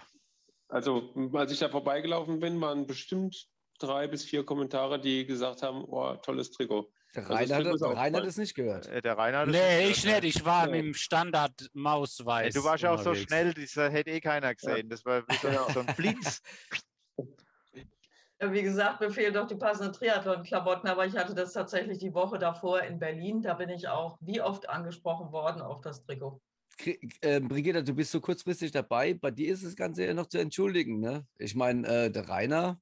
also als ich da vorbeigelaufen bin, waren bestimmt drei bis vier Kommentare, die gesagt haben, oh, tolles Trikot. Der Also das Rainer, hat, der auch Rainer hat es nicht gehört. Äh, Der Rainer hat es Nee, ich gehört, nicht. Ich war Ja. mit dem Standard Mausweiß. Ja, du warst ja auch so schnell, das hätte eh keiner gesehen. Das war so, Genau. so ein Blitz. Wie gesagt, mir fehlen doch die passenden Triathlon-Klamotten, aber ich hatte das tatsächlich die Woche davor in Berlin. Da bin ich auch wie oft angesprochen worden auf das Trikot. Äh, Brigitta, du bist so kurzfristig dabei. Bei dir ist das Ganze ja noch zu entschuldigen. Ne? Ich meine, äh, der Rainer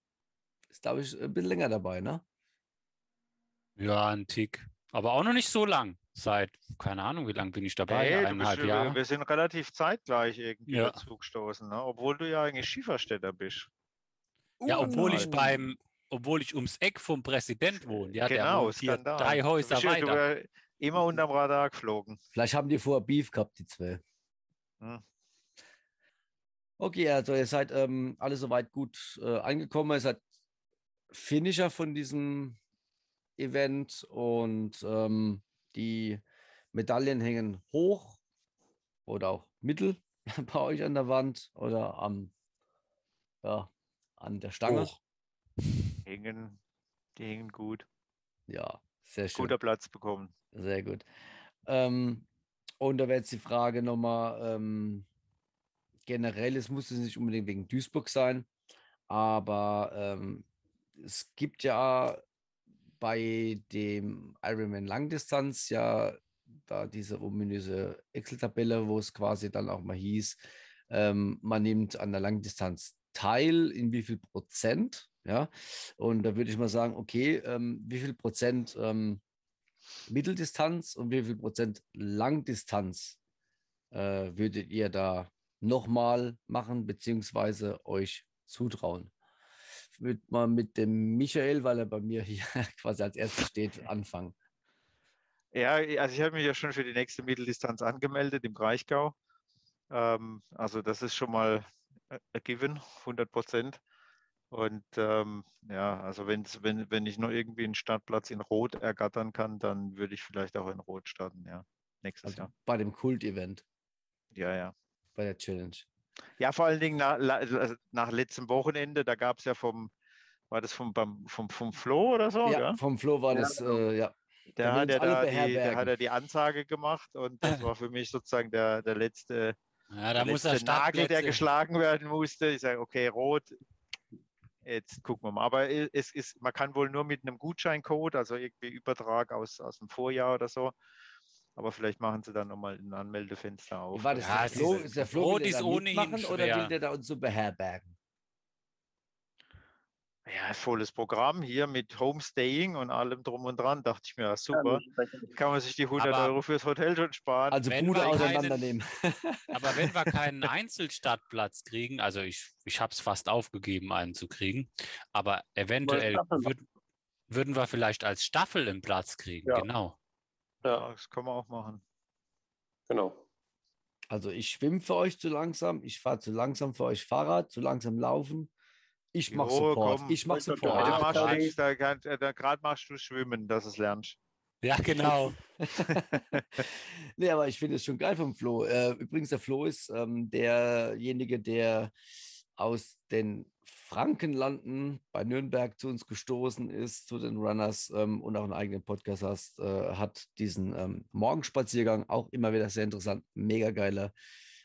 ist, glaube ich, ein bisschen länger dabei. Ne? Ja, ein Tick. Aber auch noch nicht so lang. Seit, keine Ahnung, wie lange bin ich dabei? Hey, bist, Eineinhalb wir, Jahre. wir sind relativ zeitgleich irgendwie Ja. dazu gestoßen, ne? obwohl du ja eigentlich Schieferstädter bist. Ja, obwohl ich Uh. beim, obwohl ich ums Eck vom Präsident wohne. Ja, der genau, wohnt hier Skandal. drei Du Häuser weiter. immer unterm Radar geflogen. Vielleicht haben die vorher Beef gehabt, die zwei. Hm. Okay, also ihr seid ähm, alle soweit gut äh, angekommen. Ihr seid Finisher von diesem Event und ähm, die Medaillen hängen hoch oder auch mittel bei euch an der Wand oder am, ja, an der Stange. Hoch. Hängen, die hängen gut. Ja, sehr schön. Guter Platz bekommen. Sehr gut. Ähm, und da wäre jetzt die Frage nochmal, ähm, generell, es muss es nicht unbedingt wegen Duisburg sein, aber ähm, es gibt ja bei dem Ironman Langdistanz ja da diese ominöse Excel-Tabelle, wo es quasi dann auch mal hieß, ähm, man nimmt an der Langdistanz teil, in wie viel Prozent, ja, und da würde ich mal sagen, okay, ähm, wie viel Prozent ähm, Mitteldistanz und wie viel Prozent Langdistanz äh, würdet ihr da nochmal machen, beziehungsweise euch zutrauen? Ich würde mal mit dem Michael, weil er bei mir hier quasi als erstes steht, anfangen. Ja, also ich habe mich ja schon für die nächste Mitteldistanz angemeldet im Reichgau. Ähm, also das ist schon mal a given, 100 Prozent. Und ähm, ja, also wenn's, wenn, wenn ich nur irgendwie einen Startplatz in Rot ergattern kann, dann würde ich vielleicht auch in Rot starten, ja, nächstes Also Jahr. bei dem Kult-Event, Ja, ja. bei der Challenge. Ja, vor allen Dingen nach, also nach letztem Wochenende, da gab es ja vom, war das vom, vom, vom Flo oder so? ja, Ja, vom Flo war Ja, das, äh, ja. Der, hat ja da die, der hat ja die Ansage gemacht und das war für mich sozusagen der, der letzte, Ja, da der muss der Nagel, der geschlagen werden musste. Ich sage, okay, rot. Jetzt gucken wir mal. Aber es ist, man kann wohl nur mit einem Gutscheincode, also irgendwie Übertrag aus, aus dem Vorjahr oder so. Aber vielleicht machen sie dann nochmal ein Anmeldefenster auf. War das? Ja, der Flo, ist- ist der Flo Rot will der ist da ohnehin mitmachen oder will schwer. der da uns so beherbergen? Ja, volles Programm hier mit Homestaying und allem drum und dran. Dachte ich mir, ja, super. Kann man sich die 100 Aber- Euro fürs Hotel schon sparen. Also Bude wir keinen- auseinandernehmen. Aber wenn wir keinen Einzelstartplatz kriegen, also ich, ich habe es fast aufgegeben, einen zu kriegen, aber eventuell würd, würden wir vielleicht als Staffel einen Platz kriegen, Ja. genau. ja, das kann man auch machen. Genau. Also ich schwimme für euch zu langsam, ich fahre zu langsam für euch Fahrrad, zu langsam laufen. Ich mache Jo, Support. komm. Ich mache Support. Heute Ach, machst du nichts, da, kann- da gerade machst du schwimmen, dass es lernst. Ja, genau. nee, aber ich finde es schon geil vom Flo. Äh, übrigens, der Flo ist ähm, derjenige, der aus den Frankenlanden bei Nürnberg zu uns gestoßen ist, zu den Runners ähm, und auch einen eigenen Podcast hast, äh, hat diesen ähm, Morgenspaziergang auch immer wieder sehr interessant. Mega geiler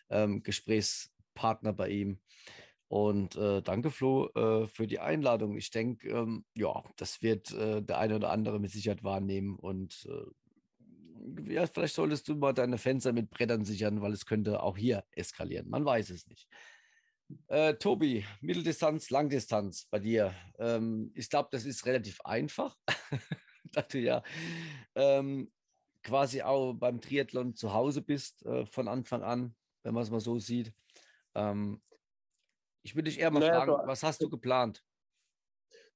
ähm, Gesprächspartner bei ihm. Und äh, danke, Flo, äh, für die Einladung. Ich denke, ähm, ja, das wird äh, der eine oder andere mit Sicherheit wahrnehmen. Und äh, ja, vielleicht solltest du mal deine Fenster mit Brettern sichern, weil es könnte auch hier eskalieren. Man weiß es nicht. Äh, Tobi, Mitteldistanz, Langdistanz bei dir. Ähm, ich glaube, das ist relativ einfach, da du ja ähm, quasi auch beim Triathlon zu Hause bist äh, von Anfang an, wenn man es mal so sieht. Ähm, ich würde dich eher mal Naja, fragen, so- was hast du geplant?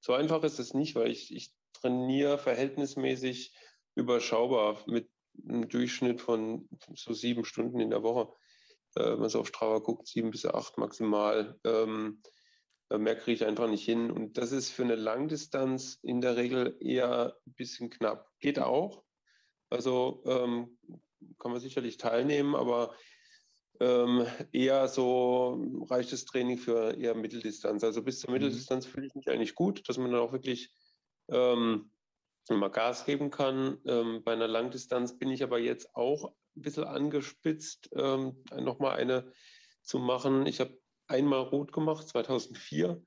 So einfach ist es nicht, weil ich, ich trainiere verhältnismäßig überschaubar mit einem Durchschnitt von so sieben Stunden in der Woche. Äh, wenn man so auf Strava guckt, sieben bis acht maximal. Ähm, äh, mehr kriege ich einfach nicht hin. Und das ist für eine Langdistanz in der Regel eher ein bisschen knapp. Geht auch. Also ähm, kann man sicherlich teilnehmen, aber ähm, eher so reicht Training für eher Mitteldistanz. Also bis zur Mhm. Mitteldistanz fühle ich mich eigentlich gut, dass man dann auch wirklich ähm, mal Gas geben kann. Ähm, bei einer Langdistanz bin ich aber jetzt auch ein bisschen angespitzt, ähm, nochmal eine zu machen. Ich habe einmal rot gemacht, 2004.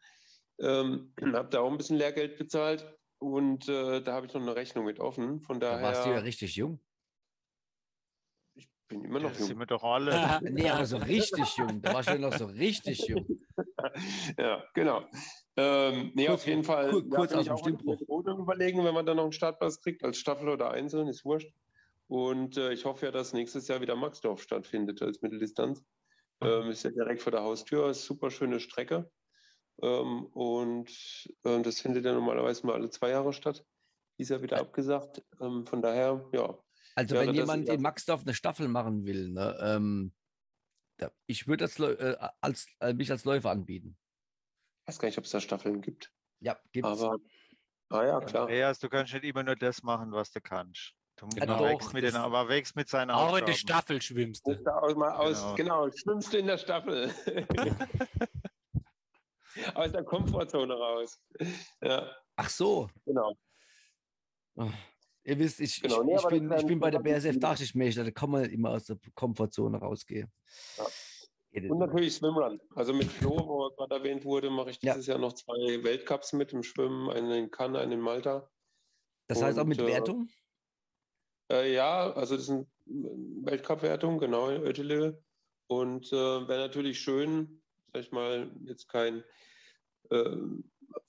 Ähm, habe da auch ein bisschen Lehrgeld bezahlt und äh, da habe ich noch eine Rechnung mit offen. Von Da daher warst du ja richtig jung. Ich bin immer noch Das jung. sind wir doch alle. Nee, aber so richtig jung. Da warst du noch so richtig jung. Ja, genau. Ähm, nee, Kurz auf jeden Fall. kurz bin aus ich dem Stimmbruch. Überlegen, wenn man dann noch einen Startpass kriegt, als Staffel oder einzeln, ist wurscht. Und äh, ich hoffe ja, dass nächstes Jahr wieder Maxdorf stattfindet als Mitteldistanz. Ähm, ist ja direkt vor der Haustür, ist super schöne Strecke. Ähm, und ähm, das findet ja normalerweise mal alle zwei Jahre statt. Ist ja wieder abgesagt. Ähm, von daher, ja. Also Ja, wenn jemand ist- in Maxdorf eine Staffel machen will, ne, ähm, da, ich würde äh, als, äh, mich als Läufer anbieten. Ich weiß gar nicht, ob es da Staffeln gibt. Ja, gibt's. Aber, ah ja, klar. Andreas, du kannst nicht immer nur das machen, was du kannst. Du Genau. wächst mit den, aber wächst mit seinen Auch in Aufgaben. die Staffel schwimmst du. Auch mal aus, Genau. genau. schwimmst du in der Staffel. aus der Komfortzone raus. Ja, Ach so. genau. Ah, Ihr wisst, ich, Genau, ich, nee, ich, bin, ich bin bei der BSF. Dachtischmächte, da kann man immer aus der Komfortzone rausgehen. Ja. Und natürlich Swimrun. Also mit Flo, wo er gerade erwähnt wurde, mache ich Ja. dieses Jahr noch zwei Weltcups mit im Schwimmen, einen in Cannes, einen in Malta. Das heißt auch und, mit äh, Wertung? Äh, ja, also das sind Weltcup-Wertung, genau, in Oettele. Und äh, wäre natürlich schön, sag ich mal, jetzt kein äh,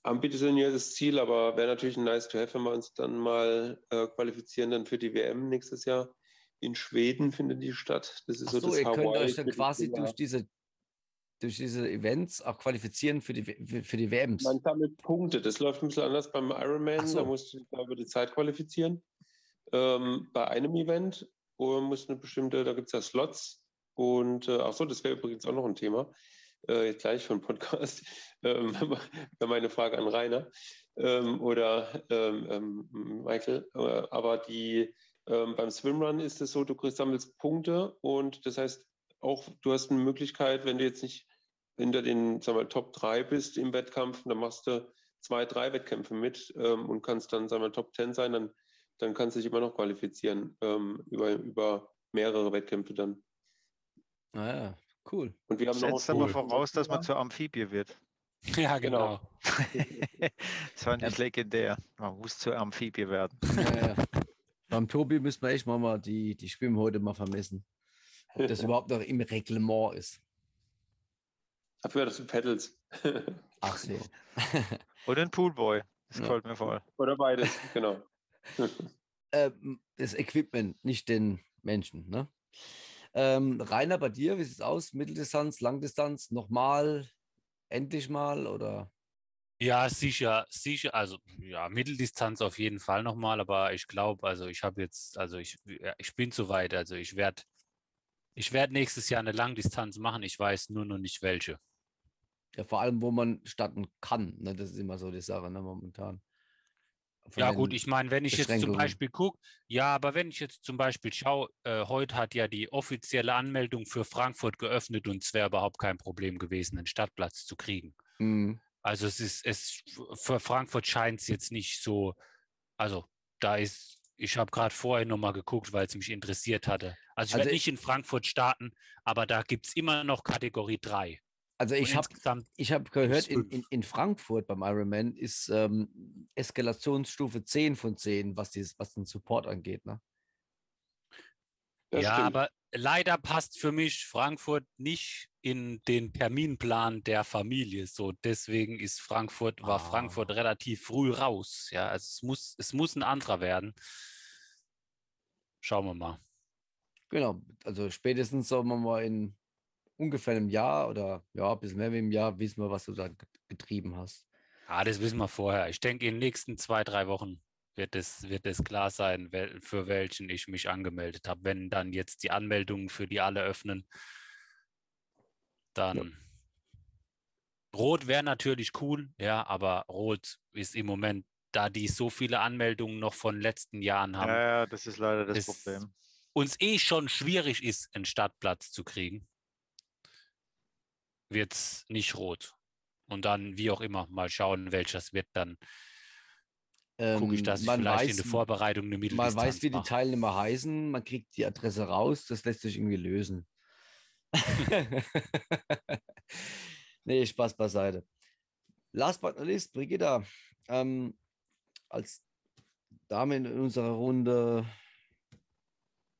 ambitioniertes Ziel, aber wäre natürlich ein nice to have, wenn wir uns dann mal äh, qualifizieren dann für die WM nächstes Jahr. In Schweden findet die statt. Das ist Ach so, so, das ihr könnt Hawaii euch dann quasi durch diese, durch diese Events auch qualifizieren für die, für die WMs. Man sammelt Punkte. Das läuft ein bisschen anders beim Ironman. So. Da musst du dich über die Zeit qualifizieren. Ähm, bei einem Event muss eine bestimmte, da gibt es ja Slots. Und äh, ach so, das wäre übrigens auch noch ein Thema. Äh, jetzt gleich einen Podcast. Ähm, meine Frage an Rainer ähm, oder ähm, ähm, Michael. Äh, aber die ähm, beim Swimrun ist es so, du kriegst, sammelst Punkte und das heißt auch, du hast eine Möglichkeit, wenn du jetzt nicht hinter den sagen wir, Top 3 bist im Wettkampf, dann machst du zwei, drei Wettkämpfe mit ähm, und kannst dann sagen wir, Top 10 sein, dann, dann kannst du dich immer noch qualifizieren über, über mehrere Wettkämpfe dann. Ah, ja, cool. Und wir haben noch Setzt aber cool. voraus, dass man zur Amphibie wird. Ja, genau. das war nicht legendär. Man muss zur Amphibie werden. Ja, ja. Beim Tobi müssen wir echt mal, mal die, die Schwimmhäute mal vermessen. Ob das überhaupt noch im Reglement ist. Dafür, dass du pedals. Ach so. Oder ein Poolboy. Das Ja. gefällt mir voll. Oder beides, genau. ähm, das Equipment, nicht den Menschen. Ne? Ähm, Rainer, bei dir, wie sieht es aus? Mitteldistanz, Langdistanz, nochmal, endlich mal oder? Ja, sicher, sicher. Also ja, Mitteldistanz auf jeden Fall nochmal, aber ich glaube, also ich habe jetzt, also ich, ich bin zu weit. Also ich werde, ich werde nächstes Jahr eine Langdistanz machen. Ich weiß nur noch nicht welche. Ja, vor allem, wo man starten kann. Ne? Das ist immer so die Sache ne, momentan. Ja, gut, ich meine, wenn ich jetzt zum. Beispiel gucke, ja, aber wenn ich jetzt zum Beispiel schaue, äh, heute hat ja die offizielle Anmeldung für Frankfurt geöffnet und es wäre überhaupt kein Problem gewesen, einen Stadtplatz zu kriegen. Mhm. Also es ist, es für Frankfurt scheint es jetzt nicht so, also da ist, ich habe gerade vorher nochmal geguckt, weil es mich interessiert hatte. Also ich Also werde ich- nicht in Frankfurt starten, aber da gibt es immer noch Kategorie 3. Also ich habe ich hab gehört, in, in, in Frankfurt beim Ironman ist ähm, Eskalationsstufe 10 von 10, was, dieses, was den Support angeht. Ne? Das ja, stimmt. aber leider passt für mich Frankfurt nicht in den Terminplan der Familie. So, deswegen ist Frankfurt, war Frankfurt Ah. relativ früh raus. Ja, also es muss, es muss ein anderer werden. Schauen wir mal. Genau, also spätestens sagen wir mal in ungefähr einem Jahr oder ja, ein bisschen mehr wie einem Jahr wissen wir, was du da get- getrieben hast. Ah, das wissen wir vorher. Ich denke, in den nächsten zwei, drei Wochen wird es, wird es klar sein, für welchen ich mich angemeldet habe. Wenn dann jetzt die Anmeldungen für die alle öffnen, dann Rot wäre natürlich cool, ja, aber Rot ist im Moment, da die so viele Anmeldungen noch von letzten Jahren haben, Ja, ja, das ist leider das ist- Problem. uns eh schon schwierig ist, einen Startplatz zu kriegen, wird es nicht rot. Und dann, wie auch immer, mal schauen, welches wird dann gucke ich, Ähm, dass ich man vielleicht weiß, in der Vorbereitung eine man Mitteldistanz weiß, wie die. Teilnehmer heißen, man kriegt die Adresse raus, das lässt sich irgendwie lösen. nee, Spaß beiseite. Last but not least, Brigitta, ähm, als Dame in unserer Runde,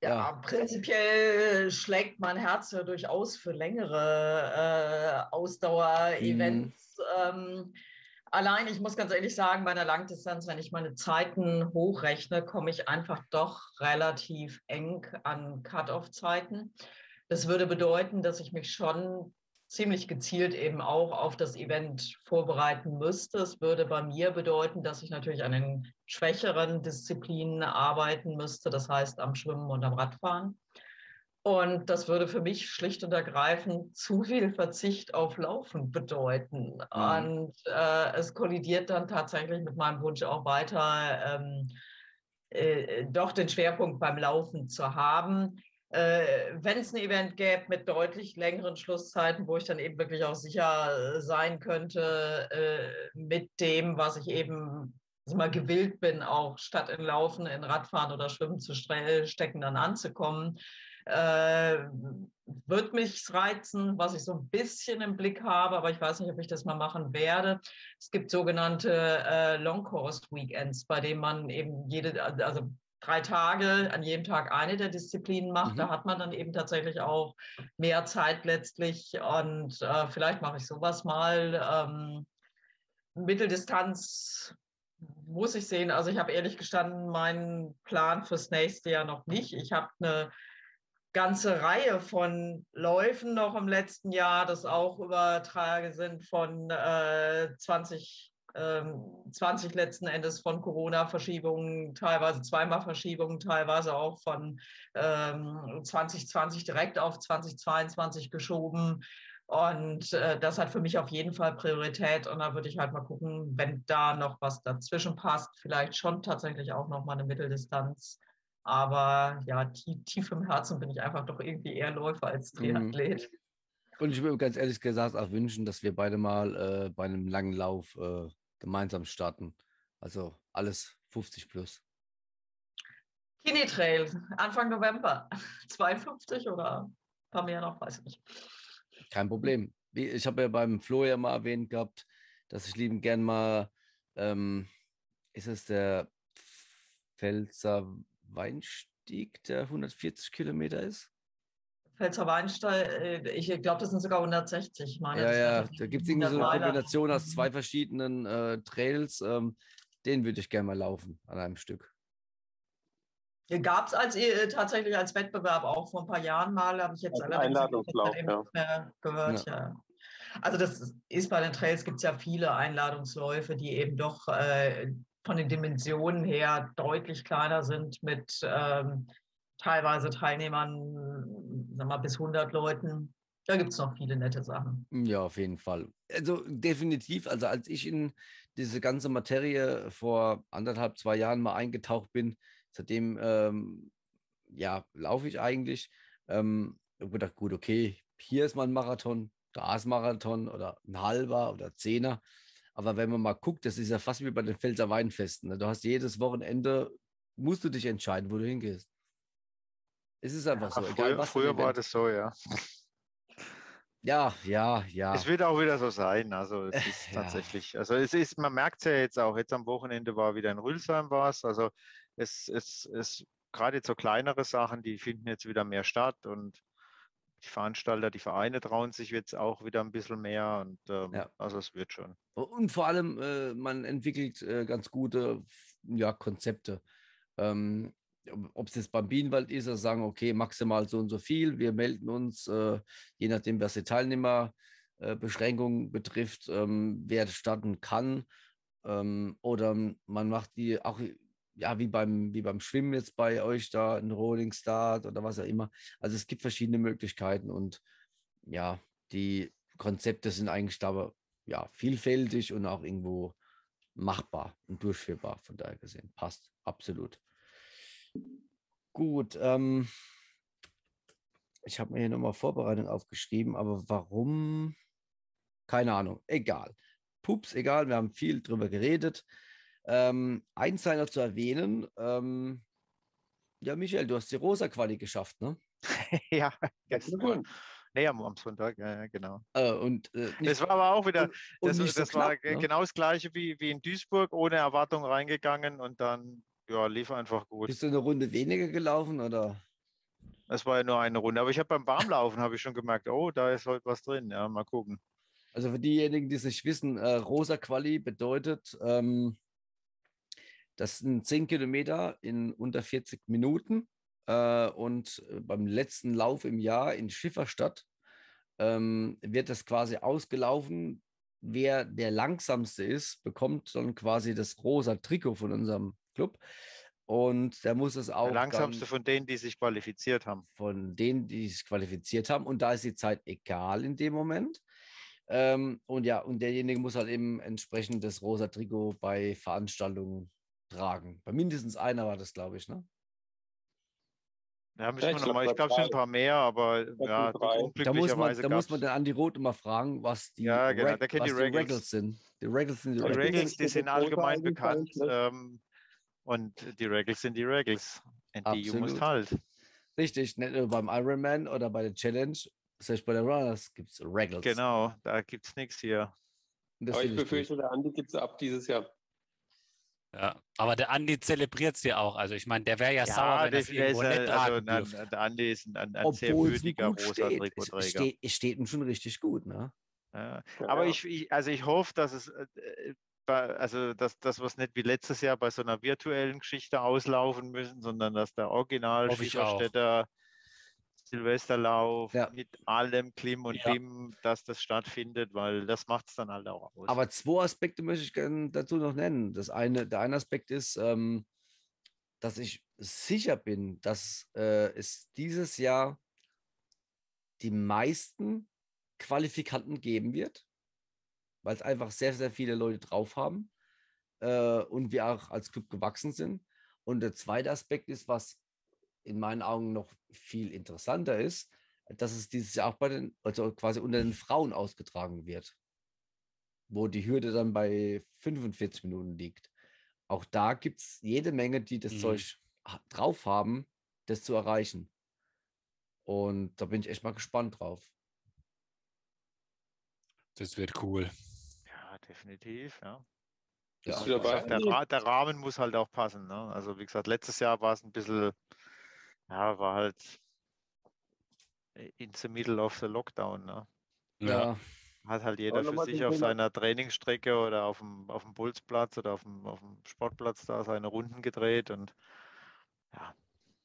Ja, Ja. prinzipiell schlägt mein Herz ja durchaus für längere äh, Ausdauer-Events. Ähm, allein, ich muss ganz ehrlich sagen, bei einer Langdistanz, wenn ich meine Zeiten hochrechne, komme ich einfach doch relativ eng an Cut-off-Zeiten. Das würde bedeuten, dass ich mich schon ziemlich gezielt eben auch auf das Event vorbereiten müsste. Es würde bei mir bedeuten, dass ich natürlich an den schwächeren Disziplinen arbeiten müsste, das heißt am Schwimmen und am Radfahren. Und das würde für mich schlicht und ergreifend zu viel Verzicht auf Laufen bedeuten. Und äh, es kollidiert dann tatsächlich mit meinem Wunsch auch weiter, ähm, äh, doch den Schwerpunkt beim Laufen zu haben. Äh, Wenn es ein Event gäbe mit deutlich längeren Schlusszeiten, wo ich dann eben wirklich auch sicher äh, sein könnte, äh, mit dem, was ich eben also mal gewillt bin, auch statt in Laufen, in Radfahren oder Schwimmen zu stecken, dann anzukommen, äh, wird mich reizen, was ich so ein bisschen im Blick habe, aber ich weiß nicht, ob ich das mal machen werde. Es gibt sogenannte äh, Long Course Weekends, bei denen man eben jede, also drei Tage, an jedem Tag eine der Disziplinen macht. Mhm. Da hat man dann eben tatsächlich auch mehr Zeit letztlich und äh, vielleicht mache ich sowas mal. Ähm, Mitteldistanz muss ich sehen. Also ich habe ehrlich gestanden meinen Plan fürs nächste Jahr noch nicht. Ich habe eine ganze Reihe von Läufen noch im letzten Jahr, das auch Übertrage sind von äh, 20, ähm, 20 letzten Endes von Corona-Verschiebungen, teilweise zweimal Verschiebungen, teilweise auch von ähm, 2020 direkt auf 2022 geschoben. Und äh, das hat für mich auf jeden Fall Priorität. Und da würde ich halt mal gucken, wenn da noch was dazwischen passt, vielleicht schon tatsächlich auch noch mal eine Mitteldistanz. Aber ja, tief, tief im Herzen bin ich einfach doch irgendwie eher Läufer als Mhm. Triathlet. Und ich würde ganz ehrlich gesagt auch wünschen, dass wir beide mal äh, bei einem langen Lauf äh, gemeinsam starten. Also alles 50 plus. Kini Trail, Anfang November. 52 oder ein paar mehr noch, weiß ich nicht. Kein Problem. Ich habe ja beim Flo ja mal erwähnt gehabt, dass ich lieben gern mal, ähm, ist es der Pfälzer Weinstieg, der 140 Kilometer ist? Pfälzer Weinstall, äh, ich glaube, das sind sogar 160. Ich meine, Ja, ja, da gibt es irgendwie so eine 100 Meiler. Kombination aus Mhm. zwei verschiedenen äh, Trails. Ähm, den würde ich gerne mal laufen an einem Stück. Gab es als, äh, tatsächlich als Wettbewerb auch vor ein paar Jahren mal, habe ich jetzt Als allerdings Einladungslauf, ja. nicht mehr gehört. Ja. Also das ist- ist bei den Trails gibt es ja viele Einladungsläufe, die eben doch äh, von den Dimensionen her deutlich kleiner sind mit ähm, teilweise Teilnehmern, sag mal, bis 100 Leuten. Da gibt es noch viele nette Sachen. Ja, auf jeden Fall. Also definitiv, also als ich in diese ganze Materie vor anderthalb, zwei Jahren mal eingetaucht bin, seitdem ähm, ja, laufe ich eigentlich. Ähm, ich habe gedacht, gut, okay, hier ist mal ein Marathon, da ist Marathon oder ein halber oder Zehner. Aber wenn man mal guckt, das ist ja fast wie bei den Pfälzer Weinfesten. Ne? Du hast jedes Wochenende, musst du dich entscheiden, wo du hingehst. Es ist einfach so. Ja, egal früher früher war das so, ja. Ja, ja, ja. Es wird auch wieder so sein. Also es ist Ja. tatsächlich, also es ist, man merkt es ja jetzt auch, jetzt am Wochenende war wieder in Rülsheim was. Also es, es, es gerade so kleinere Sachen, die finden jetzt wieder mehr statt und die Veranstalter, die Vereine trauen sich jetzt auch wieder ein bisschen mehr und ähm, Ja. also es wird schon. Und vor allem, äh, man entwickelt äh, ganz gute ja, Konzepte. Ähm, ob es jetzt beim Bienenwald ist, also sagen, okay, maximal so und so viel, wir melden uns, äh, je nachdem, was die Teilnehmerbeschränkungen betrifft, ähm, wer starten kann. Ähm, oder man macht die auch, ja, wie beim, wie beim Schwimmen jetzt bei euch da, ein Rolling Start oder was auch immer. Also es gibt verschiedene Möglichkeiten und ja, die Konzepte sind eigentlich da ja, vielfältig und auch irgendwo machbar und durchführbar, von daher gesehen. Passt, absolut. Gut, ähm, ich habe mir hier nochmal Vorbereitung aufgeschrieben, aber warum? Keine Ahnung, egal. Pups, egal, wir haben viel drüber geredet. Ähm, eins sei noch zu erwähnen, ähm, ja, Michael, du hast die Rosa-Quali geschafft, ne? ja, gestern. Nee, am, am Sonntag, ja, genau. Äh, und äh, Das war aber auch wieder, und, und das, so das war knapp, ge- ne? genau das gleiche wie, wie in Duisburg, ohne Erwartung reingegangen und dann, ja, lief einfach gut. Bist du eine Runde weniger gelaufen oder? Es war ja nur eine Runde, aber ich habe beim Warmlaufen habe ich schon gemerkt, oh, da ist heute was drin, ja, mal gucken. Also für diejenigen, die es nicht wissen, äh, Rosa Quali bedeutet, ähm, das sind 10 Kilometer in unter 40 Minuten. Äh, und äh, beim letzten Lauf im Jahr in Schifferstadt ähm, wird das quasi ausgelaufen. Wer der langsamste ist, bekommt dann quasi das rosa Trikot von unserem Club. Und der muss es auch Der langsamste dann von denen, die sich qualifiziert haben. von denen, die sich qualifiziert haben. Und da ist die Zeit egal in dem Moment. Ähm, und ja, und derjenige muss halt eben entsprechend das rosa Trikot bei Veranstaltungen tragen. Bei mindestens einer war das, glaube ich, ne? Ja, müssen ich wir noch glaub, mal, bei ich glaube, es sind ein paar mehr, aber ja. Da muss man, da muss man den Andi Roth immer fragen, was die, Ja, genau, Reg- was die Regals. Regals sind. Die Regals sind die Die die sind allgemein bekannt. ne? Ähm, und die Regals sind die Regals. And die you must Absolut. halt. Richtig, nicht nur beim Ironman oder bei der Challenge, selbst bei der Runners gibt es Regals. Genau, da gibt es nichts hier. Und das Aber ich befürchte, der Andi gibt es ab dieses Jahr. Ja, aber der Andi zelebriert es ja auch. Also ich meine, der wäre ja, sauer, wenn er der irgendwo ist, nicht ja- tragen also, na, der Andi ist ein, ein, ein sehr Obwohl es ihm würdiger gut rosa Trikotträger. steht. es steht ihm schon richtig gut, ne? Ja. Ja, Aber ja. ich, ich, also ich hoffe, dass es, äh, also dass, dass wir es nicht wie letztes Jahr bei so einer virtuellen Geschichte auslaufen müssen, sondern dass der Original. Schieferstädter Silvesterlauf Ja. mit allem Klim und Ja. Bim, dass das stattfindet, weil das macht es dann halt auch aus. Aber zwei Aspekte möchte ich gerne dazu noch nennen. Das eine, der eine Aspekt ist, ähm, dass ich sicher bin, dass äh, es dieses Jahr die meisten Qualifikanten geben wird, weil es einfach sehr, sehr viele Leute drauf haben äh, und wir auch als Club gewachsen sind. Und der zweite Aspekt ist, was in meinen Augen noch viel interessanter ist, dass es dieses Jahr auch bei den, also quasi unter den Frauen ausgetragen wird wo die Hürde dann bei 45 Minuten liegt. Auch da gibt es jede Menge, die das Mhm. Zeug drauf haben, das zu erreichen. Und da bin ich echt mal gespannt drauf. Das wird cool. Ja, definitiv, ja. Bist Ja, du dabei? Der, Ra der Rahmen muss halt auch passen. Ne? Also wie gesagt, letztes Jahr war es ein bisschen, ja, war halt in the middle of the lockdown. Ne? Ja, Hat halt jeder für sich auf seiner Trainingsstrecke oder auf dem, auf dem Bolzplatz oder auf dem, auf dem Sportplatz da seine Runden gedreht und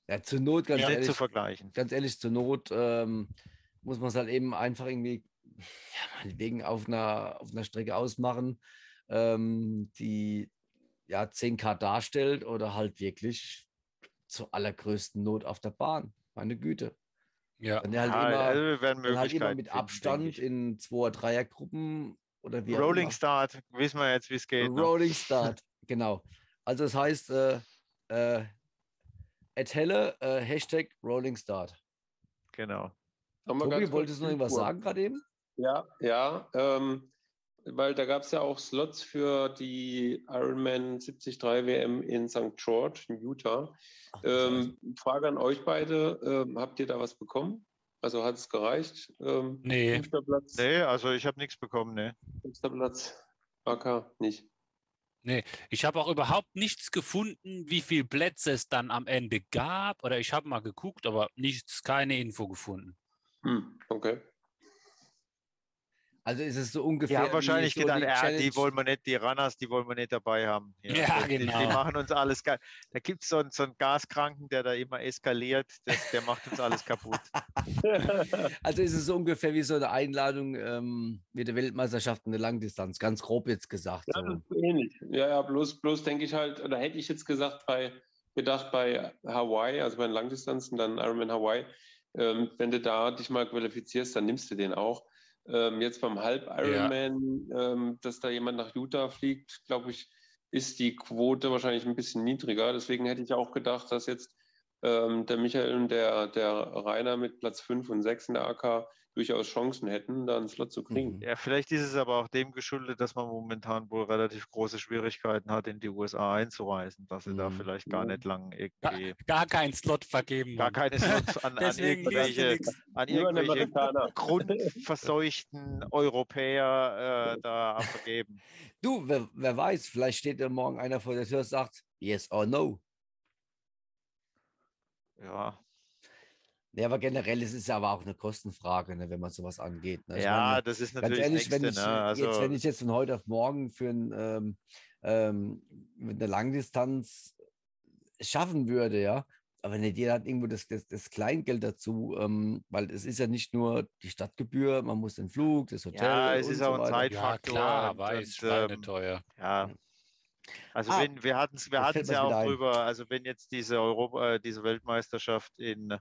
ja, zur Not, ganz Ja, nicht zu ehrlich, vergleichen. ganz ehrlich, zur Not ähm, muss man es halt eben einfach irgendwie, ja, meinetwegen auf einer, auf einer Strecke ausmachen, ähm, die ja 10K darstellt oder halt wirklich zur allergrößten Not auf der Bahn. Meine Güte. Ja, Dann halt Ja, immer, also wir werden dann halt immer mit finden, Abstand in Zweier-, Dreiergruppen oder wie auch Rolling immer. Start, wissen wir jetzt, wie es geht. Ne? Rolling Start, genau. Also das heißt, äh, äh, at Helle, äh, Hashtag Rolling Start. Genau. Tobi, wolltest du noch irgendwas sagen gerade eben? Ja, ja, ähm, weil da gab es ja auch Slots für die Ironman 73 WM in St. George in Utah. Ach. Ähm, Frage an euch beide, ähm, habt ihr da was bekommen? Also hat es gereicht? Ähm, Nee. Fünfter Platz, Nee, also ich habe nichts bekommen, ne. fünfter Platz, AK nicht. Ich habe auch überhaupt nichts gefunden, wie viele Plätze es dann am Ende gab. Oder ich habe mal geguckt, aber nichts, keine Info gefunden. Hm, okay. Also ist es so Die ungefähr. haben wie wahrscheinlich so gedacht, die ja, die Challenge- wollen wir nicht, die Runners, die wollen wir nicht dabei haben. hier. Ja, die, die, die genau. machen uns alles geil. Da gibt es so, einen- so einen Gaskranken, der da immer eskaliert, das, der macht uns alles kaputt. Also ist es so ungefähr wie so eine Einladung ähm, mit der Weltmeisterschaft in der Langdistanz, ganz grob jetzt gesagt. Ja, So. ähnlich. Ja, ja, bloß, bloß denke ich halt, oder hätte ich jetzt gesagt, bei, gedacht bei Hawaii, also bei den Langdistanzen, dann Ironman Hawaii, ähm, wenn du da dich mal qualifizierst, dann nimmst du den auch. Ähm, jetzt beim Halb-Ironman, ähm, dass da jemand nach Utah fliegt, glaube ich, ist die Quote wahrscheinlich ein bisschen niedriger. Deswegen hätte ich auch gedacht, dass jetzt ähm, der Michael und der, der Rainer mit Platz 5 und 6 in der AK durchaus Chancen hätten, da einen Slot zu kriegen. Mhm. Ja, vielleicht ist es aber auch dem geschuldet, dass man momentan wohl relativ große Schwierigkeiten hat, in die USA einzureisen, dass sie da Mhm. vielleicht gar Ja. nicht lang Gar, irgendwie, gar keinen Slot vergeben. gar keine Slots an, an irgendwelche, an irgendwelche grundverseuchten Europäer äh, da vergeben. Du, wer, wer weiß, vielleicht steht da morgen einer vor der Tür und sagt, yes or no. Ja, Ja, aber generell ist es ja aber auch eine Kostenfrage, ne, wenn man sowas angeht. Ne? Ja meine, das ist Ganz natürlich ehrlich, das wenn, Nächste. ich, ne? Also, jetzt, wenn ich jetzt von heute auf morgen für ein, ähm, ähm, mit einer Langdistanz schaffen würde, ja, aber nicht jeder hat irgendwo das, das, das Kleingeld dazu, ähm, weil es ist ja nicht nur die Stadtgebühr, man muss den Flug, das Hotel. Ja, es und ist so auch ein weiter. Zeit- Ja, Zeitfaktor klar, und- weiß, und, ähm, schweineteuer. Ja. Also Ah, wenn wir hatten es wir ja auch drüber, also wenn jetzt diese Europa, äh, diese Weltmeisterschaft in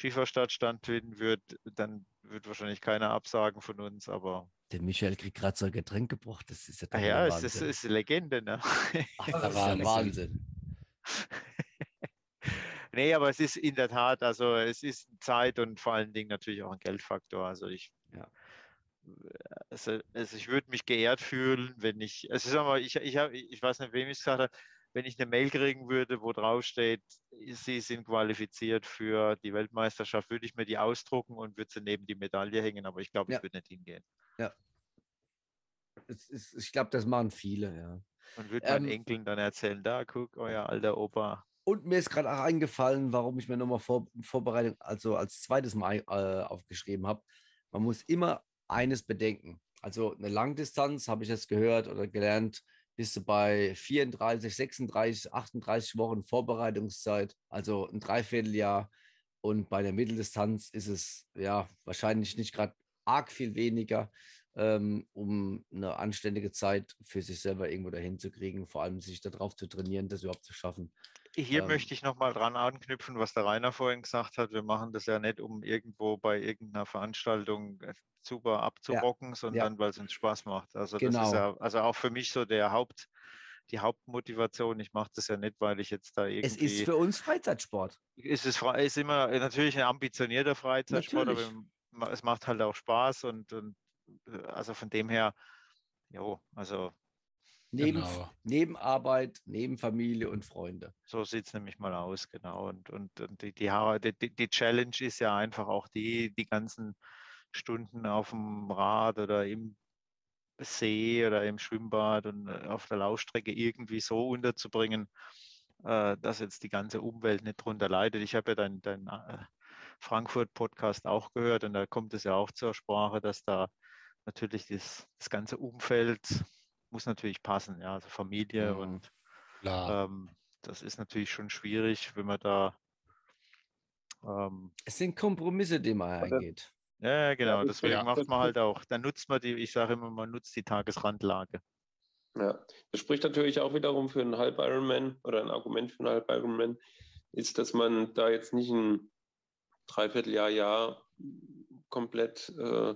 Schieferstadt stattfinden wird, dann wird wahrscheinlich keiner absagen von uns, aber Der Michael kriegt gerade so ein Getränk gebracht, das ist ja, ah doch ja, der es ist, ist Legende, ne? Ach, der das ja Wahnsinn. Wahnsinn. nee, aber es ist in der Tat, also es ist Zeit und vor allen Dingen natürlich auch ein Geldfaktor. Also ich Ja. also, also ich würde mich geehrt fühlen, wenn ich, also sag mal, ich, ich, hab, ich weiß nicht, wem ich es gesagt habe, wenn ich eine Mail kriegen würde, wo drauf steht, Sie sind qualifiziert für die Weltmeisterschaft, würde ich mir die ausdrucken und würde sie neben die Medaille hängen, aber ich glaube, Ja. ich würde nicht hingehen. Es ist, ich glaube, das machen viele, ja. Und würde meinen Ähm, Enkeln dann erzählen, da guck, euer alter Opa. Und mir ist gerade auch eingefallen, warum ich mir nochmal vor, Vorbereitung, also als zweites Mal äh, aufgeschrieben habe. Man muss immer eines bedenken. Also eine Langdistanz, habe ich jetzt gehört oder gelernt, bist du bei 34, 36, 38 Wochen Vorbereitungszeit, also ein Dreivierteljahr. Und bei der Mitteldistanz ist es ja wahrscheinlich nicht gerade arg viel weniger, ähm, um eine anständige Zeit für sich selber irgendwo dahin zu kriegen, vor allem sich darauf zu trainieren, das überhaupt zu schaffen. Hier ähm, möchte ich nochmal dran anknüpfen, was der Rainer vorhin gesagt hat. Wir machen das ja nicht, um irgendwo bei irgendeiner Veranstaltung äh, super abzurocken, ja, sondern weil es uns Spaß macht. Also genau. das ist genau. ja also auch für mich so der Haupt, die Hauptmotivation. Ich mache das ja nicht, weil ich jetzt da irgendwie. Es ist für uns Freizeitsport. Es ist, ist immer natürlich ein ambitionierter Freizeitsport, natürlich. aber es macht halt auch Spaß und, und äh, also von dem her, jo, also Neben, genau. neben Arbeit, neben Familie und Freunde. So sieht es nämlich mal aus, genau. Und, und, und die, die, die, die Challenge ist ja einfach auch die, die ganzen Stunden auf dem Rad oder im See oder im Schwimmbad und äh, auf der Laufstrecke irgendwie so unterzubringen, äh, dass jetzt die ganze Umwelt nicht drunter leidet. Ich habe ja deinen dein, äh, Frankfurt-Podcast auch gehört und da kommt es ja auch zur Sprache, dass da natürlich das, das ganze Umfeld muss natürlich passen, ja, also Familie mhm. und ähm, das ist natürlich schon schwierig, wenn man da. Ähm, es sind Kompromisse, die man eingeht. Ja, genau, deswegen ja. macht man halt auch, dann nutzt man die, ich sage immer, man nutzt die Tagesrandlage. Ja, das spricht natürlich auch wiederum für einen Halb-Ironman oder ein Argument für einen Halb-Ironman, ist, dass man da jetzt nicht ein Dreivierteljahr, Jahr komplett äh,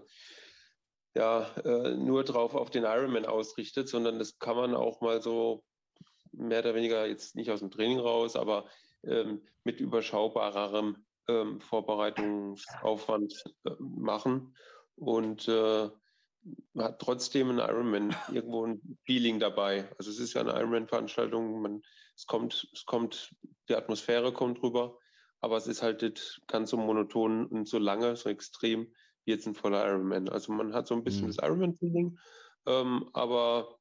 ja, äh, nur drauf auf den Ironman ausrichtet, sondern das kann man auch mal so mehr oder weniger jetzt nicht aus dem Training raus, aber ähm, mit überschaubarerem ähm, Vorbereitungsaufwand äh, machen und äh, man hat trotzdem einen Ironman irgendwo ein Feeling dabei. Also es ist ja eine Ironman-Veranstaltung, es kommt, es kommt, die Atmosphäre kommt rüber, aber es ist halt nicht ganz so monoton und so lange, so extrem, jetzt ein voller Ironman. Also man hat so ein bisschen mhm. das Ironman-Feeling, ähm, aber